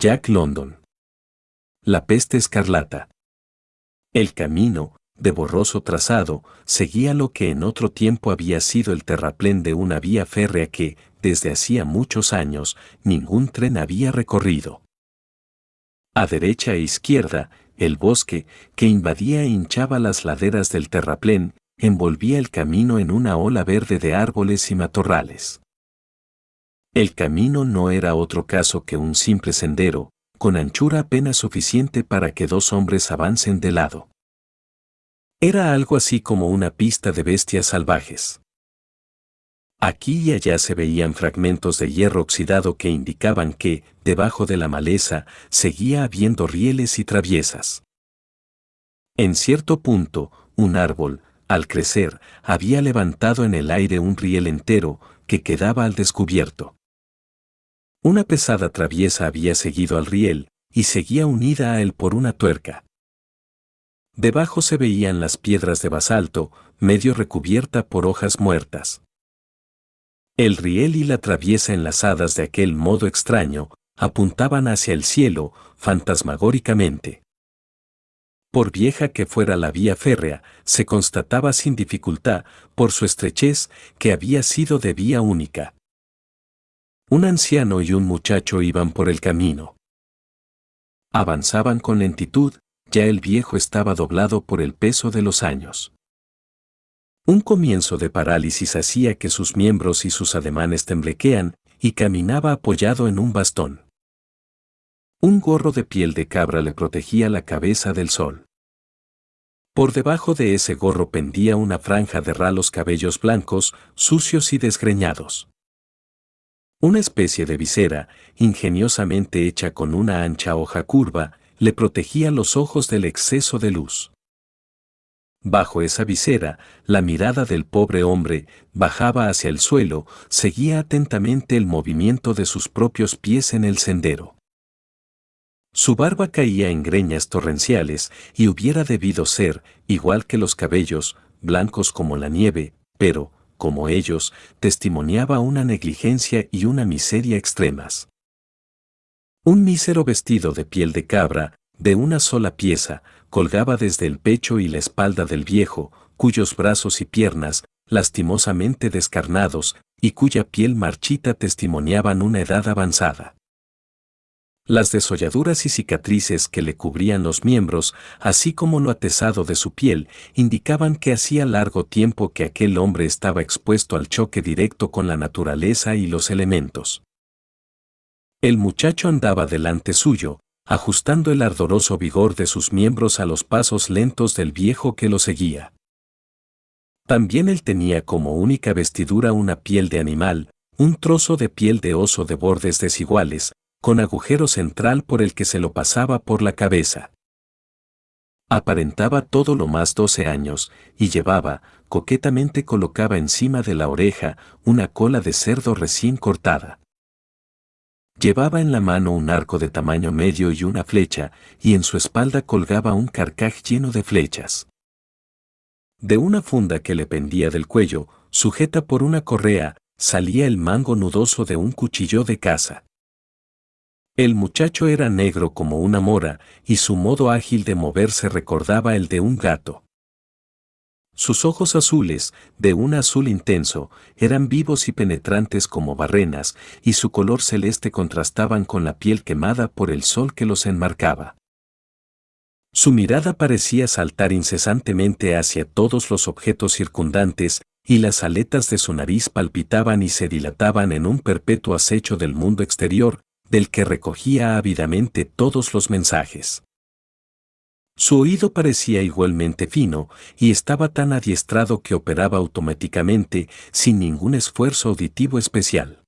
Jack London. La peste escarlata. El camino, de borroso trazado, seguía lo que en otro tiempo había sido el terraplén de una vía férrea que, desde hacía muchos años, ningún tren había recorrido. A derecha e izquierda, el bosque, que invadía e hinchaba las laderas del terraplén, envolvía el camino en una ola verde de árboles y matorrales. El camino no era otro caso que un simple sendero, con anchura apenas suficiente para que dos hombres avancen de lado. Era algo así como una pista de bestias salvajes. Aquí y allá se veían fragmentos de hierro oxidado que indicaban que, debajo de la maleza, seguía habiendo rieles y traviesas. En cierto punto, un árbol, al crecer, había levantado en el aire un riel entero, que quedaba al descubierto. Una pesada traviesa había seguido al riel, y seguía unida a él por una tuerca. Debajo se veían las piedras de basalto, medio recubierta por hojas muertas. El riel y la traviesa enlazadas de aquel modo extraño, apuntaban hacia el cielo, fantasmagóricamente. Por vieja que fuera la vía férrea, se constataba sin dificultad, por su estrechez, que había sido de vía única. Un anciano y un muchacho iban por el camino. Avanzaban con lentitud, ya el viejo estaba doblado por el peso de los años. Un comienzo de parálisis hacía que sus miembros y sus ademanes temblequean, y caminaba apoyado en un bastón. Un gorro de piel de cabra le protegía la cabeza del sol. Por debajo de ese gorro pendía una franja de ralos cabellos blancos, sucios y desgreñados. Una especie de visera, ingeniosamente hecha con una ancha hoja curva, le protegía los ojos del exceso de luz. Bajo esa visera, la mirada del pobre hombre bajaba hacia el suelo, seguía atentamente el movimiento de sus propios pies en el sendero. Su barba caía en greñas torrenciales y hubiera debido ser, igual que los cabellos, blancos como la nieve, pero, como ellos, testimoniaba una negligencia y una miseria extremas. Un mísero vestido de piel de cabra, de una sola pieza, colgaba desde el pecho y la espalda del viejo, cuyos brazos y piernas, lastimosamente descarnados, y cuya piel marchita testimoniaban una edad avanzada. Las desolladuras y cicatrices que le cubrían los miembros, así como lo atesado de su piel, indicaban que hacía largo tiempo que aquel hombre estaba expuesto al choque directo con la naturaleza y los elementos. El muchacho andaba delante suyo, ajustando el ardoroso vigor de sus miembros a los pasos lentos del viejo que lo seguía. También él tenía como única vestidura una piel de animal, un trozo de piel de oso de bordes desiguales, con agujero central por el que se lo pasaba por la cabeza. Aparentaba todo lo más doce años, y llevaba, coquetamente colocaba encima de la oreja, una cola de cerdo recién cortada. Llevaba en la mano un arco de tamaño medio y una flecha, y en su espalda colgaba un carcaj lleno de flechas. De una funda que le pendía del cuello, sujeta por una correa, salía el mango nudoso de un cuchillo de caza. El muchacho era negro como una mora, y su modo ágil de moverse recordaba el de un gato. Sus ojos azules, de un azul intenso, eran vivos y penetrantes como barrenas, y su color celeste contrastaban con la piel quemada por el sol que los enmarcaba. Su mirada parecía saltar incesantemente hacia todos los objetos circundantes, y las aletas de su nariz palpitaban y se dilataban en un perpetuo acecho del mundo exterior, del que recogía ávidamente todos los mensajes. Su oído parecía igualmente fino y estaba tan adiestrado que operaba automáticamente sin ningún esfuerzo auditivo especial.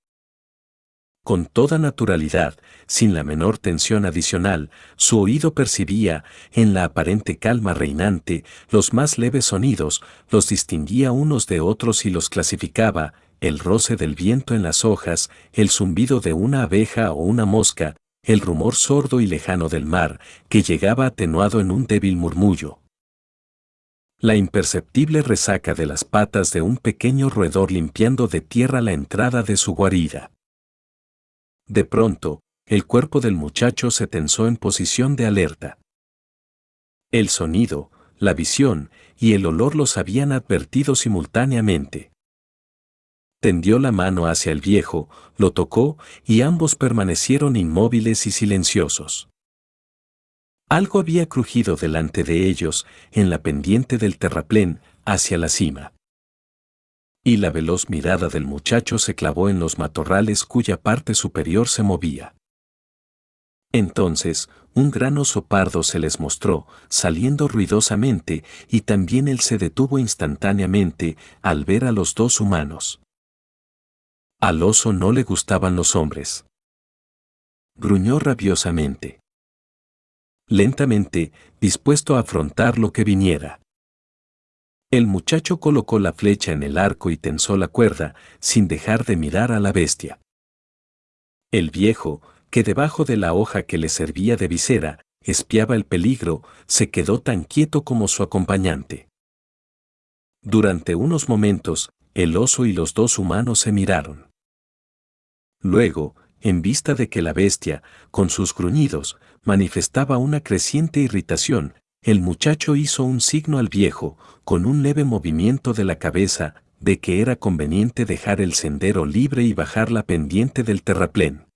Con toda naturalidad, sin la menor tensión adicional, su oído percibía, en la aparente calma reinante, los más leves sonidos, los distinguía unos de otros y los clasificaba, el roce del viento en las hojas, el zumbido de una abeja o una mosca, el rumor sordo y lejano del mar, que llegaba atenuado en un débil murmullo. La imperceptible resaca de las patas de un pequeño roedor limpiando de tierra la entrada de su guarida. De pronto, el cuerpo del muchacho se tensó en posición de alerta. El sonido, la visión y el olor los habían advertido simultáneamente. Tendió la mano hacia el viejo, lo tocó y ambos permanecieron inmóviles y silenciosos. Algo había crujido delante de ellos, en la pendiente del terraplén, hacia la cima. Y la veloz mirada del muchacho se clavó en los matorrales cuya parte superior se movía. Entonces, un gran oso pardo se les mostró, saliendo ruidosamente, y también él se detuvo instantáneamente al ver a los dos humanos. Al oso no le gustaban los hombres. Gruñó rabiosamente lentamente, dispuesto a afrontar lo que viniera. El muchacho colocó la flecha en el arco y tensó la cuerda, sin dejar de mirar a la bestia. El viejo, que debajo de la hoja que le servía de visera, espiaba el peligro, se quedó tan quieto como su acompañante. Durante unos momentos, el oso y los dos humanos se miraron. Luego, en vista de que la bestia, con sus gruñidos, manifestaba una creciente irritación, el muchacho hizo un signo al viejo, con un leve movimiento de la cabeza, de que era conveniente dejar el sendero libre y bajar la pendiente del terraplén.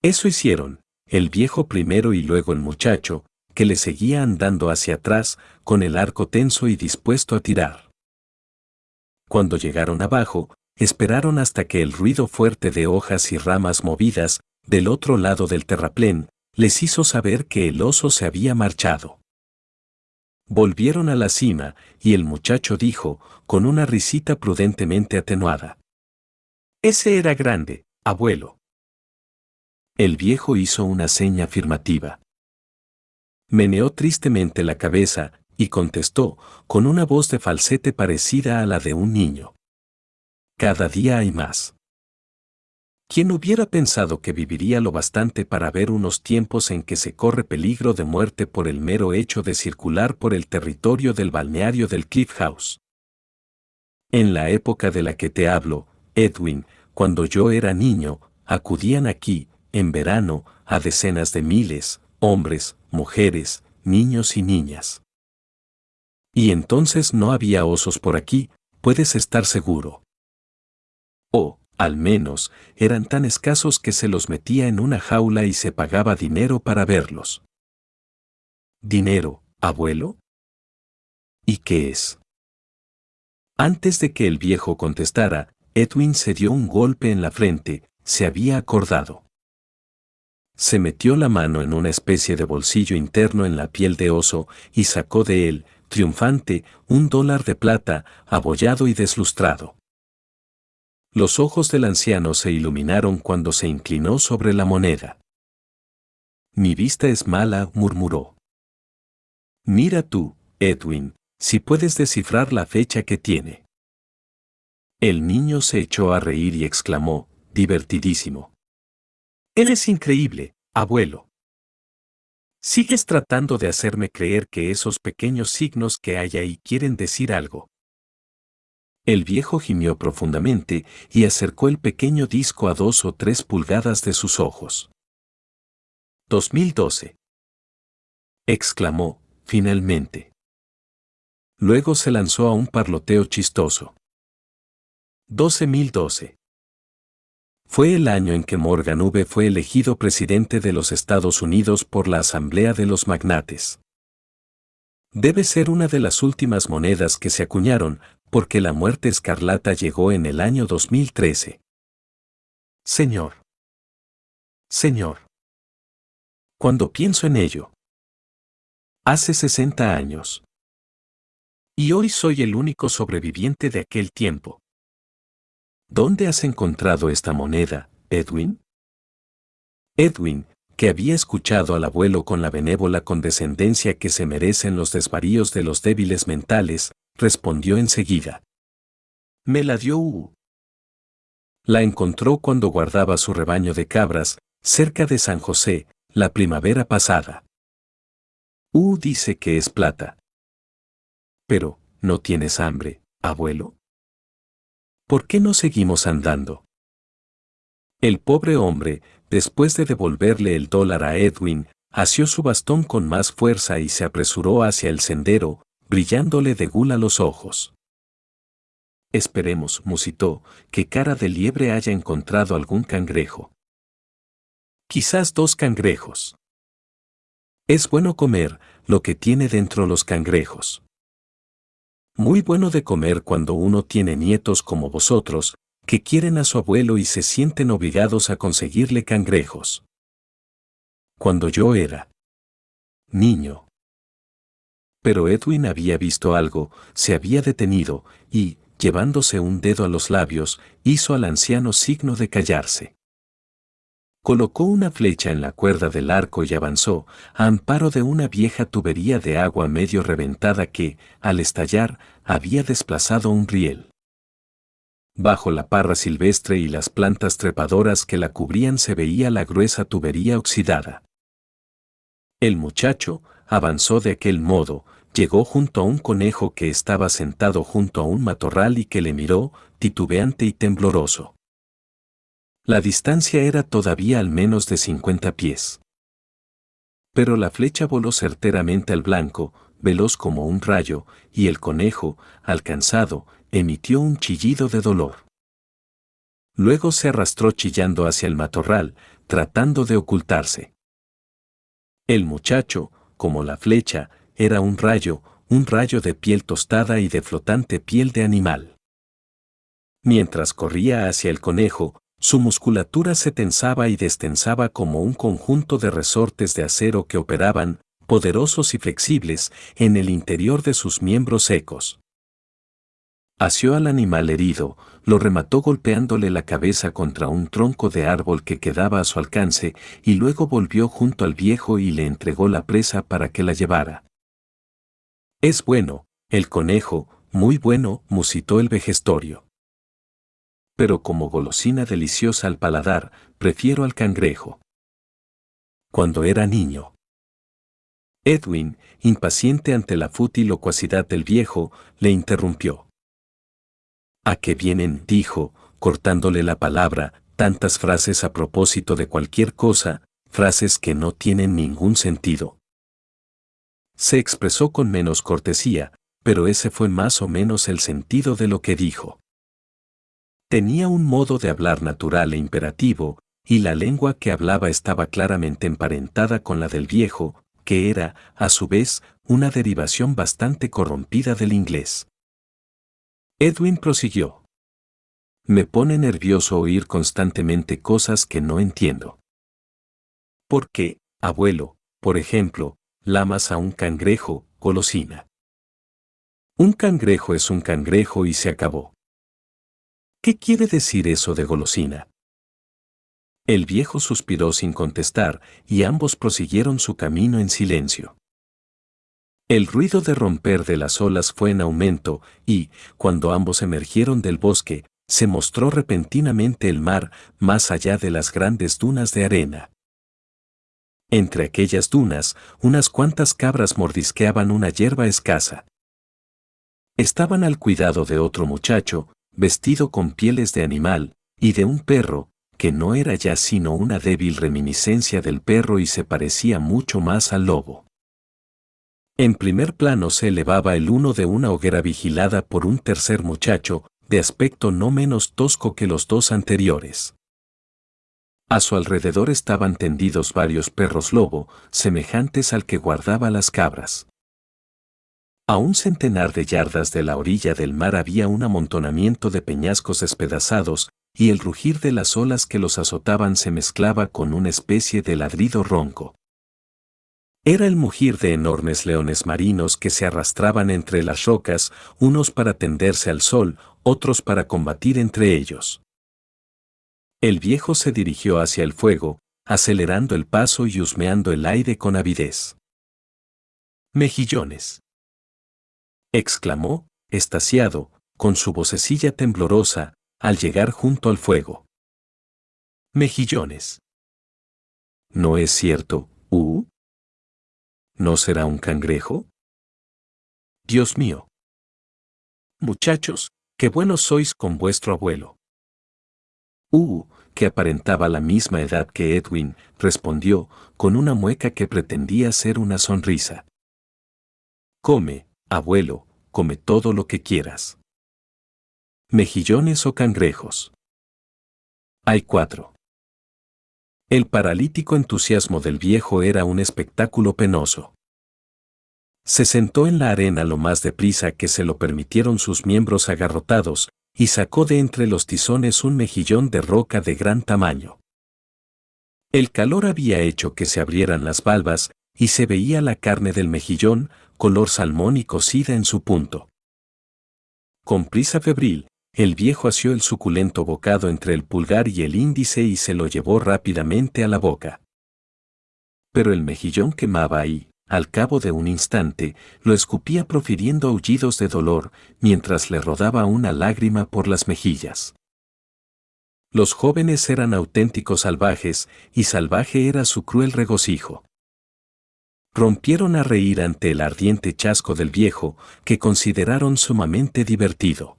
Eso hicieron, el viejo primero y luego el muchacho, que le seguía andando hacia atrás, con el arco tenso y dispuesto a tirar. Cuando llegaron abajo, esperaron hasta que el ruido fuerte de hojas y ramas movidas, del otro lado del terraplén, les hizo saber que el oso se había marchado. Volvieron a la cima, y el muchacho dijo, con una risita prudentemente atenuada. Ese era grande, abuelo. El viejo hizo una seña afirmativa. Meneó tristemente la cabeza, y contestó, con una voz de falsete parecida a la de un niño. Cada día hay más. ¿Quién hubiera pensado que viviría lo bastante para ver unos tiempos en que se corre peligro de muerte por el mero hecho de circular por el territorio del balneario del Cliff House? En la época de la que te hablo, Edwin, cuando yo era niño, acudían aquí, en verano, a decenas de miles, hombres, mujeres, niños y niñas. Y entonces no había osos por aquí, puedes estar seguro. O, al menos, eran tan escasos que se los metía en una jaula y se pagaba dinero para verlos. ¿Dinero, abuelo? ¿Y qué es? Antes de que el viejo contestara, Edwin se dio un golpe en la frente, se había acordado. Se metió la mano en una especie de bolsillo interno en la piel de oso y sacó de él, triunfante, un dólar de plata, abollado y deslustrado. Los ojos del anciano se iluminaron cuando se inclinó sobre la moneda. Mi vista es mala, murmuró. Mira tú, Edwin, si puedes descifrar la fecha que tiene. El niño se echó a reír y exclamó, divertidísimo. Eres increíble, abuelo. Sigues tratando de hacerme creer que esos pequeños signos que hay ahí quieren decir algo. El viejo gimió profundamente y acercó el pequeño disco a dos o tres pulgadas de sus ojos. 2012. exclamó, finalmente. Luego se lanzó a un parloteo chistoso. 12012. Fue el año en que Morgan V fue elegido presidente de los Estados Unidos por la Asamblea de los Magnates. Debe ser una de las últimas monedas que se acuñaron, porque la muerte escarlata llegó en el año 2013. Señor. Señor. Cuando pienso en ello. Hace 60 años. Y hoy soy el único sobreviviente de aquel tiempo. ¿Dónde has encontrado esta moneda, Edwin? Edwin, que había escuchado al abuelo con la benévola condescendencia que se merecen los desvaríos de los débiles mentales, respondió enseguida. Me la dio U. La encontró cuando guardaba su rebaño de cabras, cerca de San José, la primavera pasada. U dice que es plata. Pero, ¿no tienes hambre, abuelo? ¿Por qué no seguimos andando? El pobre hombre, después de devolverle el dólar a Edwin, asió su bastón con más fuerza y se apresuró hacia el sendero, brillándole de gula los ojos. Esperemos, musitó, que cara de liebre haya encontrado algún cangrejo. Quizás dos cangrejos. Es bueno comer lo que tiene dentro los cangrejos. Muy bueno de comer cuando uno tiene nietos como vosotros, que quieren a su abuelo y se sienten obligados a conseguirle cangrejos. Cuando yo era niño. Pero Edwin había visto algo, se había detenido, y, llevándose un dedo a los labios, hizo al anciano signo de callarse. Colocó una flecha en la cuerda del arco y avanzó, a amparo de una vieja tubería de agua medio reventada que, al estallar, había desplazado un riel. Bajo la parra silvestre y las plantas trepadoras que la cubrían se veía la gruesa tubería oxidada. El muchacho avanzó de aquel modo, llegó junto a un conejo que estaba sentado junto a un matorral y que le miró, titubeante y tembloroso. La distancia era todavía al menos de 50 pies. Pero la flecha voló certeramente al blanco, veloz como un rayo, y el conejo, alcanzado, emitió un chillido de dolor. Luego se arrastró chillando hacia el matorral, tratando de ocultarse. El muchacho, como la flecha, era un rayo, un rayo de piel tostada y de flotante piel de animal. Mientras corría hacia el conejo, su musculatura se tensaba y destensaba como un conjunto de resortes de acero que operaban, poderosos y flexibles, en el interior de sus miembros secos. Asió al animal herido, lo remató golpeándole la cabeza contra un tronco de árbol que quedaba a su alcance y luego volvió junto al viejo y le entregó la presa para que la llevara. Es bueno, el conejo, muy bueno, musitó el vejestorio. Pero como golosina deliciosa al paladar, prefiero al cangrejo. Cuando era niño. Edwin, impaciente ante la fútil locuacidad del viejo, le interrumpió. ¿A qué vienen? dijo, cortándole la palabra, tantas frases a propósito de cualquier cosa, frases que no tienen ningún sentido. Se expresó con menos cortesía, pero ese fue más o menos el sentido de lo que dijo. Tenía un modo de hablar natural e imperativo, y la lengua que hablaba estaba claramente emparentada con la del viejo, que era, a su vez, una derivación bastante corrompida del inglés. Edwin prosiguió. Me pone nervioso oír constantemente cosas que no entiendo. ¿Por qué, abuelo, por ejemplo, lamas a un cangrejo, golosina. Un cangrejo es un cangrejo y se acabó. ¿Qué quiere decir eso de golosina? El viejo suspiró sin contestar y ambos prosiguieron su camino en silencio. El ruido de romper de las olas fue en aumento y, cuando ambos emergieron del bosque, se mostró repentinamente el mar más allá de las grandes dunas de arena. Entre aquellas dunas, unas cuantas cabras mordisqueaban una hierba escasa. Estaban al cuidado de otro muchacho, vestido con pieles de animal, y de un perro, que no era ya sino una débil reminiscencia del perro y se parecía mucho más al lobo. En primer plano se elevaba el uno de una hoguera vigilada por un tercer muchacho, de aspecto no menos tosco que los dos anteriores. A su alrededor estaban tendidos varios perros lobo, semejantes al que guardaba las cabras. A un centenar de yardas de la orilla del mar había un amontonamiento de peñascos despedazados, y el rugir de las olas que los azotaban se mezclaba con una especie de ladrido ronco. Era el mugir de enormes leones marinos que se arrastraban entre las rocas, unos para tenderse al sol, otros para combatir entre ellos. El viejo se dirigió hacia el fuego, acelerando el paso y husmeando el aire con avidez. Mejillones. exclamó, estaciado, con su vocecilla temblorosa, al llegar junto al fuego. Mejillones. ¿No es cierto, uh? ¿No será un cangrejo? Dios mío. Muchachos, qué buenos sois con vuestro abuelo. Uh, que aparentaba la misma edad que Edwin, respondió, con una mueca que pretendía ser una sonrisa. Come, abuelo, come todo lo que quieras. Mejillones o cangrejos. Hay cuatro. El paralítico entusiasmo del viejo era un espectáculo penoso. Se sentó en la arena lo más deprisa que se lo permitieron sus miembros agarrotados, y sacó de entre los tizones un mejillón de roca de gran tamaño. El calor había hecho que se abrieran las valvas, y se veía la carne del mejillón, color salmón y cocida en su punto. Con prisa febril, el viejo asió el suculento bocado entre el pulgar y el índice y se lo llevó rápidamente a la boca. Pero el mejillón quemaba ahí, al cabo de un instante, lo escupía profiriendo aullidos de dolor, mientras le rodaba una lágrima por las mejillas. Los jóvenes eran auténticos salvajes, y salvaje era su cruel regocijo. Rompieron a reír ante el ardiente chasco del viejo, que consideraron sumamente divertido.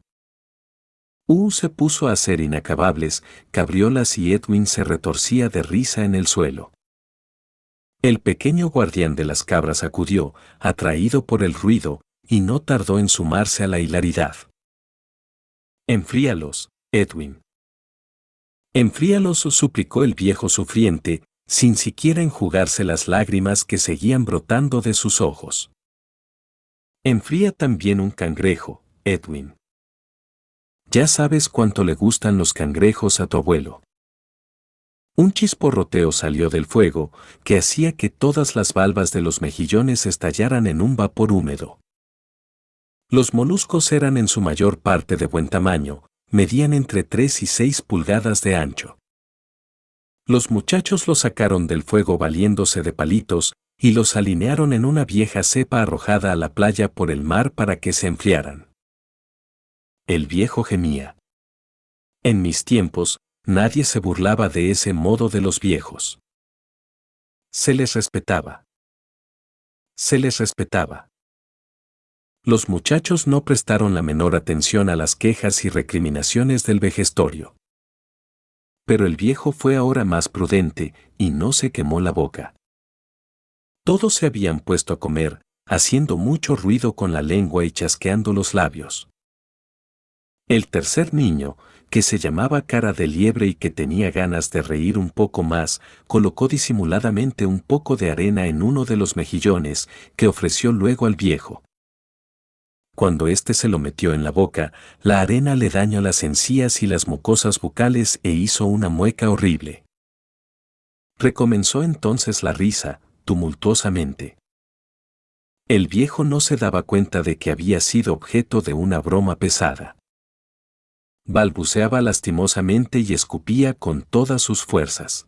U se puso a hacer inacabables, cabriolas y Edwin se retorcía de risa en el suelo. El pequeño guardián de las cabras acudió, atraído por el ruido, y no tardó en sumarse a la hilaridad. Enfríalos, Edwin. Enfríalos, suplicó el viejo sufriente, sin siquiera enjugarse las lágrimas que seguían brotando de sus ojos. Enfría también un cangrejo, Edwin. Ya sabes cuánto le gustan los cangrejos a tu abuelo. Un chisporroteo salió del fuego, que hacía que todas las valvas de los mejillones estallaran en un vapor húmedo. Los moluscos eran en su mayor parte de buen tamaño, medían entre 3 y 6 pulgadas de ancho. Los muchachos los sacaron del fuego valiéndose de palitos, y los alinearon en una vieja cepa arrojada a la playa por el mar para que se enfriaran. El viejo gemía. En mis tiempos, nadie se burlaba de ese modo de los viejos. Se les respetaba. Se les respetaba. Los muchachos no prestaron la menor atención a las quejas y recriminaciones del vejestorio. Pero el viejo fue ahora más prudente y no se quemó la boca. Todos se habían puesto a comer, haciendo mucho ruido con la lengua y chasqueando los labios. El tercer niño, que se llamaba cara de liebre y que tenía ganas de reír un poco más, colocó disimuladamente un poco de arena en uno de los mejillones que ofreció luego al viejo. Cuando éste se lo metió en la boca, la arena le dañó las encías y las mucosas bucales e hizo una mueca horrible. Recomenzó entonces la risa, tumultuosamente. El viejo no se daba cuenta de que había sido objeto de una broma pesada balbuceaba lastimosamente y escupía con todas sus fuerzas.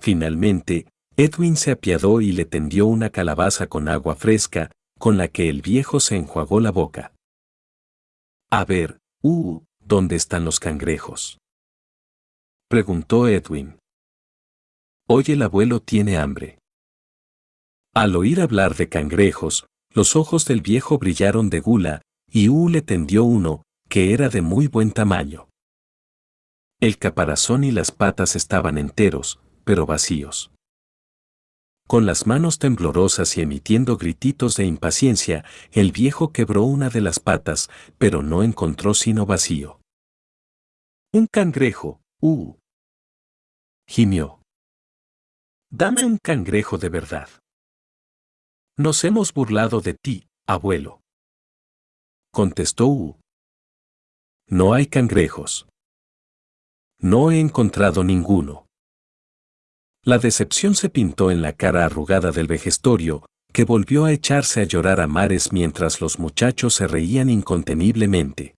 Finalmente, Edwin se apiadó y le tendió una calabaza con agua fresca, con la que el viejo se enjuagó la boca. A ver, uh, ¿dónde están los cangrejos? Preguntó Edwin. Hoy el abuelo tiene hambre. Al oír hablar de cangrejos, los ojos del viejo brillaron de gula, y U le tendió uno, que era de muy buen tamaño. El caparazón y las patas estaban enteros, pero vacíos. Con las manos temblorosas y emitiendo grititos de impaciencia, el viejo quebró una de las patas, pero no encontró sino vacío. Un cangrejo, uh. Gimió. Dame un cangrejo de verdad. Nos hemos burlado de ti, abuelo. Contestó U. No hay cangrejos. No he encontrado ninguno. La decepción se pintó en la cara arrugada del vejestorio, que volvió a echarse a llorar a mares mientras los muchachos se reían inconteniblemente.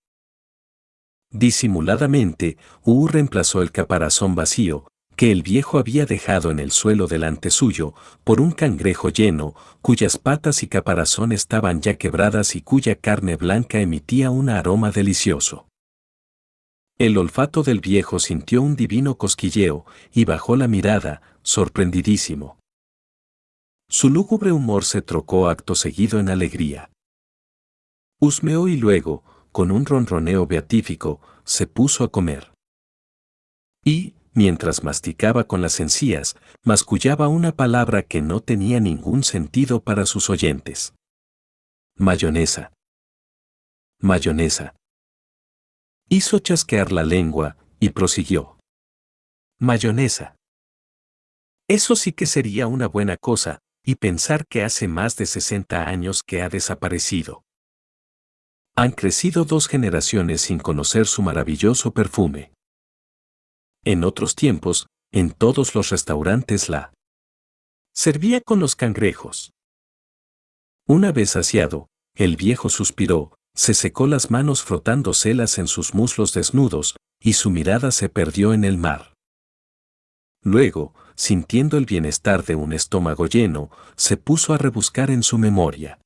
Disimuladamente, U reemplazó el caparazón vacío, que el viejo había dejado en el suelo delante suyo, por un cangrejo lleno, cuyas patas y caparazón estaban ya quebradas y cuya carne blanca emitía un aroma delicioso. El olfato del viejo sintió un divino cosquilleo y bajó la mirada, sorprendidísimo. Su lúgubre humor se trocó acto seguido en alegría. Husmeó y luego, con un ronroneo beatífico, se puso a comer. Y, mientras masticaba con las encías, mascullaba una palabra que no tenía ningún sentido para sus oyentes. Mayonesa. Mayonesa. Hizo chasquear la lengua y prosiguió. Mayonesa. Eso sí que sería una buena cosa, y pensar que hace más de 60 años que ha desaparecido. Han crecido dos generaciones sin conocer su maravilloso perfume. En otros tiempos, en todos los restaurantes la servía con los cangrejos. Una vez saciado, el viejo suspiró, se secó las manos frotándoselas en sus muslos desnudos, y su mirada se perdió en el mar. Luego, sintiendo el bienestar de un estómago lleno, se puso a rebuscar en su memoria.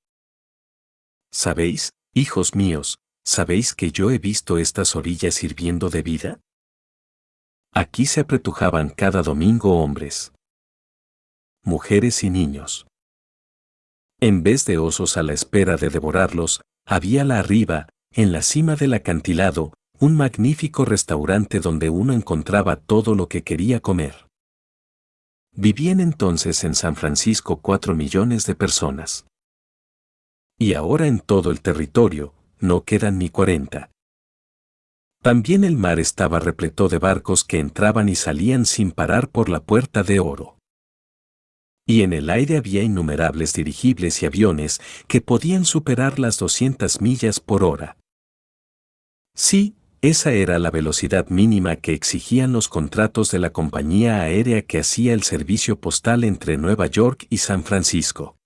¿Sabéis, hijos míos, sabéis que yo he visto estas orillas sirviendo de vida? Aquí se apretujaban cada domingo hombres, mujeres y niños. En vez de osos a la espera de devorarlos, había la arriba, en la cima del acantilado, un magnífico restaurante donde uno encontraba todo lo que quería comer. Vivían entonces en San Francisco cuatro millones de personas. Y ahora en todo el territorio, no quedan ni cuarenta. También el mar estaba repleto de barcos que entraban y salían sin parar por la puerta de oro. Y en el aire había innumerables dirigibles y aviones que podían superar las 200 millas por hora. Sí, esa era la velocidad mínima que exigían los contratos de la compañía aérea que hacía el servicio postal entre Nueva York y San Francisco.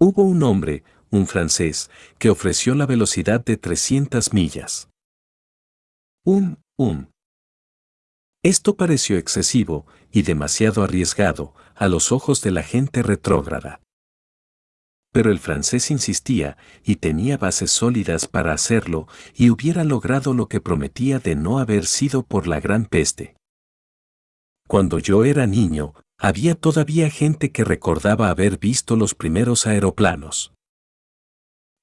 Hubo un hombre, un francés, que ofreció la velocidad de 300 millas. Un, un. Esto pareció excesivo y demasiado arriesgado a los ojos de la gente retrógrada. Pero el francés insistía y tenía bases sólidas para hacerlo y hubiera logrado lo que prometía de no haber sido por la gran peste. Cuando yo era niño, había todavía gente que recordaba haber visto los primeros aeroplanos.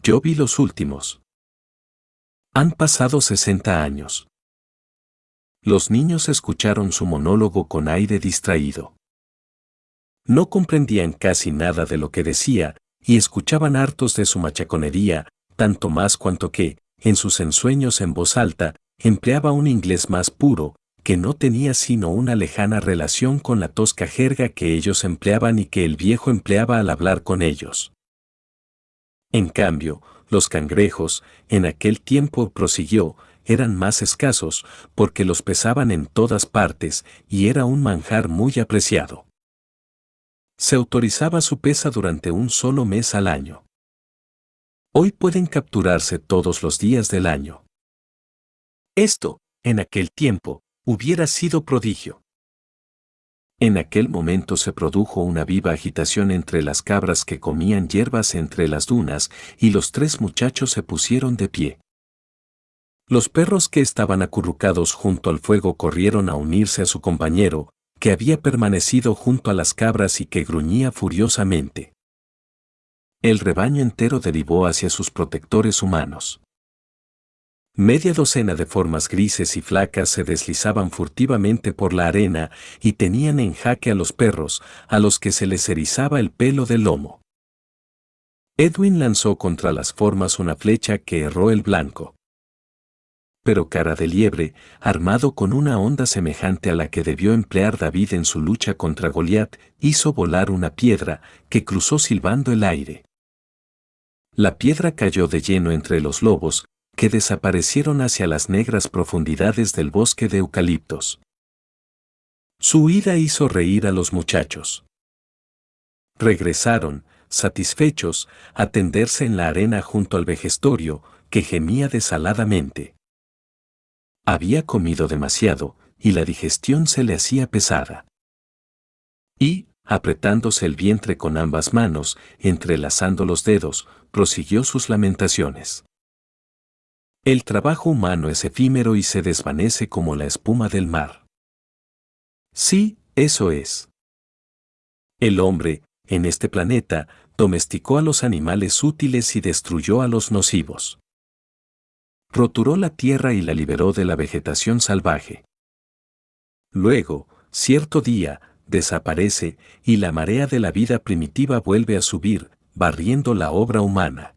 Yo vi los últimos. Han pasado 60 años. Los niños escucharon su monólogo con aire distraído. No comprendían casi nada de lo que decía, y escuchaban hartos de su machaconería, tanto más cuanto que, en sus ensueños en voz alta, empleaba un inglés más puro, que no tenía sino una lejana relación con la tosca jerga que ellos empleaban y que el viejo empleaba al hablar con ellos. En cambio, los cangrejos, en aquel tiempo prosiguió, eran más escasos, porque los pesaban en todas partes, y era un manjar muy apreciado. Se autorizaba su pesa durante un solo mes al año. Hoy pueden capturarse todos los días del año. Esto, en aquel tiempo, hubiera sido prodigio. En aquel momento se produjo una viva agitación entre las cabras que comían hierbas entre las dunas y los tres muchachos se pusieron de pie. Los perros que estaban acurrucados junto al fuego corrieron a unirse a su compañero, que había permanecido junto a las cabras y que gruñía furiosamente. El rebaño entero derivó hacia sus protectores humanos. Media docena de formas grises y flacas se deslizaban furtivamente por la arena y tenían en jaque a los perros, a los que se les erizaba el pelo del lomo. Edwin lanzó contra las formas una flecha que erró el blanco. Pero cara de liebre, armado con una onda semejante a la que debió emplear David en su lucha contra Goliat, hizo volar una piedra que cruzó silbando el aire. La piedra cayó de lleno entre los lobos, que desaparecieron hacia las negras profundidades del bosque de eucaliptos. Su huida hizo reír a los muchachos. Regresaron, satisfechos, a tenderse en la arena junto al vejestorio, que gemía desaladamente. Había comido demasiado, y la digestión se le hacía pesada. Y, apretándose el vientre con ambas manos, entrelazando los dedos, prosiguió sus lamentaciones. El trabajo humano es efímero y se desvanece como la espuma del mar. Sí, eso es. El hombre, en este planeta, domesticó a los animales útiles y destruyó a los nocivos. Roturó la tierra y la liberó de la vegetación salvaje. Luego, cierto día, desaparece y la marea de la vida primitiva vuelve a subir, barriendo la obra humana.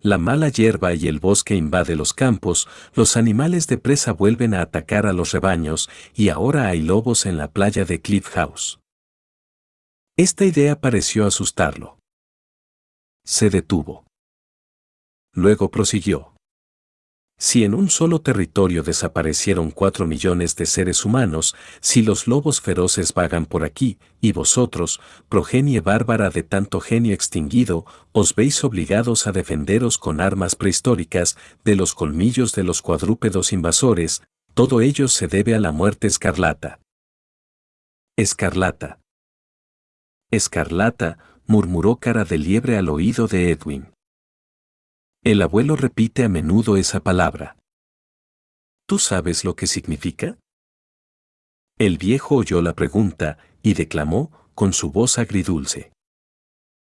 La mala hierba y el bosque invade los campos, los animales de presa vuelven a atacar a los rebaños y ahora hay lobos en la playa de Cliff House. Esta idea pareció asustarlo. Se detuvo. Luego prosiguió. Si en un solo territorio desaparecieron cuatro millones de seres humanos, si los lobos feroces vagan por aquí, y vosotros, progenie bárbara de tanto genio extinguido, os veis obligados a defenderos con armas prehistóricas de los colmillos de los cuadrúpedos invasores, todo ello se debe a la muerte escarlata. Escarlata. Escarlata, murmuró cara de liebre al oído de Edwin. El abuelo repite a menudo esa palabra. ¿Tú sabes lo que significa? El viejo oyó la pregunta y declamó con su voz agridulce.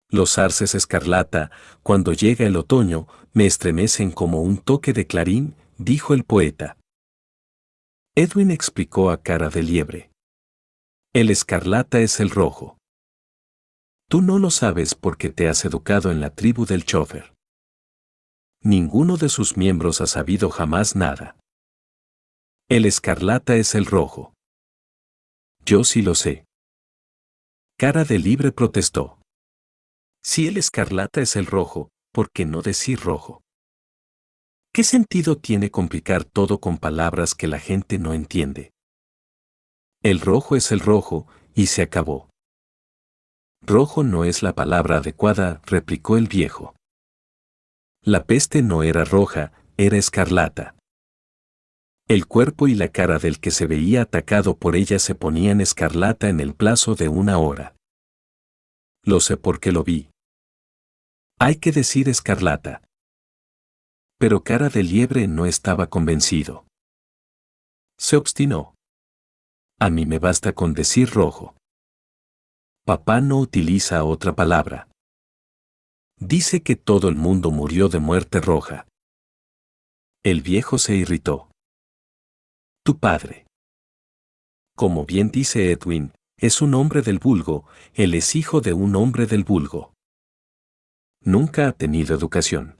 Los arces escarlata, cuando llega el otoño, me estremecen como un toque de clarín, dijo el poeta. Edwin explicó a cara de liebre. El escarlata es el rojo. Tú no lo sabes porque te has educado en la tribu del chofer ninguno de sus miembros ha sabido jamás nada. El escarlata es el rojo. Yo sí lo sé. Cara de libre protestó. Si el escarlata es el rojo, ¿por qué no decir rojo? ¿Qué sentido tiene complicar todo con palabras que la gente no entiende? El rojo es el rojo, y se acabó. Rojo no es la palabra adecuada, replicó el viejo. La peste no era roja, era escarlata. El cuerpo y la cara del que se veía atacado por ella se ponían escarlata en el plazo de una hora. Lo sé porque lo vi. Hay que decir escarlata. Pero cara de liebre no estaba convencido. Se obstinó. A mí me basta con decir rojo. Papá no utiliza otra palabra. Dice que todo el mundo murió de muerte roja. El viejo se irritó. Tu padre. Como bien dice Edwin, es un hombre del vulgo, él es hijo de un hombre del vulgo. Nunca ha tenido educación.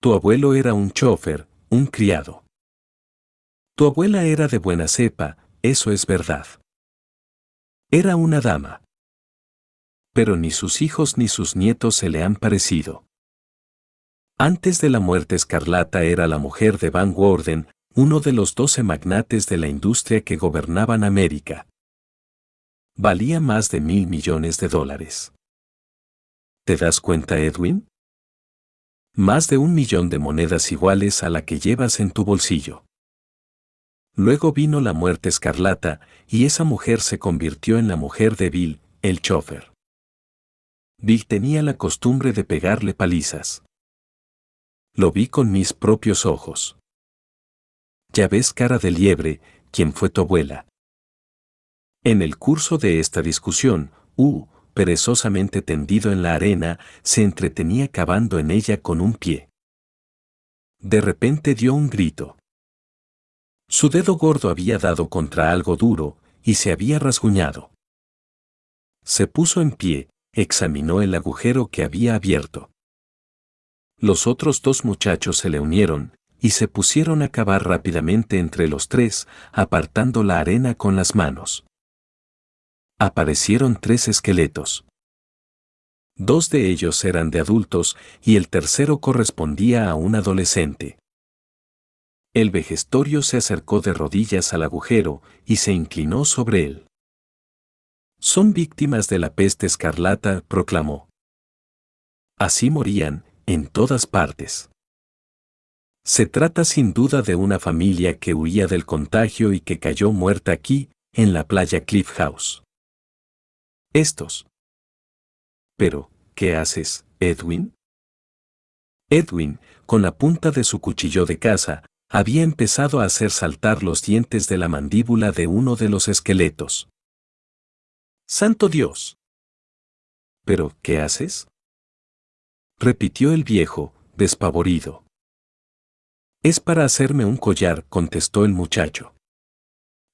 Tu abuelo era un chofer, un criado. Tu abuela era de buena cepa, eso es verdad. Era una dama pero ni sus hijos ni sus nietos se le han parecido. Antes de la muerte escarlata era la mujer de Van Worden, uno de los doce magnates de la industria que gobernaban América. Valía más de mil millones de dólares. ¿Te das cuenta, Edwin? Más de un millón de monedas iguales a la que llevas en tu bolsillo. Luego vino la muerte escarlata, y esa mujer se convirtió en la mujer de Bill, el chofer. Bill tenía la costumbre de pegarle palizas. Lo vi con mis propios ojos. Ya ves cara de liebre, ¿quién fue tu abuela? En el curso de esta discusión, U, perezosamente tendido en la arena, se entretenía cavando en ella con un pie. De repente dio un grito. Su dedo gordo había dado contra algo duro, y se había rasguñado. Se puso en pie, examinó el agujero que había abierto. Los otros dos muchachos se le unieron, y se pusieron a cavar rápidamente entre los tres, apartando la arena con las manos. Aparecieron tres esqueletos. Dos de ellos eran de adultos y el tercero correspondía a un adolescente. El vejestorio se acercó de rodillas al agujero y se inclinó sobre él. Son víctimas de la peste escarlata, proclamó. Así morían, en todas partes. Se trata sin duda de una familia que huía del contagio y que cayó muerta aquí, en la playa Cliff House. Estos. Pero, ¿qué haces, Edwin? Edwin, con la punta de su cuchillo de caza, había empezado a hacer saltar los dientes de la mandíbula de uno de los esqueletos. Santo Dios. ¿Pero qué haces? repitió el viejo, despavorido. Es para hacerme un collar, contestó el muchacho.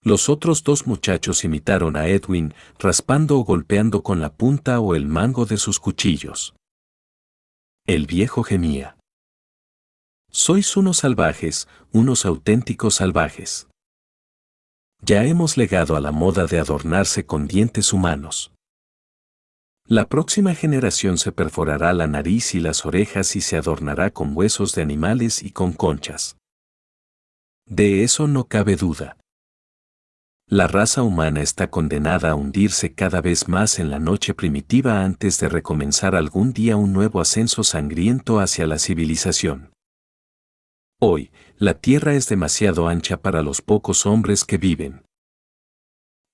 Los otros dos muchachos imitaron a Edwin, raspando o golpeando con la punta o el mango de sus cuchillos. El viejo gemía. Sois unos salvajes, unos auténticos salvajes. Ya hemos legado a la moda de adornarse con dientes humanos. La próxima generación se perforará la nariz y las orejas y se adornará con huesos de animales y con conchas. De eso no cabe duda. La raza humana está condenada a hundirse cada vez más en la noche primitiva antes de recomenzar algún día un nuevo ascenso sangriento hacia la civilización. Hoy, la tierra es demasiado ancha para los pocos hombres que viven.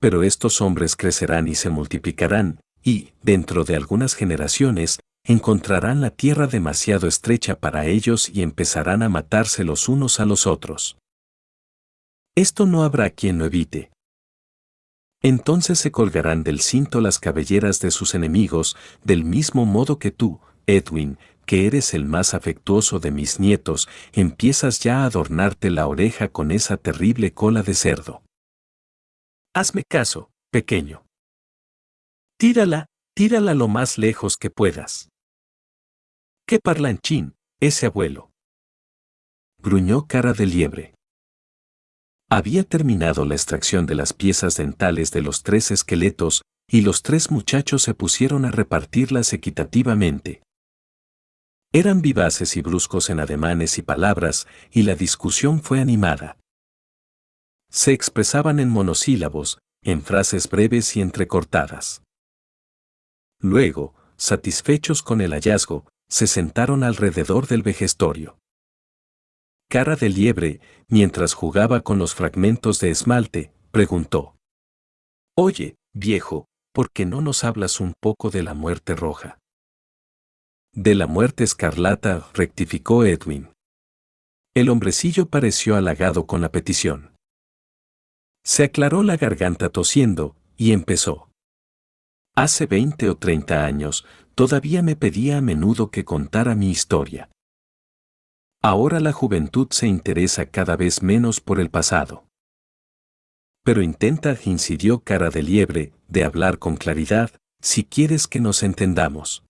Pero estos hombres crecerán y se multiplicarán, y, dentro de algunas generaciones, encontrarán la tierra demasiado estrecha para ellos y empezarán a matarse los unos a los otros. Esto no habrá quien lo evite. Entonces se colgarán del cinto las cabelleras de sus enemigos, del mismo modo que tú, Edwin, que eres el más afectuoso de mis nietos, empiezas ya a adornarte la oreja con esa terrible cola de cerdo. Hazme caso, pequeño. Tírala, tírala lo más lejos que puedas. ¡Qué parlanchín, ese abuelo! Gruñó cara de liebre. Había terminado la extracción de las piezas dentales de los tres esqueletos y los tres muchachos se pusieron a repartirlas equitativamente. Eran vivaces y bruscos en ademanes y palabras, y la discusión fue animada. Se expresaban en monosílabos, en frases breves y entrecortadas. Luego, satisfechos con el hallazgo, se sentaron alrededor del vejestorio. Cara de liebre, mientras jugaba con los fragmentos de esmalte, preguntó. Oye, viejo, ¿por qué no nos hablas un poco de la muerte roja? De la muerte escarlata, rectificó Edwin. El hombrecillo pareció halagado con la petición. Se aclaró la garganta tosiendo, y empezó. Hace 20 o 30 años, todavía me pedía a menudo que contara mi historia. Ahora la juventud se interesa cada vez menos por el pasado. Pero intenta, incidió cara de liebre, de hablar con claridad, si quieres que nos entendamos.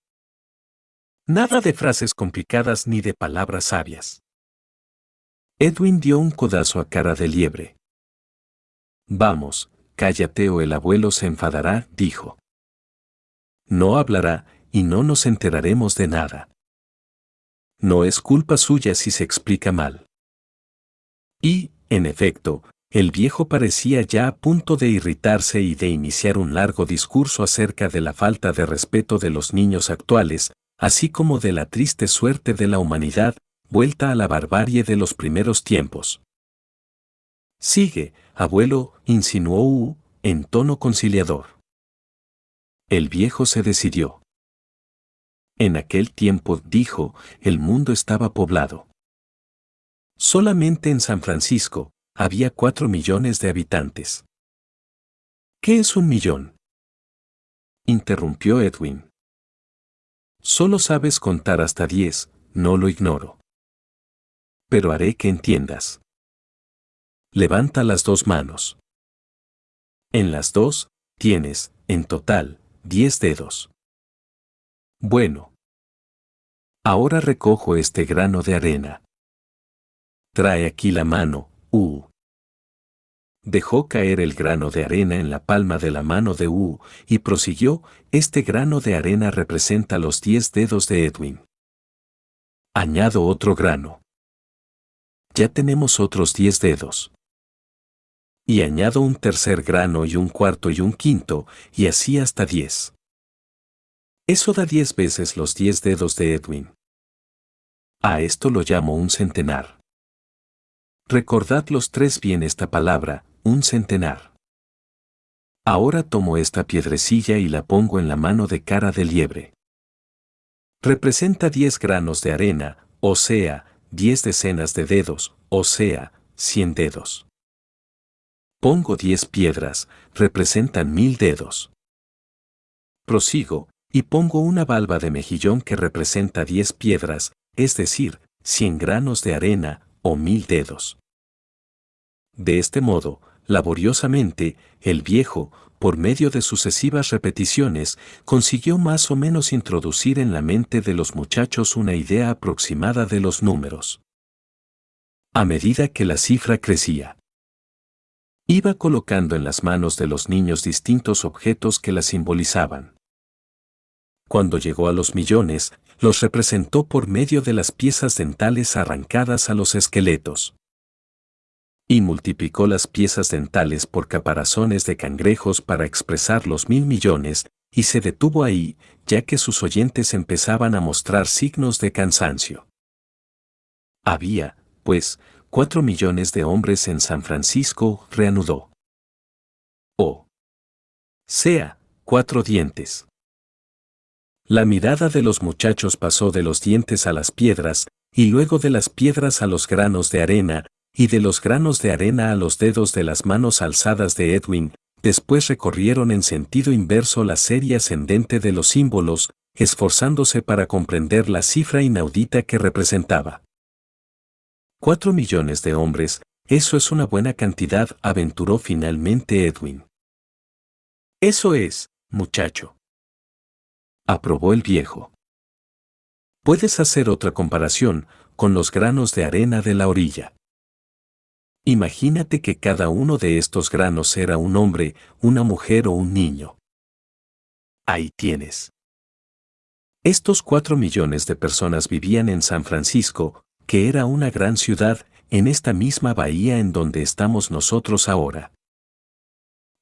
Nada de frases complicadas ni de palabras sabias. Edwin dio un codazo a cara de liebre. Vamos, cállate o el abuelo se enfadará, dijo no hablará y no nos enteraremos de nada. No es culpa suya si se explica mal. Y, en efecto, el viejo parecía ya a punto de irritarse y de iniciar un largo discurso acerca de la falta de respeto de los niños actuales, así como de la triste suerte de la humanidad, vuelta a la barbarie de los primeros tiempos. Sigue, abuelo, insinuó U, en tono conciliador. El viejo se decidió. En aquel tiempo, dijo, el mundo estaba poblado. Solamente en San Francisco había cuatro millones de habitantes. ¿Qué es un millón? Interrumpió Edwin. Solo sabes contar hasta diez, no lo ignoro. Pero haré que entiendas. Levanta las dos manos. En las dos, tienes, en total, Diez dedos. Bueno. Ahora recojo este grano de arena. Trae aquí la mano, U. Dejó caer el grano de arena en la palma de la mano de U y prosiguió, este grano de arena representa los diez dedos de Edwin. Añado otro grano. Ya tenemos otros diez dedos y añado un tercer grano y un cuarto y un quinto, y así hasta diez. Eso da diez veces los diez dedos de Edwin. A esto lo llamo un centenar. Recordad los tres bien esta palabra, un centenar. Ahora tomo esta piedrecilla y la pongo en la mano de cara de liebre. Representa diez granos de arena, o sea, diez decenas de dedos, o sea, cien dedos. Pongo diez piedras, representan mil dedos. Prosigo, y pongo una valva de mejillón que representa diez piedras, es decir, cien granos de arena, o mil dedos. De este modo, laboriosamente, el viejo, por medio de sucesivas repeticiones, consiguió más o menos introducir en la mente de los muchachos una idea aproximada de los números. A medida que la cifra crecía, iba colocando en las manos de los niños distintos objetos que la simbolizaban. Cuando llegó a los millones, los representó por medio de las piezas dentales arrancadas a los esqueletos. Y multiplicó las piezas dentales por caparazones de cangrejos para expresar los mil millones, y se detuvo ahí, ya que sus oyentes empezaban a mostrar signos de cansancio. Había, pues, cuatro millones de hombres en San Francisco, reanudó. O sea, cuatro dientes. La mirada de los muchachos pasó de los dientes a las piedras, y luego de las piedras a los granos de arena, y de los granos de arena a los dedos de las manos alzadas de Edwin, después recorrieron en sentido inverso la serie ascendente de los símbolos, esforzándose para comprender la cifra inaudita que representaba. Cuatro millones de hombres, eso es una buena cantidad, aventuró finalmente Edwin. Eso es, muchacho aprobó el viejo. Puedes hacer otra comparación con los granos de arena de la orilla. Imagínate que cada uno de estos granos era un hombre, una mujer o un niño. Ahí tienes. Estos cuatro millones de personas vivían en San Francisco, que era una gran ciudad, en esta misma bahía en donde estamos nosotros ahora.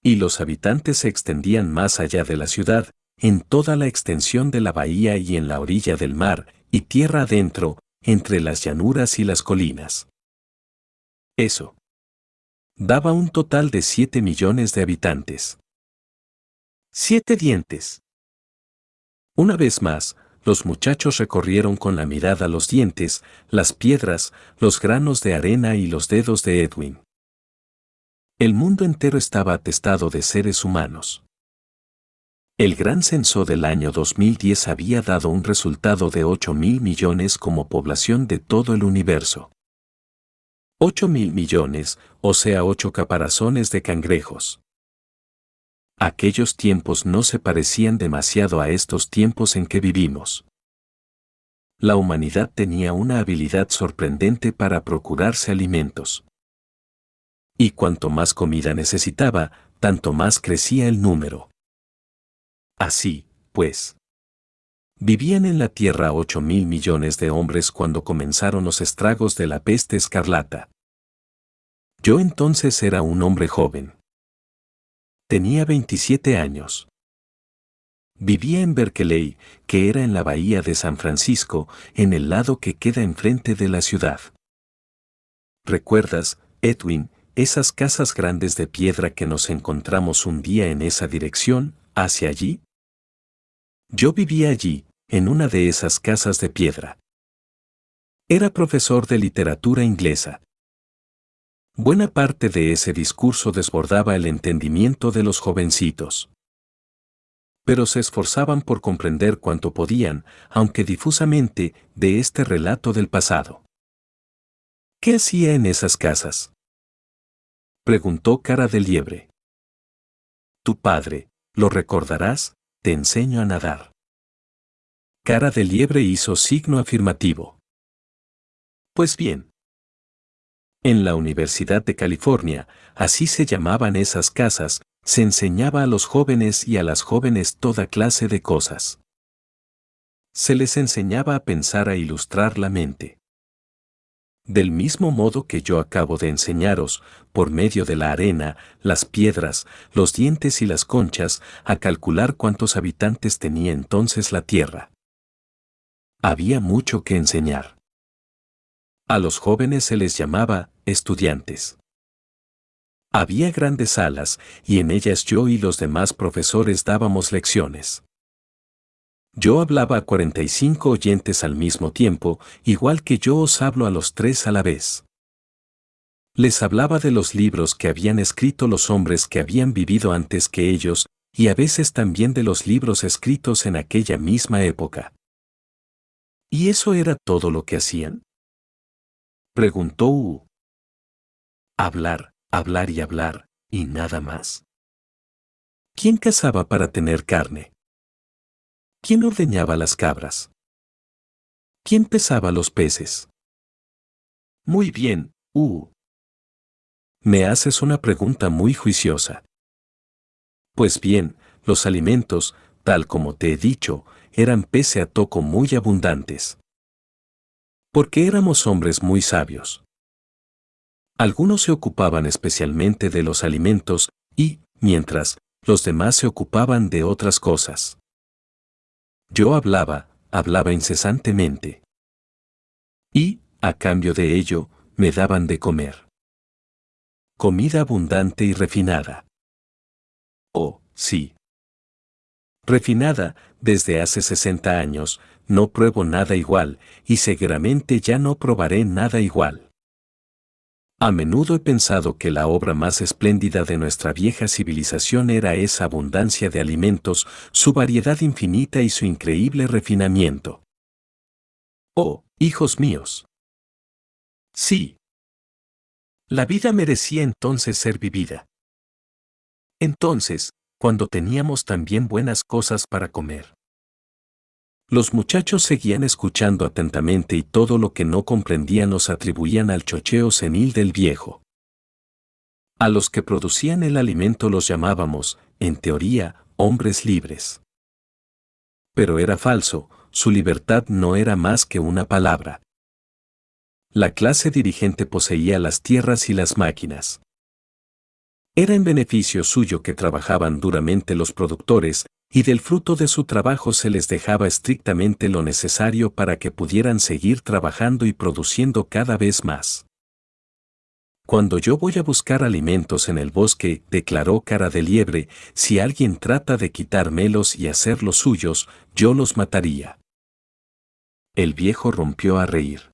Y los habitantes se extendían más allá de la ciudad, en toda la extensión de la bahía y en la orilla del mar, y tierra adentro, entre las llanuras y las colinas. Eso. Daba un total de siete millones de habitantes. Siete dientes. Una vez más, los muchachos recorrieron con la mirada los dientes, las piedras, los granos de arena y los dedos de Edwin. El mundo entero estaba atestado de seres humanos. El gran censo del año 2010 había dado un resultado de 8 mil millones como población de todo el universo. 8 mil millones, o sea 8 caparazones de cangrejos. Aquellos tiempos no se parecían demasiado a estos tiempos en que vivimos. La humanidad tenía una habilidad sorprendente para procurarse alimentos. Y cuanto más comida necesitaba, tanto más crecía el número. Así, pues. Vivían en la Tierra ocho mil millones de hombres cuando comenzaron los estragos de la peste escarlata. Yo entonces era un hombre joven. Tenía 27 años. Vivía en Berkeley, que era en la bahía de San Francisco, en el lado que queda enfrente de la ciudad. ¿Recuerdas, Edwin, esas casas grandes de piedra que nos encontramos un día en esa dirección, hacia allí? Yo vivía allí, en una de esas casas de piedra. Era profesor de literatura inglesa. Buena parte de ese discurso desbordaba el entendimiento de los jovencitos. Pero se esforzaban por comprender cuanto podían, aunque difusamente, de este relato del pasado. ¿Qué hacía en esas casas? Preguntó cara de liebre. Tu padre, ¿lo recordarás? te enseño a nadar. Cara de liebre hizo signo afirmativo. Pues bien. En la Universidad de California, así se llamaban esas casas, se enseñaba a los jóvenes y a las jóvenes toda clase de cosas. Se les enseñaba a pensar a ilustrar la mente. Del mismo modo que yo acabo de enseñaros, por medio de la arena, las piedras, los dientes y las conchas, a calcular cuántos habitantes tenía entonces la tierra. Había mucho que enseñar. A los jóvenes se les llamaba estudiantes. Había grandes salas, y en ellas yo y los demás profesores dábamos lecciones. Yo hablaba a 45 oyentes al mismo tiempo, igual que yo os hablo a los tres a la vez. Les hablaba de los libros que habían escrito los hombres que habían vivido antes que ellos, y a veces también de los libros escritos en aquella misma época. ¿Y eso era todo lo que hacían? Preguntó U. Hablar, hablar y hablar, y nada más. ¿Quién cazaba para tener carne? ¿Quién ordeñaba las cabras? ¿Quién pesaba los peces? Muy bien, uh. Me haces una pregunta muy juiciosa. Pues bien, los alimentos, tal como te he dicho, eran pese a toco muy abundantes. Porque éramos hombres muy sabios. Algunos se ocupaban especialmente de los alimentos y, mientras, los demás se ocupaban de otras cosas. Yo hablaba, hablaba incesantemente. Y, a cambio de ello, me daban de comer. Comida abundante y refinada. Oh, sí. Refinada, desde hace 60 años, no pruebo nada igual, y seguramente ya no probaré nada igual. A menudo he pensado que la obra más espléndida de nuestra vieja civilización era esa abundancia de alimentos, su variedad infinita y su increíble refinamiento. Oh, hijos míos. Sí. La vida merecía entonces ser vivida. Entonces, cuando teníamos también buenas cosas para comer. Los muchachos seguían escuchando atentamente y todo lo que no comprendían los atribuían al chocheo senil del viejo. A los que producían el alimento los llamábamos, en teoría, hombres libres. Pero era falso, su libertad no era más que una palabra. La clase dirigente poseía las tierras y las máquinas. Era en beneficio suyo que trabajaban duramente los productores, y del fruto de su trabajo se les dejaba estrictamente lo necesario para que pudieran seguir trabajando y produciendo cada vez más. Cuando yo voy a buscar alimentos en el bosque, declaró cara de liebre, si alguien trata de quitármelos y hacerlos suyos, yo los mataría. El viejo rompió a reír.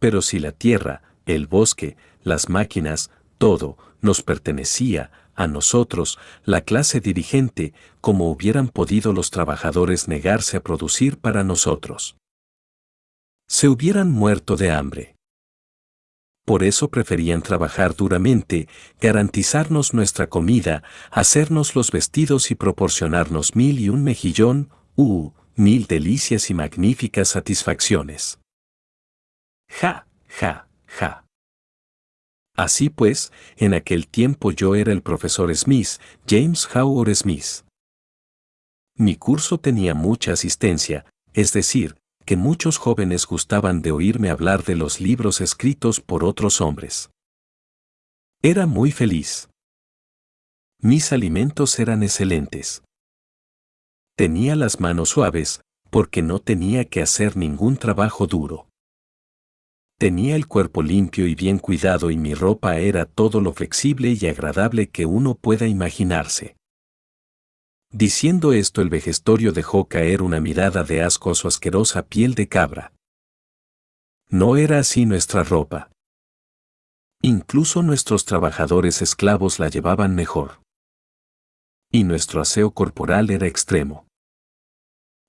Pero si la tierra, el bosque, las máquinas, todo, nos pertenecía, a nosotros, la clase dirigente, como hubieran podido los trabajadores negarse a producir para nosotros. Se hubieran muerto de hambre. Por eso preferían trabajar duramente, garantizarnos nuestra comida, hacernos los vestidos y proporcionarnos mil y un mejillón, uh, mil delicias y magníficas satisfacciones. Ja, ja, ja. Así pues, en aquel tiempo yo era el profesor Smith, James Howard Smith. Mi curso tenía mucha asistencia, es decir, que muchos jóvenes gustaban de oírme hablar de los libros escritos por otros hombres. Era muy feliz. Mis alimentos eran excelentes. Tenía las manos suaves, porque no tenía que hacer ningún trabajo duro. Tenía el cuerpo limpio y bien cuidado y mi ropa era todo lo flexible y agradable que uno pueda imaginarse. Diciendo esto el vejestorio dejó caer una mirada de asco a su asquerosa piel de cabra. No era así nuestra ropa. Incluso nuestros trabajadores esclavos la llevaban mejor. Y nuestro aseo corporal era extremo.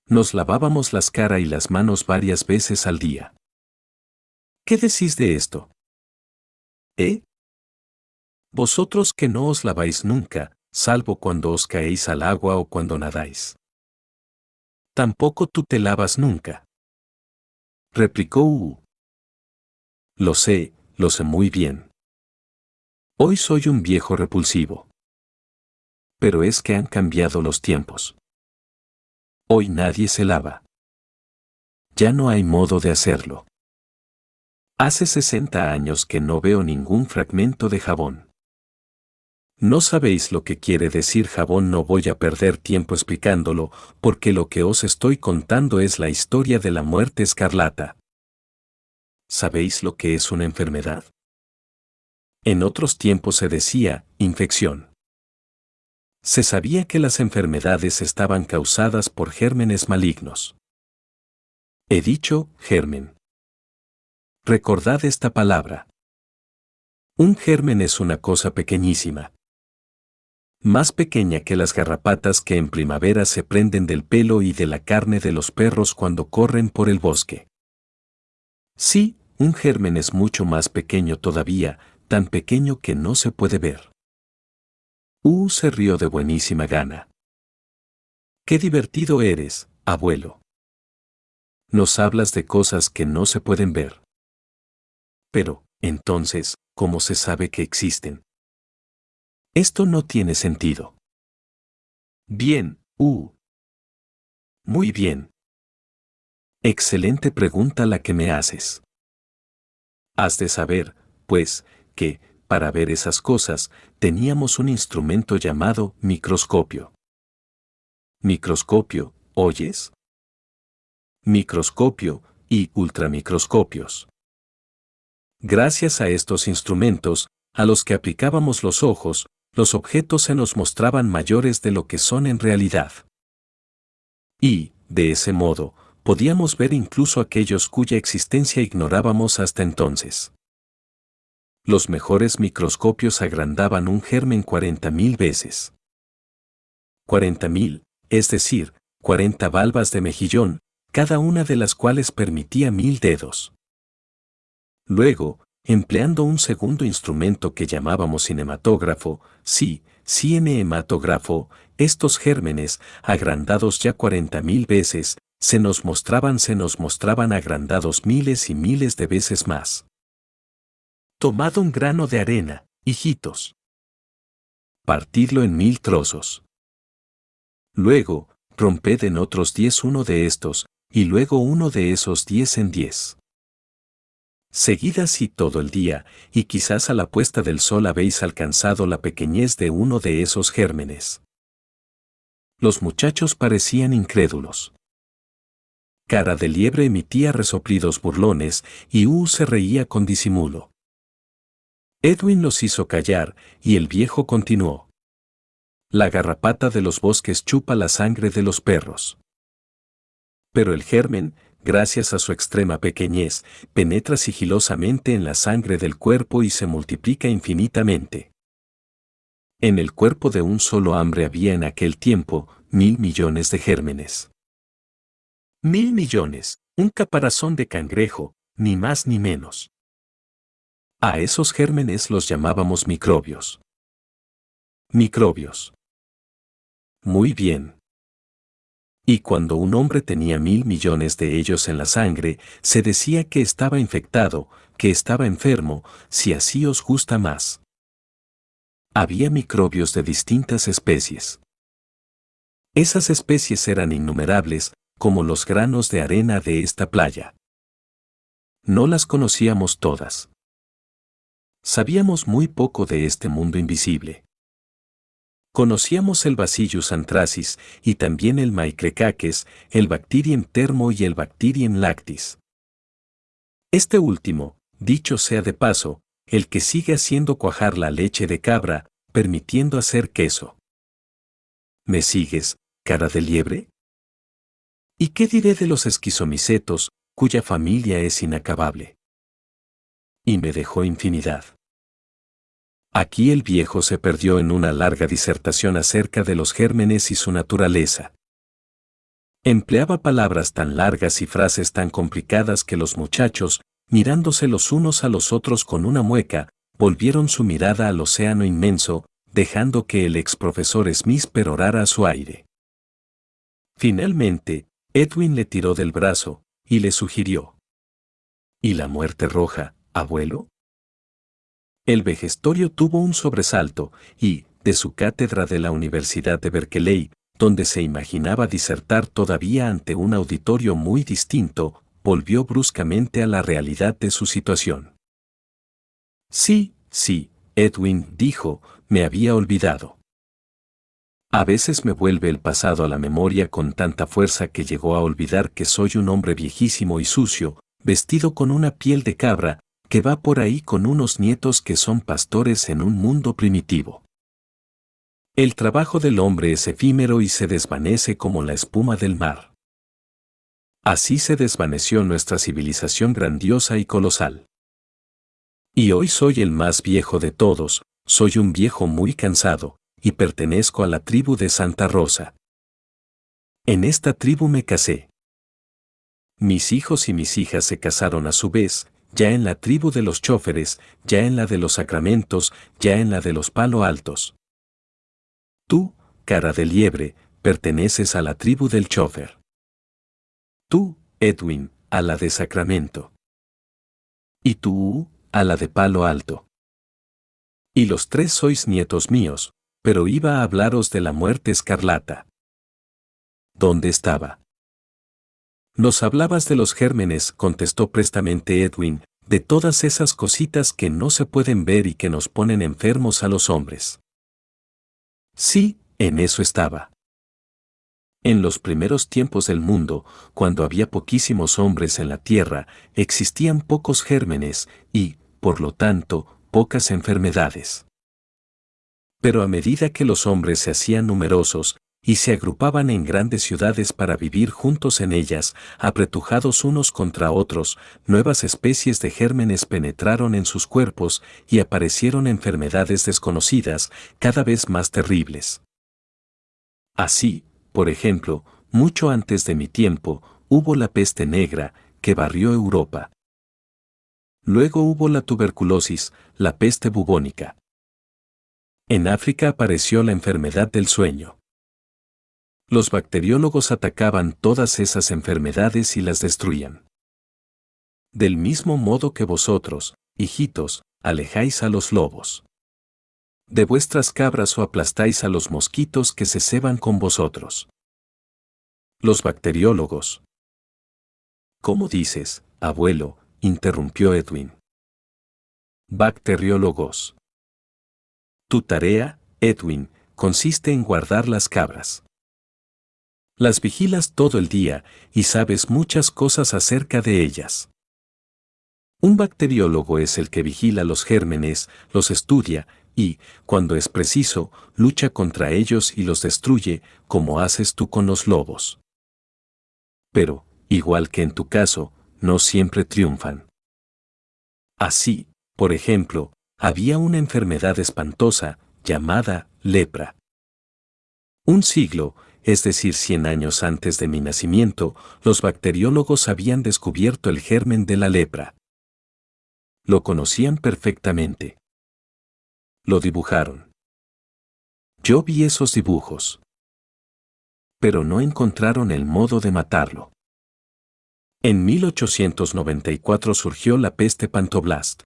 Nos lavábamos las cara y las manos varias veces al día. ¿Qué decís de esto? ¿Eh? Vosotros que no os laváis nunca, salvo cuando os caéis al agua o cuando nadáis. Tampoco tú te lavas nunca. Replicó U. Lo sé, lo sé muy bien. Hoy soy un viejo repulsivo. Pero es que han cambiado los tiempos. Hoy nadie se lava. Ya no hay modo de hacerlo. Hace 60 años que no veo ningún fragmento de jabón. No sabéis lo que quiere decir jabón, no voy a perder tiempo explicándolo, porque lo que os estoy contando es la historia de la muerte escarlata. ¿Sabéis lo que es una enfermedad? En otros tiempos se decía, infección. Se sabía que las enfermedades estaban causadas por gérmenes malignos. He dicho, germen. Recordad esta palabra. Un germen es una cosa pequeñísima. Más pequeña que las garrapatas que en primavera se prenden del pelo y de la carne de los perros cuando corren por el bosque. Sí, un germen es mucho más pequeño todavía, tan pequeño que no se puede ver. Uh se rió de buenísima gana. Qué divertido eres, abuelo. Nos hablas de cosas que no se pueden ver. Pero, entonces, ¿cómo se sabe que existen? Esto no tiene sentido. Bien, uh. Muy bien. Excelente pregunta la que me haces. Has de saber, pues, que, para ver esas cosas, teníamos un instrumento llamado microscopio. Microscopio, ¿oyes? Microscopio y ultramicroscopios. Gracias a estos instrumentos, a los que aplicábamos los ojos, los objetos se nos mostraban mayores de lo que son en realidad. Y, de ese modo, podíamos ver incluso aquellos cuya existencia ignorábamos hasta entonces. Los mejores microscopios agrandaban un germen 40.000 veces. 40.000, es decir, 40 valvas de mejillón, cada una de las cuales permitía mil dedos. Luego, empleando un segundo instrumento que llamábamos cinematógrafo, sí, cinematógrafo, estos gérmenes, agrandados ya 40.000 veces, se nos mostraban, se nos mostraban agrandados miles y miles de veces más. Tomad un grano de arena, hijitos. Partidlo en mil trozos. Luego, romped en otros diez uno de estos, y luego uno de esos diez en diez. Seguid así todo el día, y quizás a la puesta del sol habéis alcanzado la pequeñez de uno de esos gérmenes. Los muchachos parecían incrédulos. Cara de liebre emitía resoplidos burlones, y U se reía con disimulo. Edwin los hizo callar, y el viejo continuó. La garrapata de los bosques chupa la sangre de los perros. Pero el germen, gracias a su extrema pequeñez, penetra sigilosamente en la sangre del cuerpo y se multiplica infinitamente. En el cuerpo de un solo hambre había en aquel tiempo mil millones de gérmenes. Mil millones, un caparazón de cangrejo, ni más ni menos. A esos gérmenes los llamábamos microbios. Microbios. Muy bien. Y cuando un hombre tenía mil millones de ellos en la sangre, se decía que estaba infectado, que estaba enfermo, si así os gusta más. Había microbios de distintas especies. Esas especies eran innumerables, como los granos de arena de esta playa. No las conocíamos todas. Sabíamos muy poco de este mundo invisible. Conocíamos el Bacillus anthracis y también el Maicrecaques, el Bacterium termo y el Bacterium lactis. Este último, dicho sea de paso, el que sigue haciendo cuajar la leche de cabra, permitiendo hacer queso. ¿Me sigues, cara de liebre? ¿Y qué diré de los esquizomicetos, cuya familia es inacabable? Y me dejó infinidad. Aquí el viejo se perdió en una larga disertación acerca de los gérmenes y su naturaleza. Empleaba palabras tan largas y frases tan complicadas que los muchachos, mirándose los unos a los otros con una mueca, volvieron su mirada al océano inmenso, dejando que el ex profesor Smith perorara a su aire. Finalmente, Edwin le tiró del brazo, y le sugirió. ¿Y la muerte roja, abuelo? El vejestorio tuvo un sobresalto y, de su cátedra de la Universidad de Berkeley, donde se imaginaba disertar todavía ante un auditorio muy distinto, volvió bruscamente a la realidad de su situación. Sí, sí, Edwin dijo, me había olvidado. A veces me vuelve el pasado a la memoria con tanta fuerza que llegó a olvidar que soy un hombre viejísimo y sucio, vestido con una piel de cabra, que va por ahí con unos nietos que son pastores en un mundo primitivo. El trabajo del hombre es efímero y se desvanece como la espuma del mar. Así se desvaneció nuestra civilización grandiosa y colosal. Y hoy soy el más viejo de todos, soy un viejo muy cansado, y pertenezco a la tribu de Santa Rosa. En esta tribu me casé. Mis hijos y mis hijas se casaron a su vez, ya en la tribu de los chóferes, ya en la de los sacramentos, ya en la de los palo altos. Tú, cara de liebre, perteneces a la tribu del chofer. Tú, Edwin, a la de Sacramento. Y tú, a la de Palo Alto. Y los tres sois nietos míos, pero iba a hablaros de la muerte escarlata. ¿Dónde estaba? Nos hablabas de los gérmenes, contestó prestamente Edwin, de todas esas cositas que no se pueden ver y que nos ponen enfermos a los hombres. Sí, en eso estaba. En los primeros tiempos del mundo, cuando había poquísimos hombres en la tierra, existían pocos gérmenes y, por lo tanto, pocas enfermedades. Pero a medida que los hombres se hacían numerosos, y se agrupaban en grandes ciudades para vivir juntos en ellas, apretujados unos contra otros, nuevas especies de gérmenes penetraron en sus cuerpos y aparecieron enfermedades desconocidas, cada vez más terribles. Así, por ejemplo, mucho antes de mi tiempo, hubo la peste negra, que barrió Europa. Luego hubo la tuberculosis, la peste bubónica. En África apareció la enfermedad del sueño. Los bacteriólogos atacaban todas esas enfermedades y las destruían. Del mismo modo que vosotros, hijitos, alejáis a los lobos de vuestras cabras o aplastáis a los mosquitos que se ceban con vosotros. Los bacteriólogos. ¿Cómo dices, abuelo? interrumpió Edwin. Bacteriólogos. Tu tarea, Edwin, consiste en guardar las cabras. Las vigilas todo el día y sabes muchas cosas acerca de ellas. Un bacteriólogo es el que vigila los gérmenes, los estudia, y, cuando es preciso, lucha contra ellos y los destruye, como haces tú con los lobos. Pero, igual que en tu caso, no siempre triunfan. Así, por ejemplo, había una enfermedad espantosa, llamada lepra. Un siglo, es decir, cien años antes de mi nacimiento, los bacteriólogos habían descubierto el germen de la lepra. Lo conocían perfectamente lo dibujaron. Yo vi esos dibujos. Pero no encontraron el modo de matarlo. En 1894 surgió la peste pantoblast.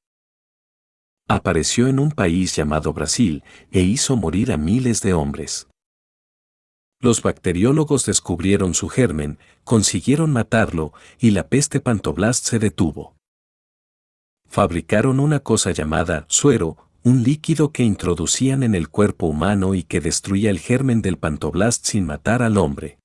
Apareció en un país llamado Brasil e hizo morir a miles de hombres. Los bacteriólogos descubrieron su germen, consiguieron matarlo y la peste pantoblast se detuvo. Fabricaron una cosa llamada suero, un líquido que introducían en el cuerpo humano y que destruía el germen del pantoblast sin matar al hombre.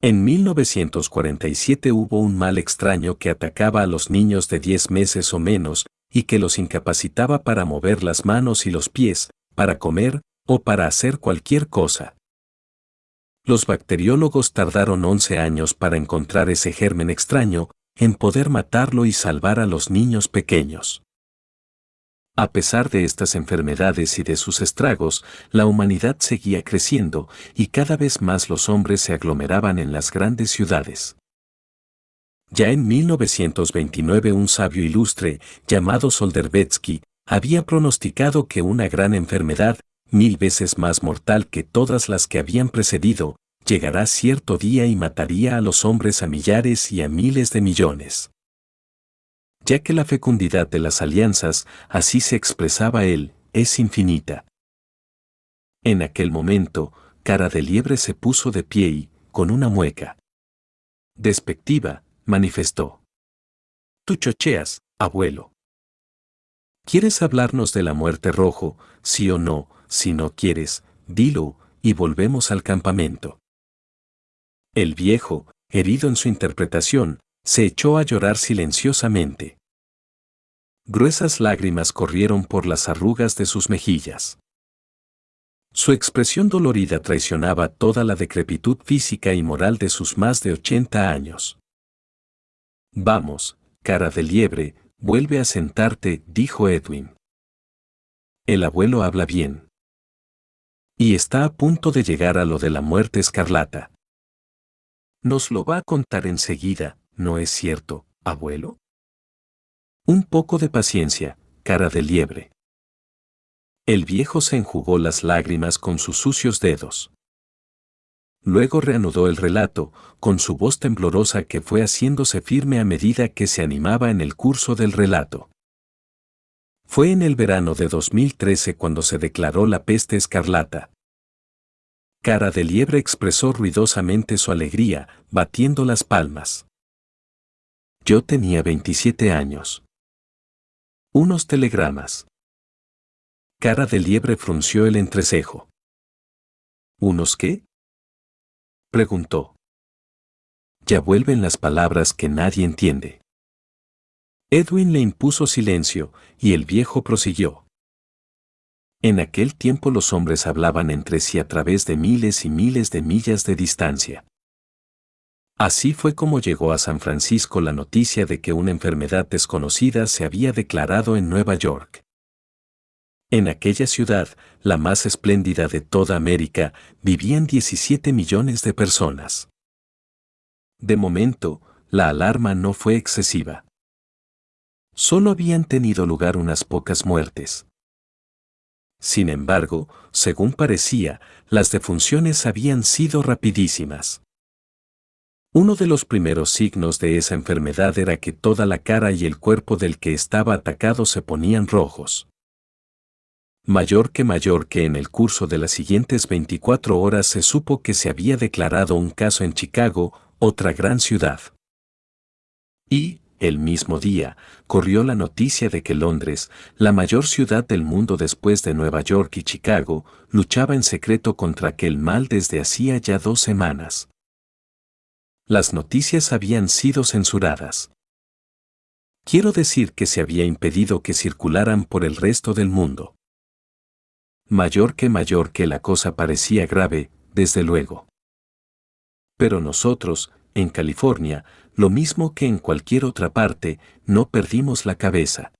En 1947 hubo un mal extraño que atacaba a los niños de 10 meses o menos y que los incapacitaba para mover las manos y los pies, para comer o para hacer cualquier cosa. Los bacteriólogos tardaron 11 años para encontrar ese germen extraño, en poder matarlo y salvar a los niños pequeños. A pesar de estas enfermedades y de sus estragos, la humanidad seguía creciendo y cada vez más los hombres se aglomeraban en las grandes ciudades. Ya en 1929 un sabio ilustre, llamado Solderbetsky, había pronosticado que una gran enfermedad, mil veces más mortal que todas las que habían precedido, llegará cierto día y mataría a los hombres a millares y a miles de millones ya que la fecundidad de las alianzas, así se expresaba él, es infinita. En aquel momento, cara de liebre se puso de pie y, con una mueca despectiva, manifestó. Tú chocheas, abuelo. ¿Quieres hablarnos de la muerte rojo, sí o no? Si no quieres, dilo, y volvemos al campamento. El viejo, herido en su interpretación, se echó a llorar silenciosamente. Gruesas lágrimas corrieron por las arrugas de sus mejillas. Su expresión dolorida traicionaba toda la decrepitud física y moral de sus más de 80 años. Vamos, cara de liebre, vuelve a sentarte, dijo Edwin. El abuelo habla bien. Y está a punto de llegar a lo de la muerte escarlata. Nos lo va a contar enseguida, ¿no es cierto, abuelo? Un poco de paciencia, cara de liebre. El viejo se enjugó las lágrimas con sus sucios dedos. Luego reanudó el relato, con su voz temblorosa que fue haciéndose firme a medida que se animaba en el curso del relato. Fue en el verano de 2013 cuando se declaró la peste escarlata. Cara de Liebre expresó ruidosamente su alegría, batiendo las palmas. Yo tenía 27 años. Unos telegramas. Cara de Liebre frunció el entrecejo. ¿Unos qué? Preguntó. Ya vuelven las palabras que nadie entiende. Edwin le impuso silencio, y el viejo prosiguió. En aquel tiempo los hombres hablaban entre sí a través de miles y miles de millas de distancia. Así fue como llegó a San Francisco la noticia de que una enfermedad desconocida se había declarado en Nueva York. En aquella ciudad, la más espléndida de toda América, vivían 17 millones de personas. De momento, la alarma no fue excesiva. Solo habían tenido lugar unas pocas muertes. Sin embargo, según parecía, las defunciones habían sido rapidísimas. Uno de los primeros signos de esa enfermedad era que toda la cara y el cuerpo del que estaba atacado se ponían rojos mayor que mayor que en el curso de las siguientes 24 horas se supo que se había declarado un caso en Chicago, otra gran ciudad. Y, el mismo día, corrió la noticia de que Londres, la mayor ciudad del mundo después de Nueva York y Chicago, luchaba en secreto contra aquel mal desde hacía ya dos semanas. Las noticias habían sido censuradas. Quiero decir que se había impedido que circularan por el resto del mundo mayor que mayor que la cosa parecía grave, desde luego. Pero nosotros, en California, lo mismo que en cualquier otra parte, no perdimos la cabeza.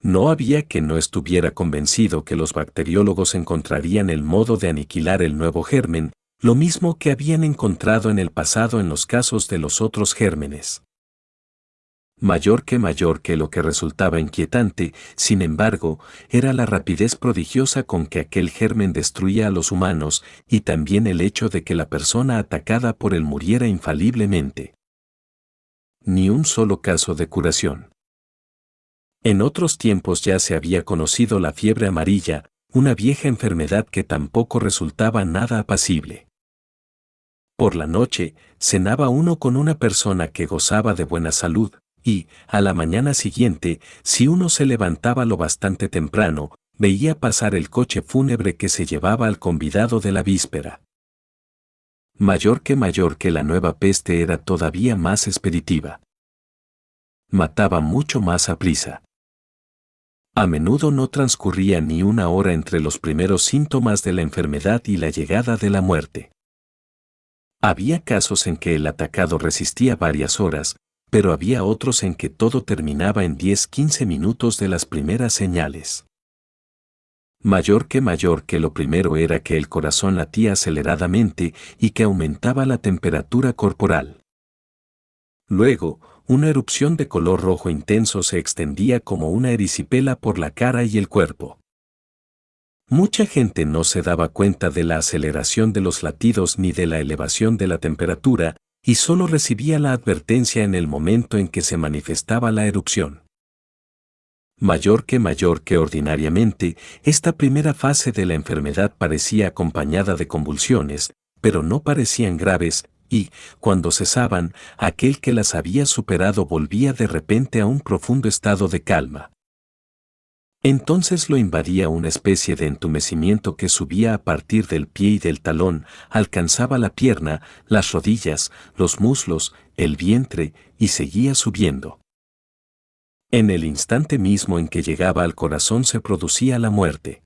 No había que no estuviera convencido que los bacteriólogos encontrarían el modo de aniquilar el nuevo germen, lo mismo que habían encontrado en el pasado en los casos de los otros gérmenes mayor que mayor que lo que resultaba inquietante, sin embargo, era la rapidez prodigiosa con que aquel germen destruía a los humanos y también el hecho de que la persona atacada por él muriera infaliblemente. Ni un solo caso de curación. En otros tiempos ya se había conocido la fiebre amarilla, una vieja enfermedad que tampoco resultaba nada apacible. Por la noche, cenaba uno con una persona que gozaba de buena salud, y, a la mañana siguiente, si uno se levantaba lo bastante temprano, veía pasar el coche fúnebre que se llevaba al convidado de la víspera. Mayor que mayor que la nueva peste era todavía más expeditiva. Mataba mucho más a prisa. A menudo no transcurría ni una hora entre los primeros síntomas de la enfermedad y la llegada de la muerte. Había casos en que el atacado resistía varias horas, pero había otros en que todo terminaba en 10-15 minutos de las primeras señales. Mayor que mayor que lo primero era que el corazón latía aceleradamente y que aumentaba la temperatura corporal. Luego, una erupción de color rojo intenso se extendía como una erisipela por la cara y el cuerpo. Mucha gente no se daba cuenta de la aceleración de los latidos ni de la elevación de la temperatura, y solo recibía la advertencia en el momento en que se manifestaba la erupción. Mayor que mayor que ordinariamente, esta primera fase de la enfermedad parecía acompañada de convulsiones, pero no parecían graves, y, cuando cesaban, aquel que las había superado volvía de repente a un profundo estado de calma. Entonces lo invadía una especie de entumecimiento que subía a partir del pie y del talón, alcanzaba la pierna, las rodillas, los muslos, el vientre, y seguía subiendo. En el instante mismo en que llegaba al corazón se producía la muerte.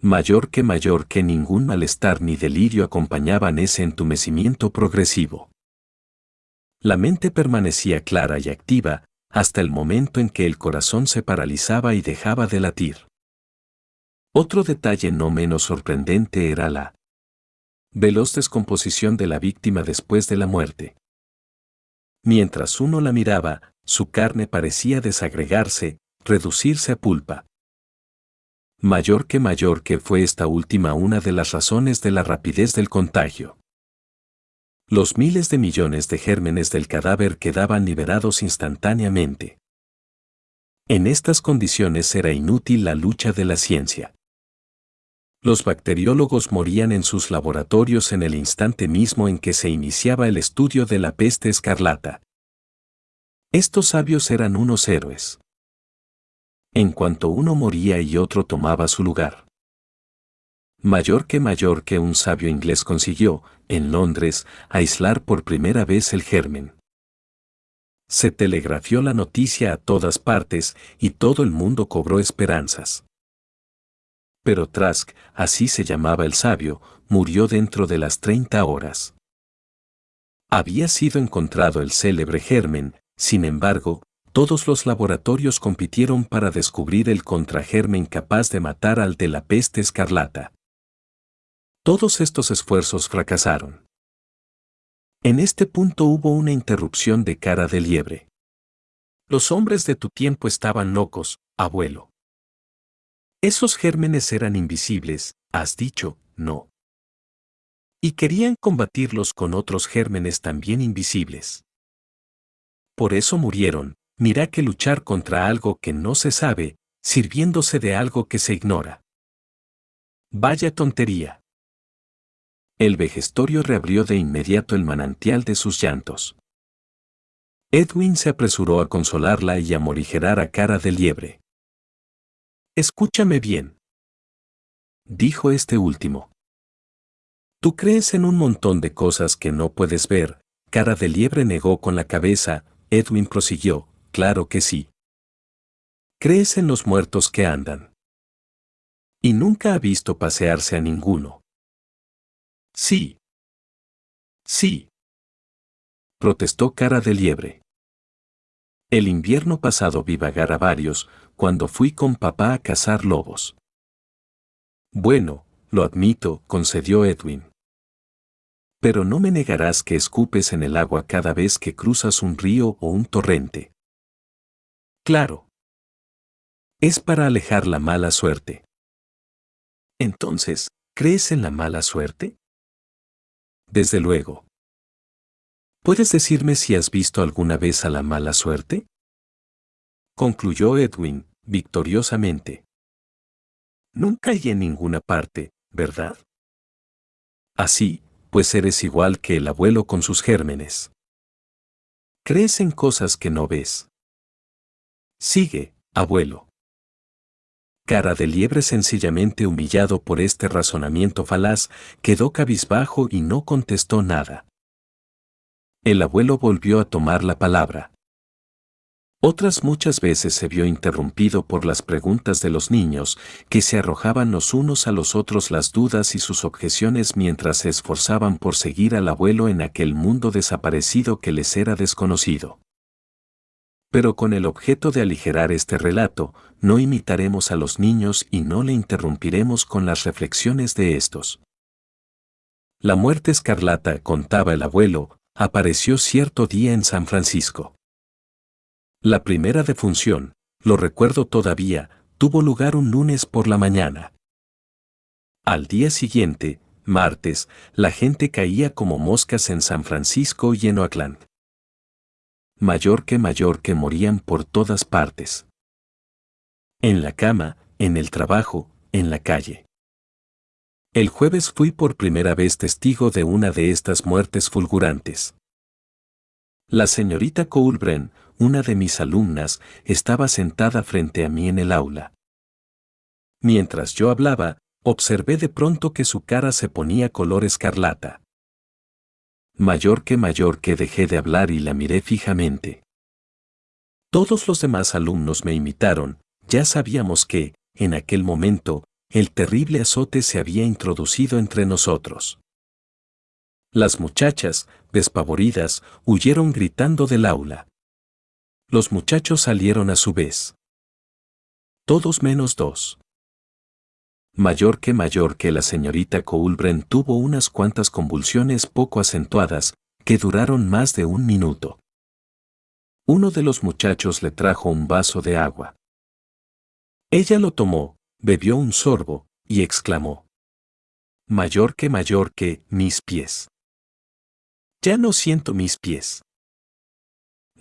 Mayor que mayor que ningún malestar ni delirio acompañaban ese entumecimiento progresivo. La mente permanecía clara y activa, hasta el momento en que el corazón se paralizaba y dejaba de latir. Otro detalle no menos sorprendente era la veloz descomposición de la víctima después de la muerte. Mientras uno la miraba, su carne parecía desagregarse, reducirse a pulpa. Mayor que mayor que fue esta última una de las razones de la rapidez del contagio. Los miles de millones de gérmenes del cadáver quedaban liberados instantáneamente. En estas condiciones era inútil la lucha de la ciencia. Los bacteriólogos morían en sus laboratorios en el instante mismo en que se iniciaba el estudio de la peste escarlata. Estos sabios eran unos héroes. En cuanto uno moría y otro tomaba su lugar. Mayor que mayor que un sabio inglés consiguió, en Londres, aislar por primera vez el germen. Se telegrafió la noticia a todas partes y todo el mundo cobró esperanzas. Pero Trask, así se llamaba el sabio, murió dentro de las 30 horas. Había sido encontrado el célebre germen, sin embargo, todos los laboratorios compitieron para descubrir el contragermen capaz de matar al de la peste escarlata. Todos estos esfuerzos fracasaron. En este punto hubo una interrupción de cara de liebre. Los hombres de tu tiempo estaban locos, abuelo. Esos gérmenes eran invisibles, has dicho, no. Y querían combatirlos con otros gérmenes también invisibles. Por eso murieron, mira que luchar contra algo que no se sabe, sirviéndose de algo que se ignora. Vaya tontería. El vejestorio reabrió de inmediato el manantial de sus llantos. Edwin se apresuró a consolarla y a morigerar a cara de liebre. Escúchame bien. Dijo este último. Tú crees en un montón de cosas que no puedes ver, cara de liebre negó con la cabeza, Edwin prosiguió, claro que sí. Crees en los muertos que andan. Y nunca ha visto pasearse a ninguno. Sí. Sí. Protestó cara de liebre. El invierno pasado vi vagar a varios, cuando fui con papá a cazar lobos. Bueno, lo admito, concedió Edwin. Pero no me negarás que escupes en el agua cada vez que cruzas un río o un torrente. Claro. Es para alejar la mala suerte. Entonces, ¿crees en la mala suerte? Desde luego. ¿Puedes decirme si has visto alguna vez a la mala suerte? Concluyó Edwin, victoriosamente. Nunca hay en ninguna parte, ¿verdad? Así, pues eres igual que el abuelo con sus gérmenes. Crees en cosas que no ves. Sigue, abuelo. Cara de liebre sencillamente humillado por este razonamiento falaz, quedó cabizbajo y no contestó nada. El abuelo volvió a tomar la palabra. Otras muchas veces se vio interrumpido por las preguntas de los niños, que se arrojaban los unos a los otros las dudas y sus objeciones mientras se esforzaban por seguir al abuelo en aquel mundo desaparecido que les era desconocido. Pero con el objeto de aligerar este relato, no imitaremos a los niños y no le interrumpiremos con las reflexiones de estos. La muerte escarlata, contaba el abuelo, apareció cierto día en San Francisco. La primera defunción, lo recuerdo todavía, tuvo lugar un lunes por la mañana. Al día siguiente, martes, la gente caía como moscas en San Francisco y en Oakland. Mayor que mayor que morían por todas partes. En la cama, en el trabajo, en la calle. El jueves fui por primera vez testigo de una de estas muertes fulgurantes. La señorita Coulbren, una de mis alumnas, estaba sentada frente a mí en el aula. Mientras yo hablaba, observé de pronto que su cara se ponía color escarlata. Mayor que mayor que dejé de hablar y la miré fijamente. Todos los demás alumnos me imitaron, ya sabíamos que, en aquel momento, el terrible azote se había introducido entre nosotros. Las muchachas, despavoridas, huyeron gritando del aula. Los muchachos salieron a su vez. Todos menos dos. Mayor que mayor que la señorita Coulbren tuvo unas cuantas convulsiones poco acentuadas, que duraron más de un minuto. Uno de los muchachos le trajo un vaso de agua. Ella lo tomó, Bebió un sorbo, y exclamó. Mayor que mayor que mis pies. Ya no siento mis pies.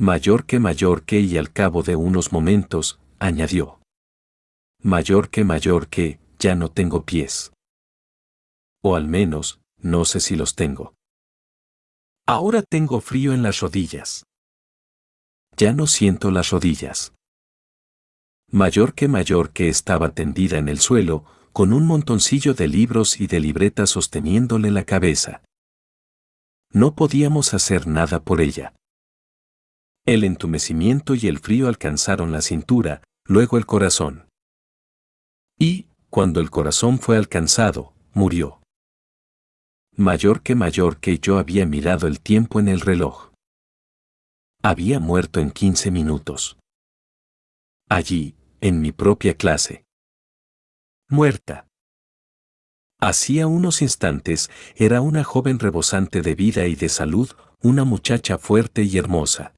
Mayor que mayor que y al cabo de unos momentos, añadió. Mayor que mayor que, ya no tengo pies. O al menos, no sé si los tengo. Ahora tengo frío en las rodillas. Ya no siento las rodillas. Mayor que mayor que estaba tendida en el suelo, con un montoncillo de libros y de libretas sosteniéndole la cabeza. No podíamos hacer nada por ella. El entumecimiento y el frío alcanzaron la cintura, luego el corazón. Y, cuando el corazón fue alcanzado, murió. Mayor que mayor que yo había mirado el tiempo en el reloj. Había muerto en 15 minutos. Allí, en mi propia clase. Muerta. Hacía unos instantes era una joven rebosante de vida y de salud, una muchacha fuerte y hermosa.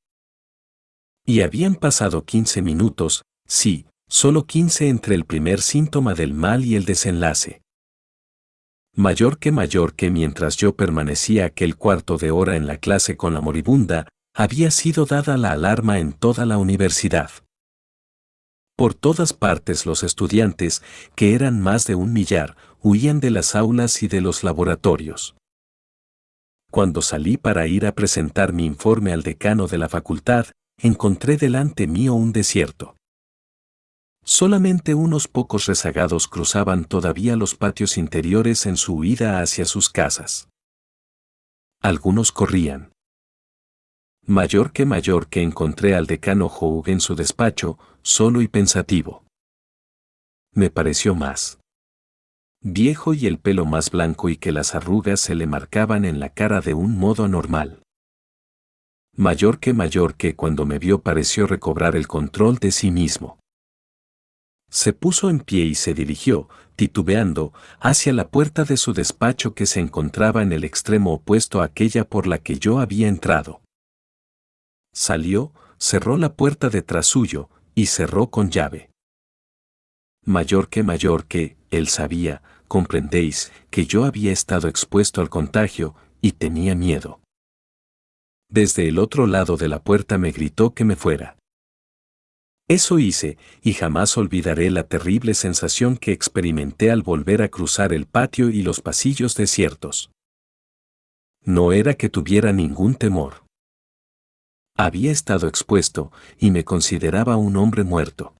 Y habían pasado 15 minutos, sí, solo 15 entre el primer síntoma del mal y el desenlace. Mayor que mayor que mientras yo permanecía aquel cuarto de hora en la clase con la moribunda, había sido dada la alarma en toda la universidad. Por todas partes los estudiantes, que eran más de un millar, huían de las aulas y de los laboratorios. Cuando salí para ir a presentar mi informe al decano de la facultad, encontré delante mío un desierto. Solamente unos pocos rezagados cruzaban todavía los patios interiores en su huida hacia sus casas. Algunos corrían. Mayor que mayor que encontré al decano Houg en su despacho, solo y pensativo. Me pareció más viejo y el pelo más blanco y que las arrugas se le marcaban en la cara de un modo anormal. Mayor que mayor que cuando me vio pareció recobrar el control de sí mismo. Se puso en pie y se dirigió, titubeando, hacia la puerta de su despacho que se encontraba en el extremo opuesto a aquella por la que yo había entrado. Salió, cerró la puerta detrás suyo, y cerró con llave. Mayor que mayor que, él sabía, comprendéis, que yo había estado expuesto al contagio, y tenía miedo. Desde el otro lado de la puerta me gritó que me fuera. Eso hice, y jamás olvidaré la terrible sensación que experimenté al volver a cruzar el patio y los pasillos desiertos. No era que tuviera ningún temor. Había estado expuesto, y me consideraba un hombre muerto.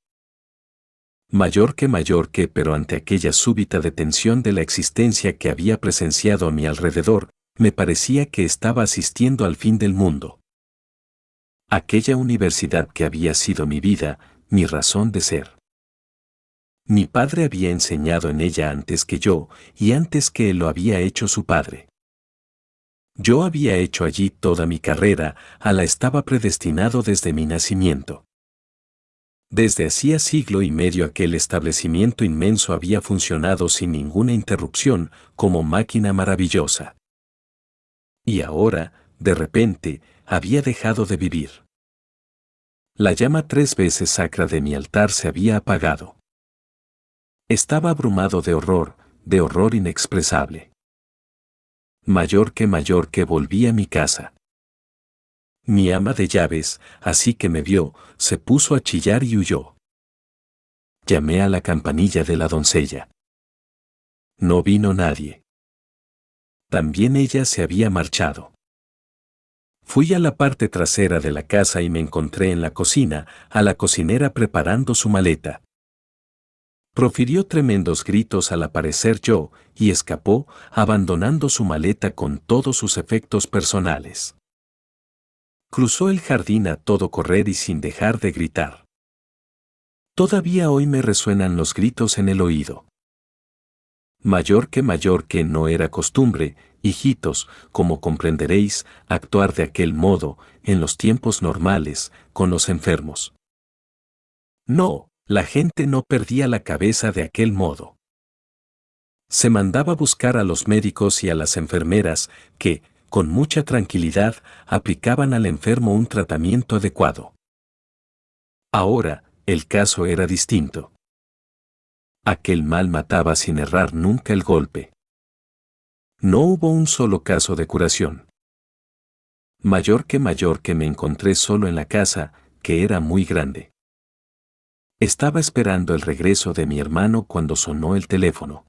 Mayor que mayor que pero ante aquella súbita detención de la existencia que había presenciado a mi alrededor, me parecía que estaba asistiendo al fin del mundo. Aquella universidad que había sido mi vida, mi razón de ser. Mi padre había enseñado en ella antes que yo, y antes que lo había hecho su padre. Yo había hecho allí toda mi carrera, a la estaba predestinado desde mi nacimiento. Desde hacía siglo y medio aquel establecimiento inmenso había funcionado sin ninguna interrupción, como máquina maravillosa. Y ahora, de repente, había dejado de vivir. La llama tres veces sacra de mi altar se había apagado. Estaba abrumado de horror, de horror inexpresable mayor que mayor que volví a mi casa. Mi ama de llaves, así que me vio, se puso a chillar y huyó. Llamé a la campanilla de la doncella. No vino nadie. También ella se había marchado. Fui a la parte trasera de la casa y me encontré en la cocina, a la cocinera preparando su maleta. Profirió tremendos gritos al aparecer yo y escapó, abandonando su maleta con todos sus efectos personales. Cruzó el jardín a todo correr y sin dejar de gritar. Todavía hoy me resuenan los gritos en el oído. Mayor que mayor que no era costumbre, hijitos, como comprenderéis, actuar de aquel modo, en los tiempos normales, con los enfermos. No, la gente no perdía la cabeza de aquel modo. Se mandaba buscar a los médicos y a las enfermeras que, con mucha tranquilidad, aplicaban al enfermo un tratamiento adecuado. Ahora, el caso era distinto. Aquel mal mataba sin errar nunca el golpe. No hubo un solo caso de curación. Mayor que mayor que me encontré solo en la casa, que era muy grande. Estaba esperando el regreso de mi hermano cuando sonó el teléfono.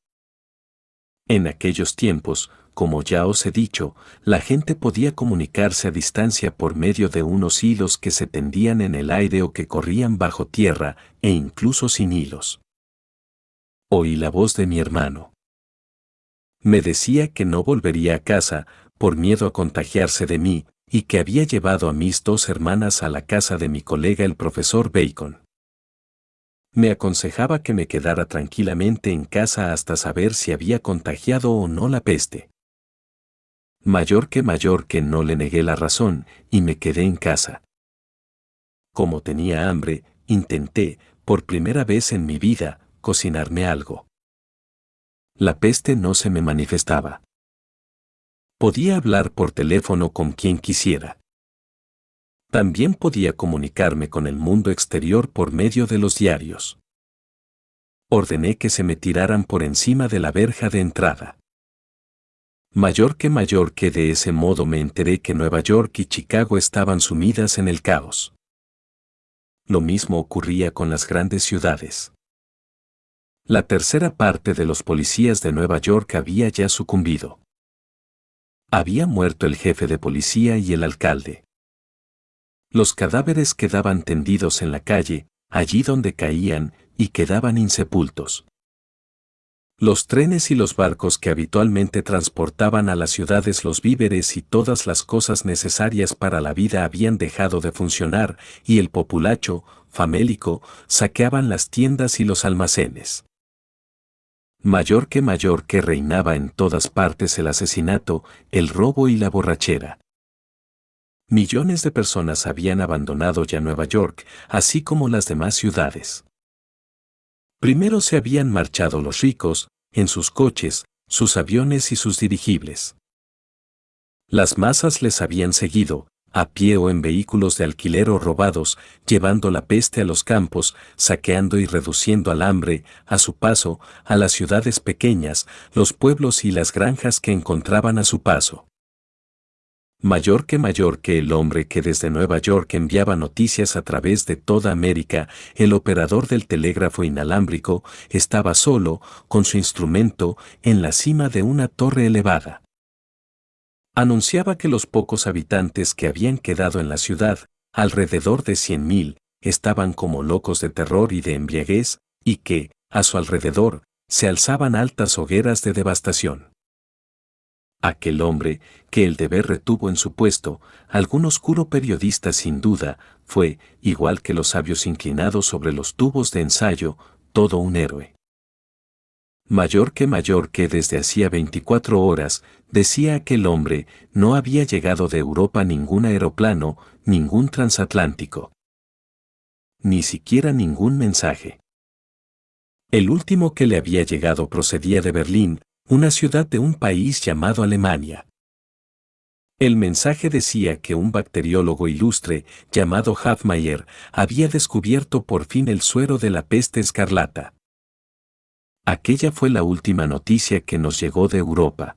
En aquellos tiempos, como ya os he dicho, la gente podía comunicarse a distancia por medio de unos hilos que se tendían en el aire o que corrían bajo tierra, e incluso sin hilos. Oí la voz de mi hermano. Me decía que no volvería a casa, por miedo a contagiarse de mí, y que había llevado a mis dos hermanas a la casa de mi colega el profesor Bacon. Me aconsejaba que me quedara tranquilamente en casa hasta saber si había contagiado o no la peste. Mayor que mayor que no le negué la razón y me quedé en casa. Como tenía hambre, intenté, por primera vez en mi vida, cocinarme algo. La peste no se me manifestaba. Podía hablar por teléfono con quien quisiera. También podía comunicarme con el mundo exterior por medio de los diarios. Ordené que se me tiraran por encima de la verja de entrada. Mayor que mayor que de ese modo me enteré que Nueva York y Chicago estaban sumidas en el caos. Lo mismo ocurría con las grandes ciudades. La tercera parte de los policías de Nueva York había ya sucumbido. Había muerto el jefe de policía y el alcalde. Los cadáveres quedaban tendidos en la calle, allí donde caían, y quedaban insepultos. Los trenes y los barcos que habitualmente transportaban a las ciudades los víveres y todas las cosas necesarias para la vida habían dejado de funcionar, y el populacho, famélico, saqueaban las tiendas y los almacenes. Mayor que mayor que reinaba en todas partes el asesinato, el robo y la borrachera. Millones de personas habían abandonado ya Nueva York, así como las demás ciudades. Primero se habían marchado los ricos, en sus coches, sus aviones y sus dirigibles. Las masas les habían seguido, a pie o en vehículos de alquiler o robados, llevando la peste a los campos, saqueando y reduciendo al hambre, a su paso, a las ciudades pequeñas, los pueblos y las granjas que encontraban a su paso mayor que mayor que el hombre que desde Nueva York enviaba noticias a través de toda América, el operador del telégrafo inalámbrico estaba solo, con su instrumento, en la cima de una torre elevada. Anunciaba que los pocos habitantes que habían quedado en la ciudad, alrededor de cien mil, estaban como locos de terror y de embriaguez, y que, a su alrededor, se alzaban altas hogueras de devastación. Aquel hombre, que el deber retuvo en su puesto, algún oscuro periodista sin duda, fue, igual que los sabios inclinados sobre los tubos de ensayo, todo un héroe. Mayor que mayor que desde hacía 24 horas, decía aquel hombre, no había llegado de Europa ningún aeroplano, ningún transatlántico. Ni siquiera ningún mensaje. El último que le había llegado procedía de Berlín, una ciudad de un país llamado Alemania. El mensaje decía que un bacteriólogo ilustre, llamado Hafmeyer, había descubierto por fin el suero de la peste escarlata. Aquella fue la última noticia que nos llegó de Europa.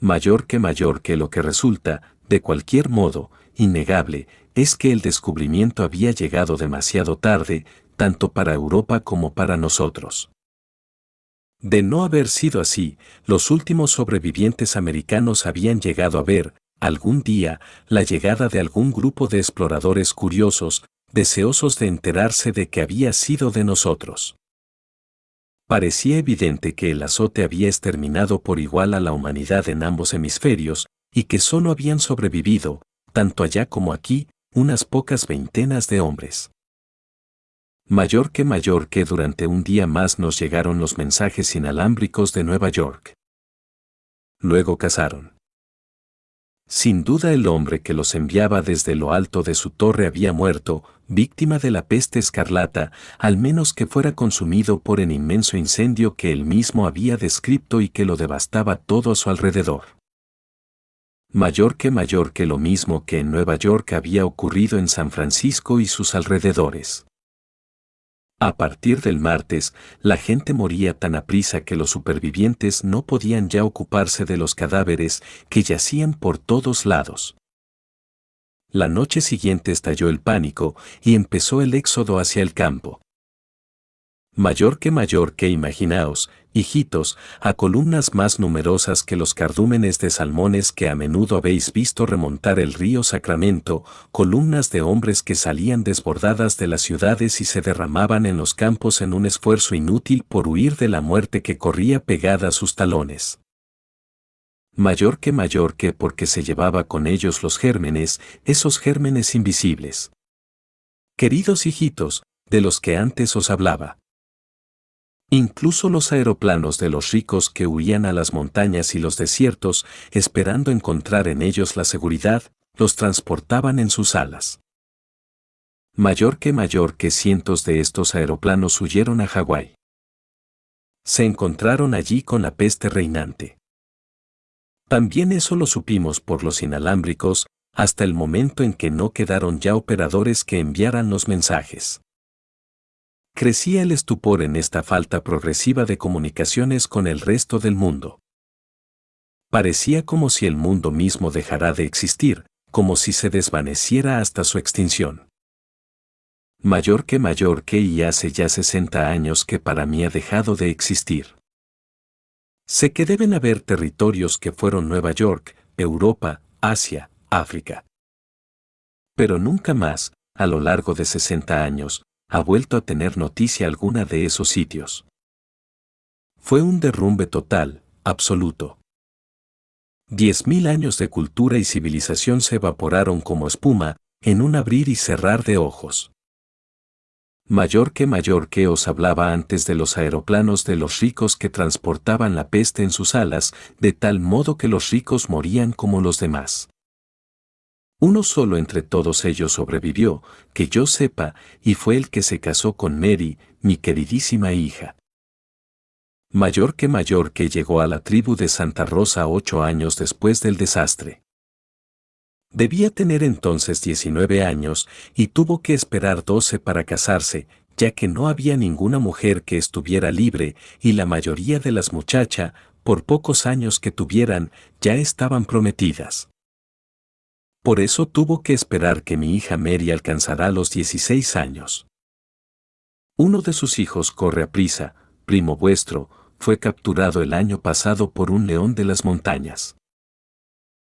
Mayor que mayor que lo que resulta, de cualquier modo, innegable, es que el descubrimiento había llegado demasiado tarde, tanto para Europa como para nosotros. De no haber sido así, los últimos sobrevivientes americanos habían llegado a ver, algún día, la llegada de algún grupo de exploradores curiosos, deseosos de enterarse de que había sido de nosotros. Parecía evidente que el azote había exterminado por igual a la humanidad en ambos hemisferios, y que solo habían sobrevivido, tanto allá como aquí, unas pocas veintenas de hombres mayor que mayor que durante un día más nos llegaron los mensajes inalámbricos de Nueva York. Luego cazaron. Sin duda el hombre que los enviaba desde lo alto de su torre había muerto, víctima de la peste escarlata, al menos que fuera consumido por el inmenso incendio que él mismo había descrito y que lo devastaba todo a su alrededor. Mayor que mayor que lo mismo que en Nueva York había ocurrido en San Francisco y sus alrededores. A partir del martes, la gente moría tan aprisa que los supervivientes no podían ya ocuparse de los cadáveres que yacían por todos lados. La noche siguiente estalló el pánico y empezó el éxodo hacia el campo. Mayor que mayor que imaginaos, hijitos, a columnas más numerosas que los cardúmenes de salmones que a menudo habéis visto remontar el río Sacramento, columnas de hombres que salían desbordadas de las ciudades y se derramaban en los campos en un esfuerzo inútil por huir de la muerte que corría pegada a sus talones. Mayor que mayor que porque se llevaba con ellos los gérmenes, esos gérmenes invisibles. Queridos hijitos, de los que antes os hablaba. Incluso los aeroplanos de los ricos que huían a las montañas y los desiertos, esperando encontrar en ellos la seguridad, los transportaban en sus alas. Mayor que mayor que cientos de estos aeroplanos huyeron a Hawái. Se encontraron allí con la peste reinante. También eso lo supimos por los inalámbricos, hasta el momento en que no quedaron ya operadores que enviaran los mensajes. Crecía el estupor en esta falta progresiva de comunicaciones con el resto del mundo. Parecía como si el mundo mismo dejara de existir, como si se desvaneciera hasta su extinción. Mayor que mayor que y hace ya 60 años que para mí ha dejado de existir. Sé que deben haber territorios que fueron Nueva York, Europa, Asia, África. Pero nunca más, a lo largo de 60 años, ha vuelto a tener noticia alguna de esos sitios. Fue un derrumbe total, absoluto. Diez mil años de cultura y civilización se evaporaron como espuma, en un abrir y cerrar de ojos. Mayor que mayor que os hablaba antes de los aeroplanos de los ricos que transportaban la peste en sus alas, de tal modo que los ricos morían como los demás. Uno solo entre todos ellos sobrevivió, que yo sepa, y fue el que se casó con Mary, mi queridísima hija. Mayor que mayor que llegó a la tribu de Santa Rosa ocho años después del desastre. Debía tener entonces 19 años y tuvo que esperar 12 para casarse, ya que no había ninguna mujer que estuviera libre y la mayoría de las muchachas, por pocos años que tuvieran, ya estaban prometidas. Por eso tuvo que esperar que mi hija Mary alcanzara los 16 años. Uno de sus hijos corre a prisa, primo vuestro, fue capturado el año pasado por un león de las montañas.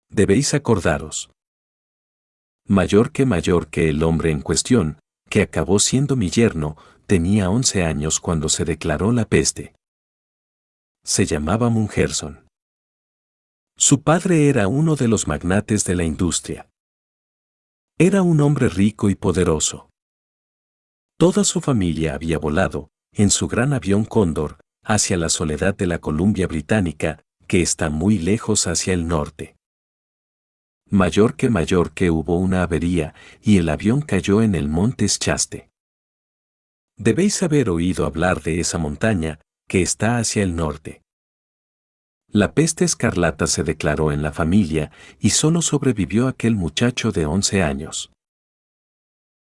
Debéis acordaros. Mayor que mayor que el hombre en cuestión, que acabó siendo mi yerno, tenía 11 años cuando se declaró la peste. Se llamaba Mungerson. Su padre era uno de los magnates de la industria. Era un hombre rico y poderoso. Toda su familia había volado, en su gran avión Cóndor, hacia la soledad de la Columbia Británica, que está muy lejos hacia el norte. Mayor que mayor que hubo una avería y el avión cayó en el monte Chaste. Debéis haber oído hablar de esa montaña, que está hacia el norte. La peste escarlata se declaró en la familia y solo sobrevivió aquel muchacho de 11 años.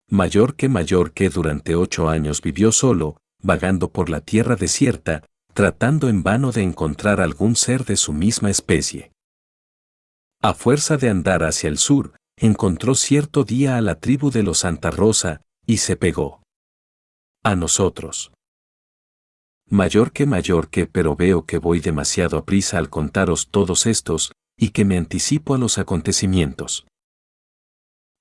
Mayor que mayor que durante ocho años vivió solo, vagando por la tierra desierta, tratando en vano de encontrar algún ser de su misma especie. A fuerza de andar hacia el sur, encontró cierto día a la tribu de los Santa Rosa, y se pegó. A nosotros mayor que mayor que pero veo que voy demasiado a prisa al contaros todos estos, y que me anticipo a los acontecimientos.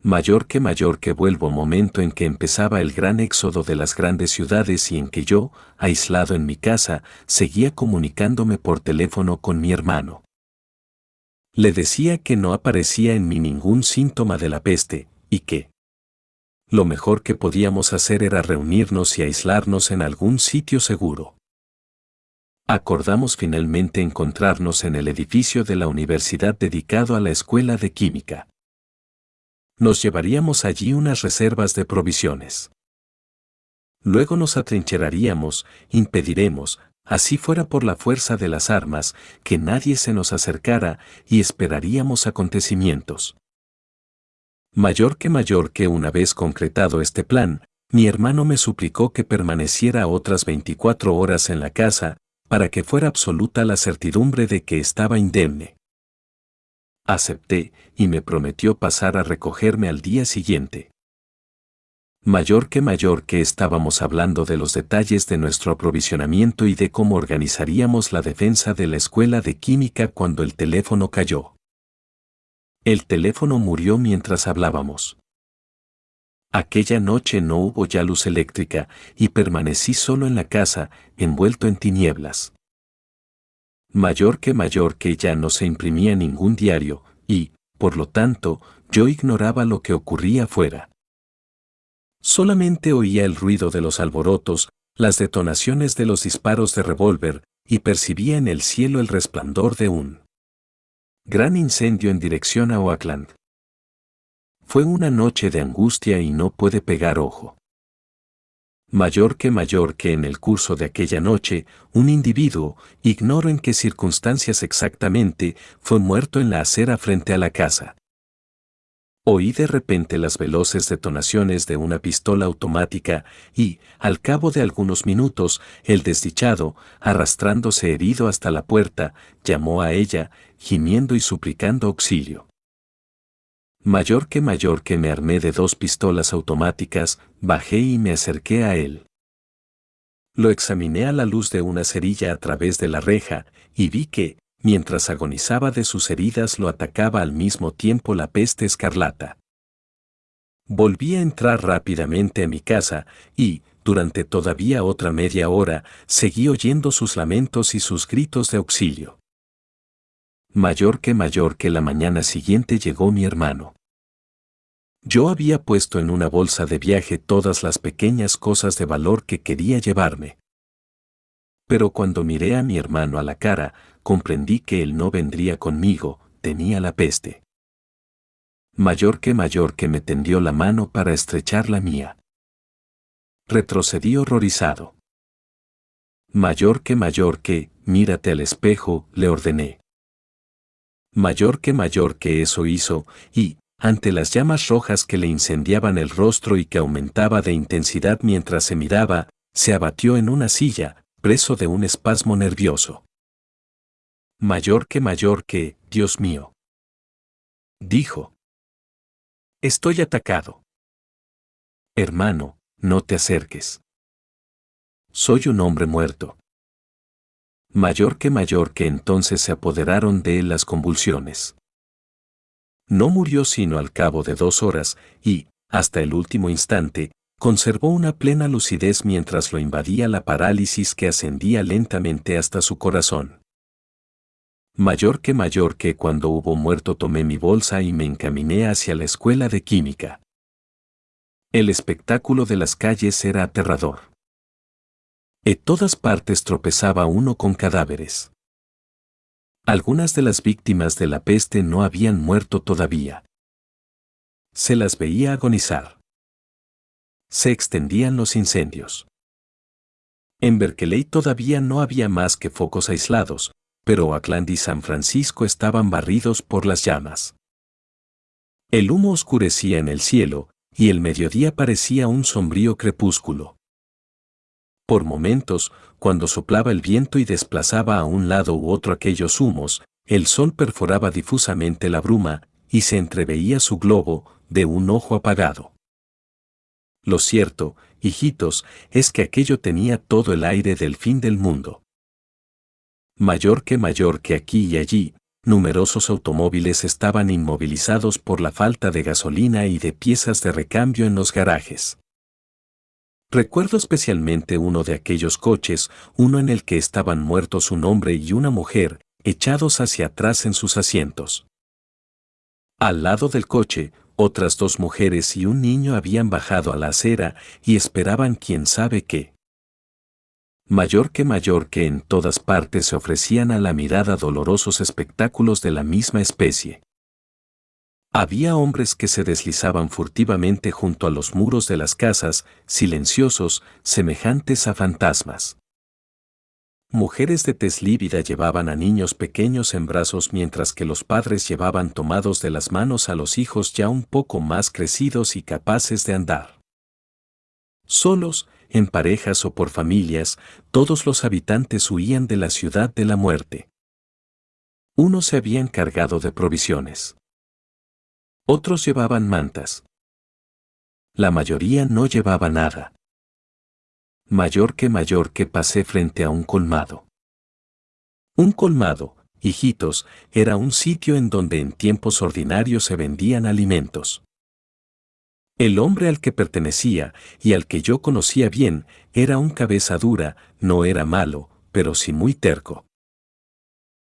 Mayor que mayor que vuelvo momento en que empezaba el gran éxodo de las grandes ciudades y en que yo, aislado en mi casa, seguía comunicándome por teléfono con mi hermano. Le decía que no aparecía en mí ningún síntoma de la peste, y que, lo mejor que podíamos hacer era reunirnos y aislarnos en algún sitio seguro. Acordamos finalmente encontrarnos en el edificio de la universidad dedicado a la escuela de química. Nos llevaríamos allí unas reservas de provisiones. Luego nos atrincheraríamos, impediremos, así fuera por la fuerza de las armas, que nadie se nos acercara y esperaríamos acontecimientos. Mayor que mayor que una vez concretado este plan, mi hermano me suplicó que permaneciera otras 24 horas en la casa, para que fuera absoluta la certidumbre de que estaba indemne. Acepté, y me prometió pasar a recogerme al día siguiente. Mayor que mayor que estábamos hablando de los detalles de nuestro aprovisionamiento y de cómo organizaríamos la defensa de la escuela de química cuando el teléfono cayó. El teléfono murió mientras hablábamos. Aquella noche no hubo ya luz eléctrica y permanecí solo en la casa, envuelto en tinieblas. Mayor que mayor que ya no se imprimía ningún diario, y, por lo tanto, yo ignoraba lo que ocurría afuera. Solamente oía el ruido de los alborotos, las detonaciones de los disparos de revólver, y percibía en el cielo el resplandor de un gran incendio en dirección a Oakland. Fue una noche de angustia y no puede pegar ojo. Mayor que mayor que en el curso de aquella noche, un individuo, ignoro en qué circunstancias exactamente, fue muerto en la acera frente a la casa. Oí de repente las veloces detonaciones de una pistola automática y, al cabo de algunos minutos, el desdichado, arrastrándose herido hasta la puerta, llamó a ella, gimiendo y suplicando auxilio. Mayor que mayor que me armé de dos pistolas automáticas, bajé y me acerqué a él. Lo examiné a la luz de una cerilla a través de la reja, y vi que, mientras agonizaba de sus heridas lo atacaba al mismo tiempo la peste escarlata. Volví a entrar rápidamente a mi casa y, durante todavía otra media hora, seguí oyendo sus lamentos y sus gritos de auxilio. Mayor que mayor que la mañana siguiente llegó mi hermano. Yo había puesto en una bolsa de viaje todas las pequeñas cosas de valor que quería llevarme. Pero cuando miré a mi hermano a la cara, comprendí que él no vendría conmigo, tenía la peste. Mayor que mayor que me tendió la mano para estrechar la mía. Retrocedí horrorizado. Mayor que mayor que, mírate al espejo, le ordené. Mayor que mayor que eso hizo, y, ante las llamas rojas que le incendiaban el rostro y que aumentaba de intensidad mientras se miraba, se abatió en una silla, preso de un espasmo nervioso mayor que mayor que, Dios mío. Dijo. Estoy atacado. Hermano, no te acerques. Soy un hombre muerto. Mayor que mayor que entonces se apoderaron de él las convulsiones. No murió sino al cabo de dos horas y, hasta el último instante, conservó una plena lucidez mientras lo invadía la parálisis que ascendía lentamente hasta su corazón mayor que mayor que cuando hubo muerto tomé mi bolsa y me encaminé hacia la escuela de química. El espectáculo de las calles era aterrador. En todas partes tropezaba uno con cadáveres. Algunas de las víctimas de la peste no habían muerto todavía. Se las veía agonizar. Se extendían los incendios. En Berkeley todavía no había más que focos aislados, pero Oakland y San Francisco estaban barridos por las llamas. El humo oscurecía en el cielo, y el mediodía parecía un sombrío crepúsculo. Por momentos, cuando soplaba el viento y desplazaba a un lado u otro aquellos humos, el sol perforaba difusamente la bruma, y se entreveía su globo, de un ojo apagado. Lo cierto, hijitos, es que aquello tenía todo el aire del fin del mundo mayor que mayor que aquí y allí, numerosos automóviles estaban inmovilizados por la falta de gasolina y de piezas de recambio en los garajes. Recuerdo especialmente uno de aquellos coches, uno en el que estaban muertos un hombre y una mujer, echados hacia atrás en sus asientos. Al lado del coche, otras dos mujeres y un niño habían bajado a la acera y esperaban quién sabe qué mayor que mayor que en todas partes se ofrecían a la mirada dolorosos espectáculos de la misma especie. Había hombres que se deslizaban furtivamente junto a los muros de las casas, silenciosos, semejantes a fantasmas. Mujeres de tez lívida llevaban a niños pequeños en brazos mientras que los padres llevaban tomados de las manos a los hijos ya un poco más crecidos y capaces de andar. Solos, en parejas o por familias, todos los habitantes huían de la ciudad de la muerte. Unos se habían cargado de provisiones. Otros llevaban mantas. La mayoría no llevaba nada. Mayor que mayor que pasé frente a un colmado. Un colmado, hijitos, era un sitio en donde en tiempos ordinarios se vendían alimentos. El hombre al que pertenecía y al que yo conocía bien era un cabeza dura, no era malo, pero sí muy terco.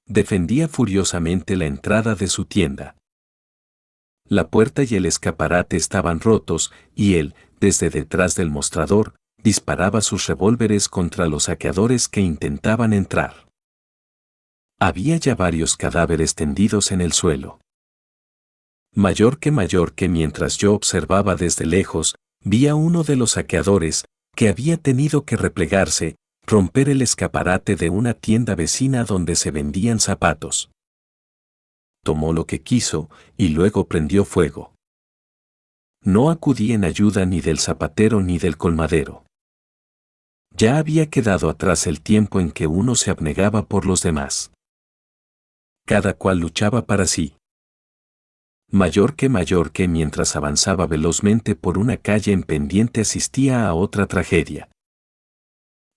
Defendía furiosamente la entrada de su tienda. La puerta y el escaparate estaban rotos y él, desde detrás del mostrador, disparaba sus revólveres contra los saqueadores que intentaban entrar. Había ya varios cadáveres tendidos en el suelo. Mayor que mayor que mientras yo observaba desde lejos, vi a uno de los saqueadores, que había tenido que replegarse, romper el escaparate de una tienda vecina donde se vendían zapatos. Tomó lo que quiso y luego prendió fuego. No acudí en ayuda ni del zapatero ni del colmadero. Ya había quedado atrás el tiempo en que uno se abnegaba por los demás cada cual luchaba para sí. Mayor que mayor que mientras avanzaba velozmente por una calle en pendiente asistía a otra tragedia.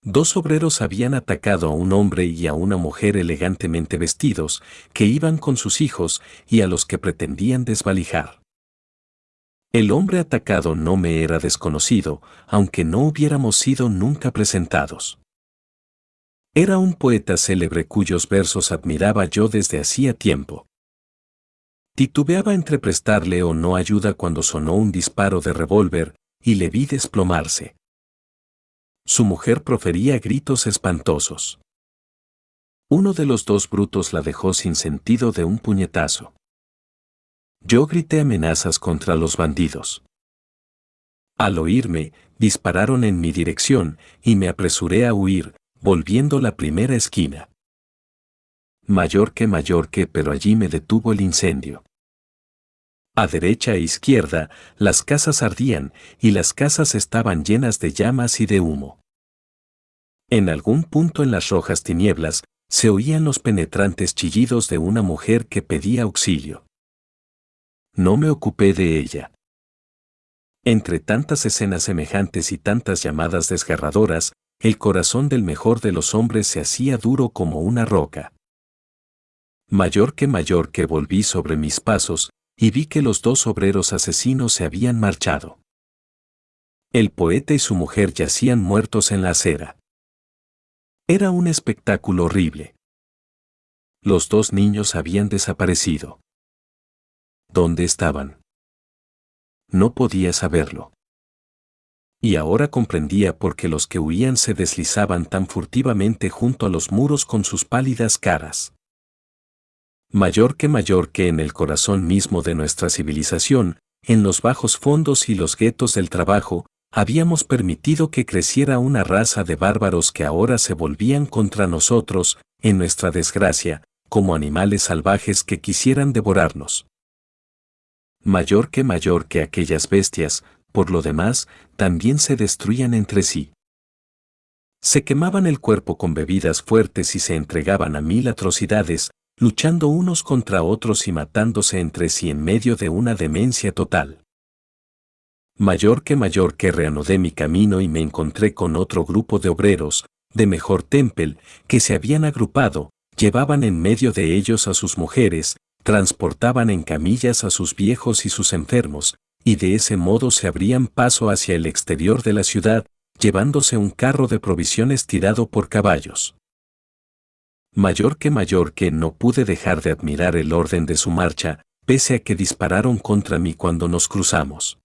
Dos obreros habían atacado a un hombre y a una mujer elegantemente vestidos, que iban con sus hijos y a los que pretendían desvalijar. El hombre atacado no me era desconocido, aunque no hubiéramos sido nunca presentados. Era un poeta célebre cuyos versos admiraba yo desde hacía tiempo. Titubeaba entre prestarle o no ayuda cuando sonó un disparo de revólver y le vi desplomarse. Su mujer profería gritos espantosos. Uno de los dos brutos la dejó sin sentido de un puñetazo. Yo grité amenazas contra los bandidos. Al oírme, dispararon en mi dirección y me apresuré a huir, volviendo la primera esquina. Mayor que mayor que pero allí me detuvo el incendio. A derecha e izquierda, las casas ardían y las casas estaban llenas de llamas y de humo. En algún punto en las rojas tinieblas, se oían los penetrantes chillidos de una mujer que pedía auxilio. No me ocupé de ella. Entre tantas escenas semejantes y tantas llamadas desgarradoras, el corazón del mejor de los hombres se hacía duro como una roca. Mayor que mayor que volví sobre mis pasos, y vi que los dos obreros asesinos se habían marchado. El poeta y su mujer yacían muertos en la acera. Era un espectáculo horrible. Los dos niños habían desaparecido. ¿Dónde estaban? No podía saberlo y ahora comprendía por qué los que huían se deslizaban tan furtivamente junto a los muros con sus pálidas caras. Mayor que mayor que en el corazón mismo de nuestra civilización, en los bajos fondos y los guetos del trabajo, habíamos permitido que creciera una raza de bárbaros que ahora se volvían contra nosotros, en nuestra desgracia, como animales salvajes que quisieran devorarnos. Mayor que mayor que aquellas bestias, por lo demás, también se destruían entre sí. Se quemaban el cuerpo con bebidas fuertes y se entregaban a mil atrocidades, luchando unos contra otros y matándose entre sí en medio de una demencia total. Mayor que mayor que reanudé mi camino y me encontré con otro grupo de obreros, de mejor tempel, que se habían agrupado, llevaban en medio de ellos a sus mujeres, transportaban en camillas a sus viejos y sus enfermos, y de ese modo se abrían paso hacia el exterior de la ciudad, llevándose un carro de provisiones tirado por caballos. Mayor que mayor que no pude dejar de admirar el orden de su marcha, pese a que dispararon contra mí cuando nos cruzamos.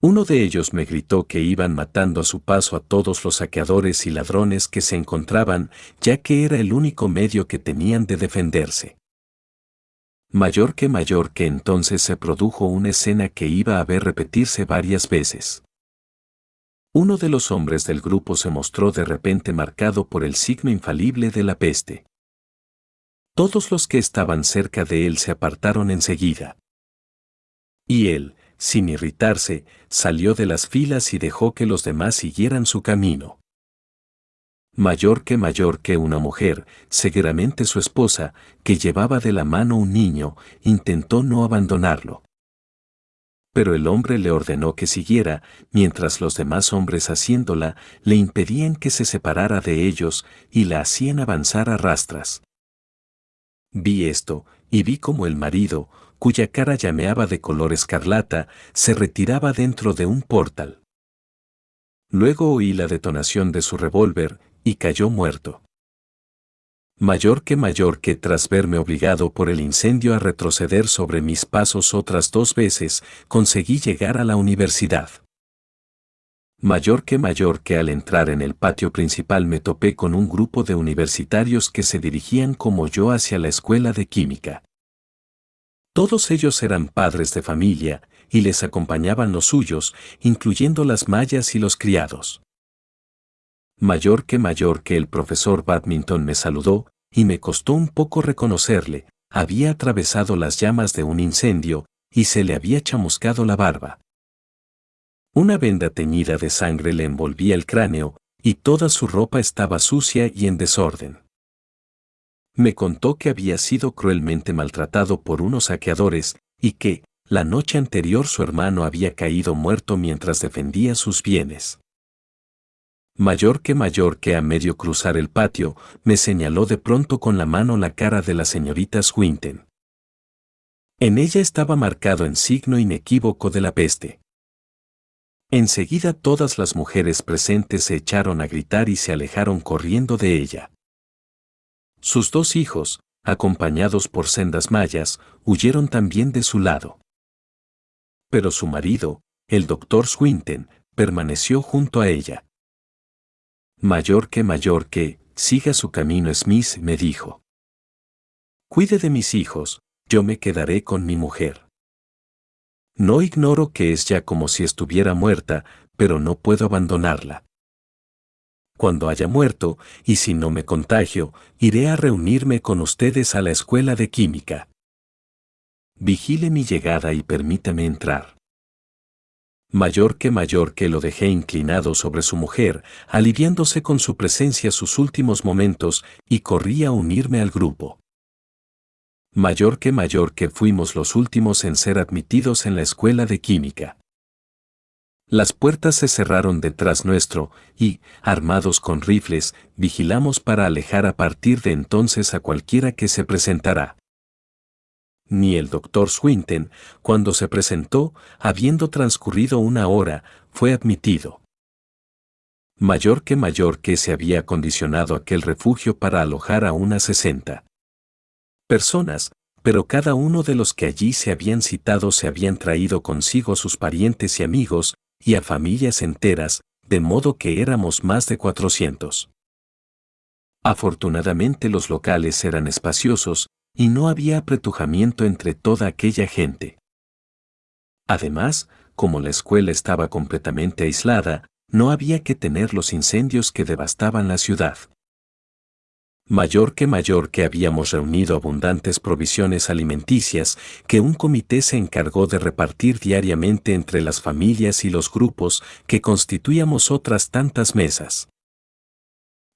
Uno de ellos me gritó que iban matando a su paso a todos los saqueadores y ladrones que se encontraban, ya que era el único medio que tenían de defenderse mayor que mayor que entonces se produjo una escena que iba a ver repetirse varias veces. Uno de los hombres del grupo se mostró de repente marcado por el signo infalible de la peste. Todos los que estaban cerca de él se apartaron enseguida. Y él, sin irritarse, salió de las filas y dejó que los demás siguieran su camino. Mayor que mayor que una mujer, seguramente su esposa, que llevaba de la mano un niño, intentó no abandonarlo. Pero el hombre le ordenó que siguiera, mientras los demás hombres haciéndola le impedían que se separara de ellos y la hacían avanzar a rastras. Vi esto, y vi como el marido, cuya cara llameaba de color escarlata, se retiraba dentro de un portal. Luego oí la detonación de su revólver, y cayó muerto. Mayor que mayor que tras verme obligado por el incendio a retroceder sobre mis pasos otras dos veces, conseguí llegar a la universidad. Mayor que mayor que al entrar en el patio principal me topé con un grupo de universitarios que se dirigían como yo hacia la escuela de química. Todos ellos eran padres de familia, y les acompañaban los suyos, incluyendo las mallas y los criados mayor que mayor que el profesor Badminton me saludó, y me costó un poco reconocerle, había atravesado las llamas de un incendio, y se le había chamuscado la barba. Una venda teñida de sangre le envolvía el cráneo, y toda su ropa estaba sucia y en desorden. Me contó que había sido cruelmente maltratado por unos saqueadores, y que, la noche anterior su hermano había caído muerto mientras defendía sus bienes mayor que mayor que a medio cruzar el patio, me señaló de pronto con la mano la cara de la señorita Swinton. En ella estaba marcado en signo inequívoco de la peste. Enseguida todas las mujeres presentes se echaron a gritar y se alejaron corriendo de ella. Sus dos hijos, acompañados por sendas mallas, huyeron también de su lado. Pero su marido, el doctor Swinton, permaneció junto a ella mayor que mayor que, siga su camino Smith me dijo. Cuide de mis hijos, yo me quedaré con mi mujer. No ignoro que es ya como si estuviera muerta, pero no puedo abandonarla. Cuando haya muerto, y si no me contagio, iré a reunirme con ustedes a la escuela de química. Vigile mi llegada y permítame entrar mayor que mayor que lo dejé inclinado sobre su mujer, aliviándose con su presencia sus últimos momentos, y corrí a unirme al grupo. Mayor que mayor que fuimos los últimos en ser admitidos en la escuela de química. Las puertas se cerraron detrás nuestro, y, armados con rifles, vigilamos para alejar a partir de entonces a cualquiera que se presentara ni el doctor Swinton, cuando se presentó, habiendo transcurrido una hora, fue admitido. Mayor que mayor que se había acondicionado aquel refugio para alojar a unas sesenta personas, pero cada uno de los que allí se habían citado se habían traído consigo sus parientes y amigos, y a familias enteras, de modo que éramos más de cuatrocientos. Afortunadamente los locales eran espaciosos, y no había apretujamiento entre toda aquella gente. Además, como la escuela estaba completamente aislada, no había que tener los incendios que devastaban la ciudad. Mayor que mayor que habíamos reunido abundantes provisiones alimenticias que un comité se encargó de repartir diariamente entre las familias y los grupos que constituíamos otras tantas mesas.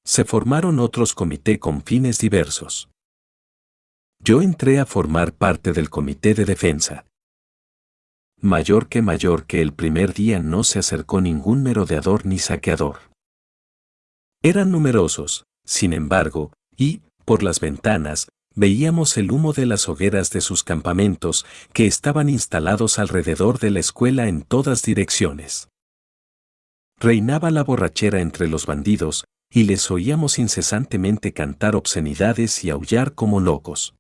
Se formaron otros comités con fines diversos. Yo entré a formar parte del comité de defensa. Mayor que mayor que el primer día no se acercó ningún merodeador ni saqueador. Eran numerosos, sin embargo, y, por las ventanas, veíamos el humo de las hogueras de sus campamentos que estaban instalados alrededor de la escuela en todas direcciones. Reinaba la borrachera entre los bandidos, y les oíamos incesantemente cantar obscenidades y aullar como locos.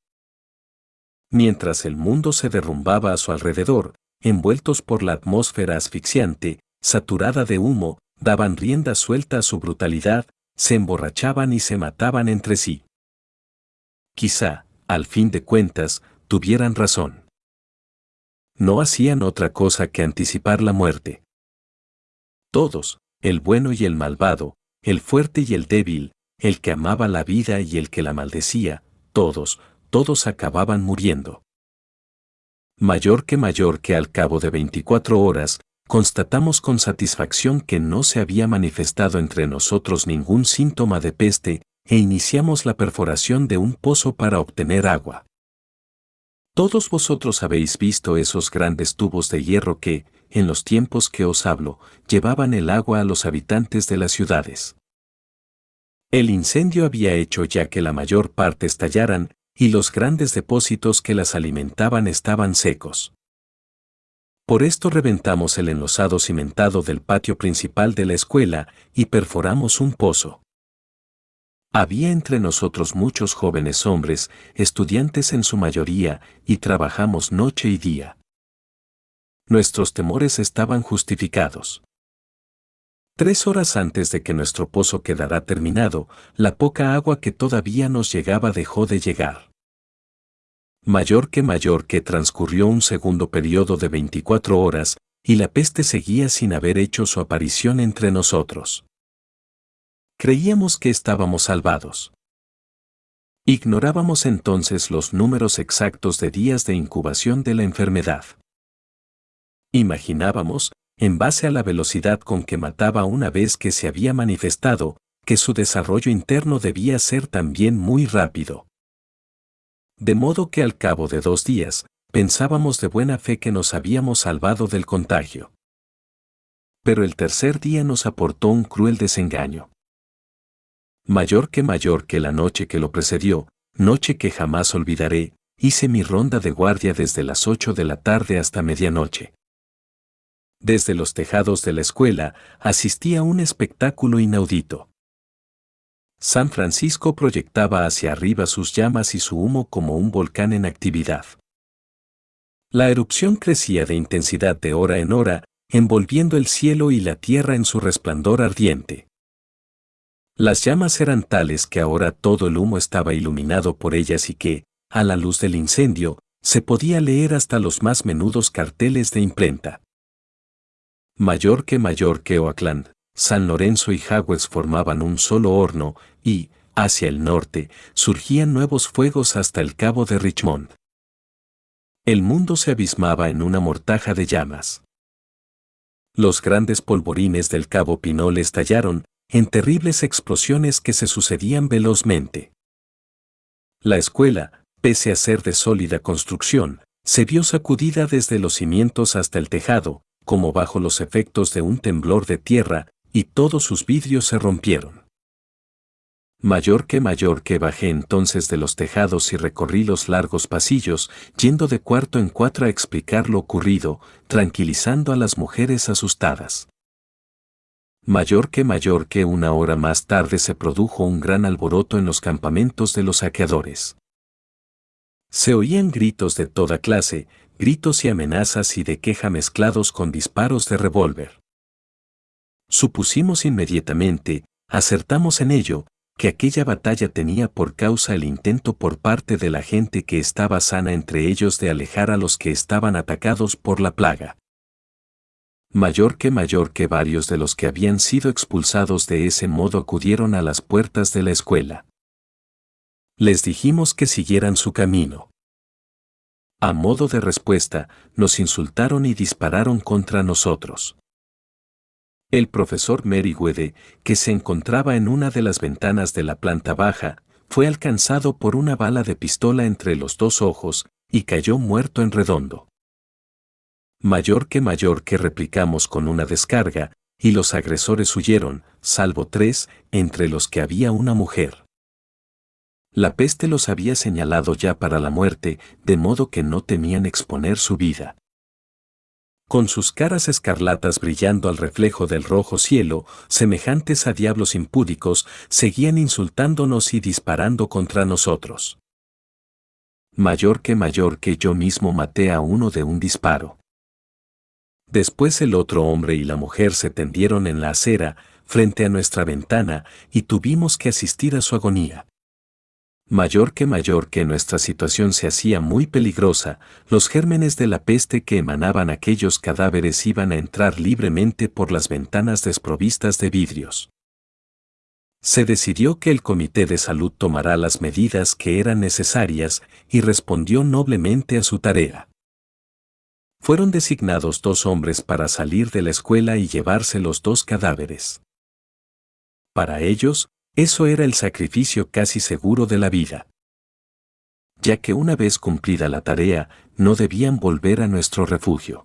Mientras el mundo se derrumbaba a su alrededor, envueltos por la atmósfera asfixiante, saturada de humo, daban rienda suelta a su brutalidad, se emborrachaban y se mataban entre sí. Quizá, al fin de cuentas, tuvieran razón. No hacían otra cosa que anticipar la muerte. Todos, el bueno y el malvado, el fuerte y el débil, el que amaba la vida y el que la maldecía, todos, todos acababan muriendo. Mayor que mayor que al cabo de 24 horas, constatamos con satisfacción que no se había manifestado entre nosotros ningún síntoma de peste e iniciamos la perforación de un pozo para obtener agua. Todos vosotros habéis visto esos grandes tubos de hierro que, en los tiempos que os hablo, llevaban el agua a los habitantes de las ciudades. El incendio había hecho ya que la mayor parte estallaran y los grandes depósitos que las alimentaban estaban secos. Por esto reventamos el enlosado cimentado del patio principal de la escuela y perforamos un pozo. Había entre nosotros muchos jóvenes hombres, estudiantes en su mayoría, y trabajamos noche y día. Nuestros temores estaban justificados. Tres horas antes de que nuestro pozo quedara terminado, la poca agua que todavía nos llegaba dejó de llegar mayor que mayor que transcurrió un segundo periodo de 24 horas, y la peste seguía sin haber hecho su aparición entre nosotros. Creíamos que estábamos salvados. Ignorábamos entonces los números exactos de días de incubación de la enfermedad. Imaginábamos, en base a la velocidad con que mataba una vez que se había manifestado, que su desarrollo interno debía ser también muy rápido. De modo que al cabo de dos días, pensábamos de buena fe que nos habíamos salvado del contagio. Pero el tercer día nos aportó un cruel desengaño. Mayor que mayor que la noche que lo precedió, noche que jamás olvidaré, hice mi ronda de guardia desde las ocho de la tarde hasta medianoche. Desde los tejados de la escuela asistí a un espectáculo inaudito. San Francisco proyectaba hacia arriba sus llamas y su humo como un volcán en actividad. La erupción crecía de intensidad de hora en hora, envolviendo el cielo y la tierra en su resplandor ardiente. Las llamas eran tales que ahora todo el humo estaba iluminado por ellas y que, a la luz del incendio, se podía leer hasta los más menudos carteles de imprenta. Mayor que mayor que Oakland, San Lorenzo y Jagües formaban un solo horno y, hacia el norte, surgían nuevos fuegos hasta el cabo de Richmond. El mundo se abismaba en una mortaja de llamas. Los grandes polvorines del cabo Pinol estallaron en terribles explosiones que se sucedían velozmente. La escuela, pese a ser de sólida construcción, se vio sacudida desde los cimientos hasta el tejado, como bajo los efectos de un temblor de tierra, y todos sus vidrios se rompieron. Mayor que mayor que bajé entonces de los tejados y recorrí los largos pasillos, yendo de cuarto en cuatro a explicar lo ocurrido, tranquilizando a las mujeres asustadas. Mayor que mayor que una hora más tarde se produjo un gran alboroto en los campamentos de los saqueadores. Se oían gritos de toda clase, gritos y amenazas y de queja mezclados con disparos de revólver. Supusimos inmediatamente, acertamos en ello, que aquella batalla tenía por causa el intento por parte de la gente que estaba sana entre ellos de alejar a los que estaban atacados por la plaga. Mayor que mayor que varios de los que habían sido expulsados de ese modo acudieron a las puertas de la escuela. Les dijimos que siguieran su camino. A modo de respuesta, nos insultaron y dispararon contra nosotros. El profesor Meriwether, que se encontraba en una de las ventanas de la planta baja, fue alcanzado por una bala de pistola entre los dos ojos y cayó muerto en redondo. Mayor que mayor que replicamos con una descarga, y los agresores huyeron, salvo tres, entre los que había una mujer. La peste los había señalado ya para la muerte, de modo que no temían exponer su vida con sus caras escarlatas brillando al reflejo del rojo cielo, semejantes a diablos impúdicos, seguían insultándonos y disparando contra nosotros. Mayor que mayor que yo mismo maté a uno de un disparo. Después el otro hombre y la mujer se tendieron en la acera, frente a nuestra ventana, y tuvimos que asistir a su agonía mayor que mayor que nuestra situación se hacía muy peligrosa, los gérmenes de la peste que emanaban aquellos cadáveres iban a entrar libremente por las ventanas desprovistas de vidrios. Se decidió que el Comité de Salud tomará las medidas que eran necesarias y respondió noblemente a su tarea. fueron designados dos hombres para salir de la escuela y llevarse los dos cadáveres. Para ellos, eso era el sacrificio casi seguro de la vida. Ya que una vez cumplida la tarea, no debían volver a nuestro refugio.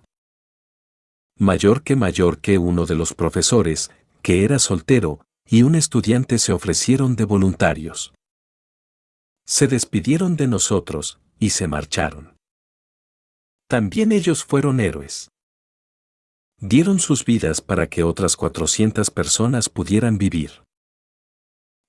Mayor que mayor que uno de los profesores, que era soltero, y un estudiante se ofrecieron de voluntarios. Se despidieron de nosotros, y se marcharon. También ellos fueron héroes. Dieron sus vidas para que otras 400 personas pudieran vivir.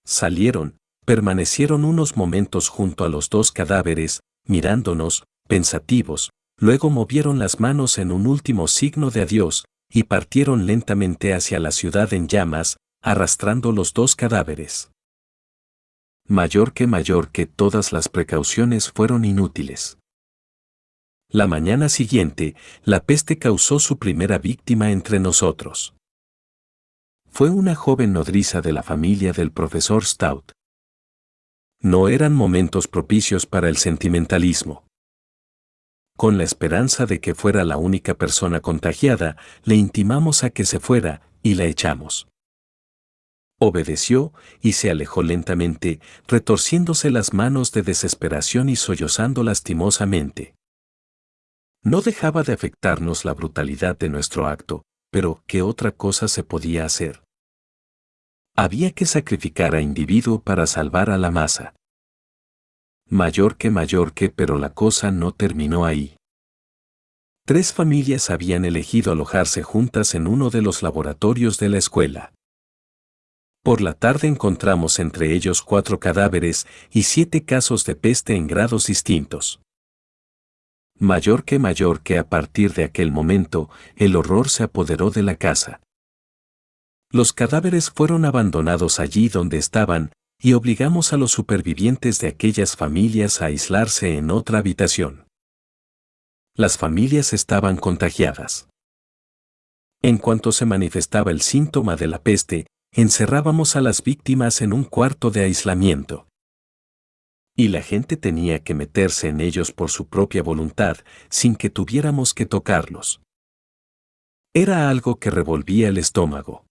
Salieron, permanecieron unos momentos junto a los dos cadáveres, mirándonos, pensativos, luego movieron las manos en un último signo de adiós, y partieron lentamente hacia la ciudad en llamas, arrastrando los dos cadáveres. Mayor que mayor que todas las precauciones fueron inútiles. La mañana siguiente, la peste causó su primera víctima entre nosotros. Fue una joven nodriza de la familia del profesor Stout. No eran momentos propicios para el sentimentalismo. Con la esperanza de que fuera la única persona contagiada, le intimamos a que se fuera, y la echamos. Obedeció y se alejó lentamente, retorciéndose las manos de desesperación y sollozando lastimosamente. No dejaba de afectarnos la brutalidad de nuestro acto, pero ¿qué otra cosa se podía hacer? Había que sacrificar a individuo para salvar a la masa. Mayor que mayor que, pero la cosa no terminó ahí. Tres familias habían elegido alojarse juntas en uno de los laboratorios de la escuela. Por la tarde encontramos entre ellos cuatro cadáveres y siete casos de peste en grados distintos. Mayor que mayor que a partir de aquel momento, el horror se apoderó de la casa. Los cadáveres fueron abandonados allí donde estaban, y obligamos a los supervivientes de aquellas familias a aislarse en otra habitación. Las familias estaban contagiadas. En cuanto se manifestaba el síntoma de la peste, encerrábamos a las víctimas en un cuarto de aislamiento. Y la gente tenía que meterse en ellos por su propia voluntad, sin que tuviéramos que tocarlos. Era algo que revolvía el estómago.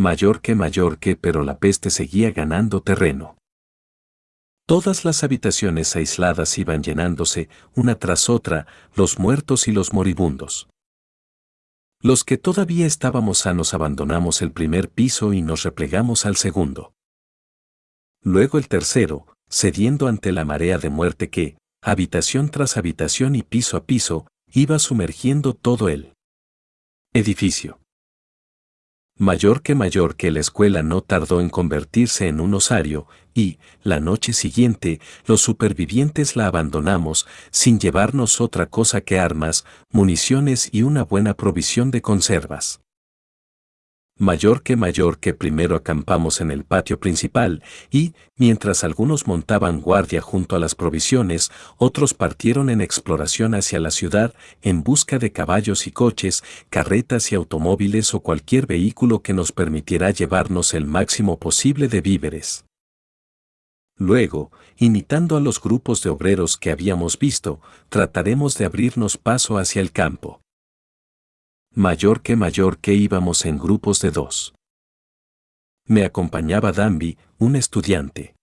Mayor que mayor que, pero la peste seguía ganando terreno. Todas las habitaciones aisladas iban llenándose, una tras otra, los muertos y los moribundos. Los que todavía estábamos sanos abandonamos el primer piso y nos replegamos al segundo. Luego el tercero, cediendo ante la marea de muerte que, habitación tras habitación y piso a piso, iba sumergiendo todo el edificio mayor que mayor que la escuela no tardó en convertirse en un osario, y, la noche siguiente, los supervivientes la abandonamos, sin llevarnos otra cosa que armas, municiones y una buena provisión de conservas mayor que mayor que primero acampamos en el patio principal y, mientras algunos montaban guardia junto a las provisiones, otros partieron en exploración hacia la ciudad en busca de caballos y coches, carretas y automóviles o cualquier vehículo que nos permitiera llevarnos el máximo posible de víveres. Luego, imitando a los grupos de obreros que habíamos visto, trataremos de abrirnos paso hacia el campo mayor que mayor que íbamos en grupos de dos. Me acompañaba Danby, un estudiante.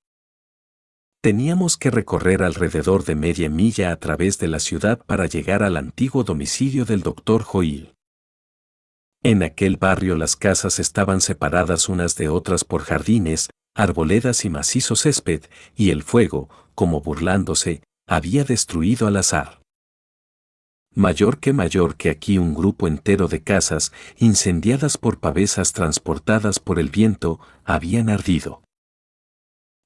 Teníamos que recorrer alrededor de media milla a través de la ciudad para llegar al antiguo domicilio del doctor Joil. En aquel barrio las casas estaban separadas unas de otras por jardines, arboledas y macizo césped, y el fuego, como burlándose, había destruido al azar mayor que mayor que aquí un grupo entero de casas, incendiadas por pavesas transportadas por el viento, habían ardido.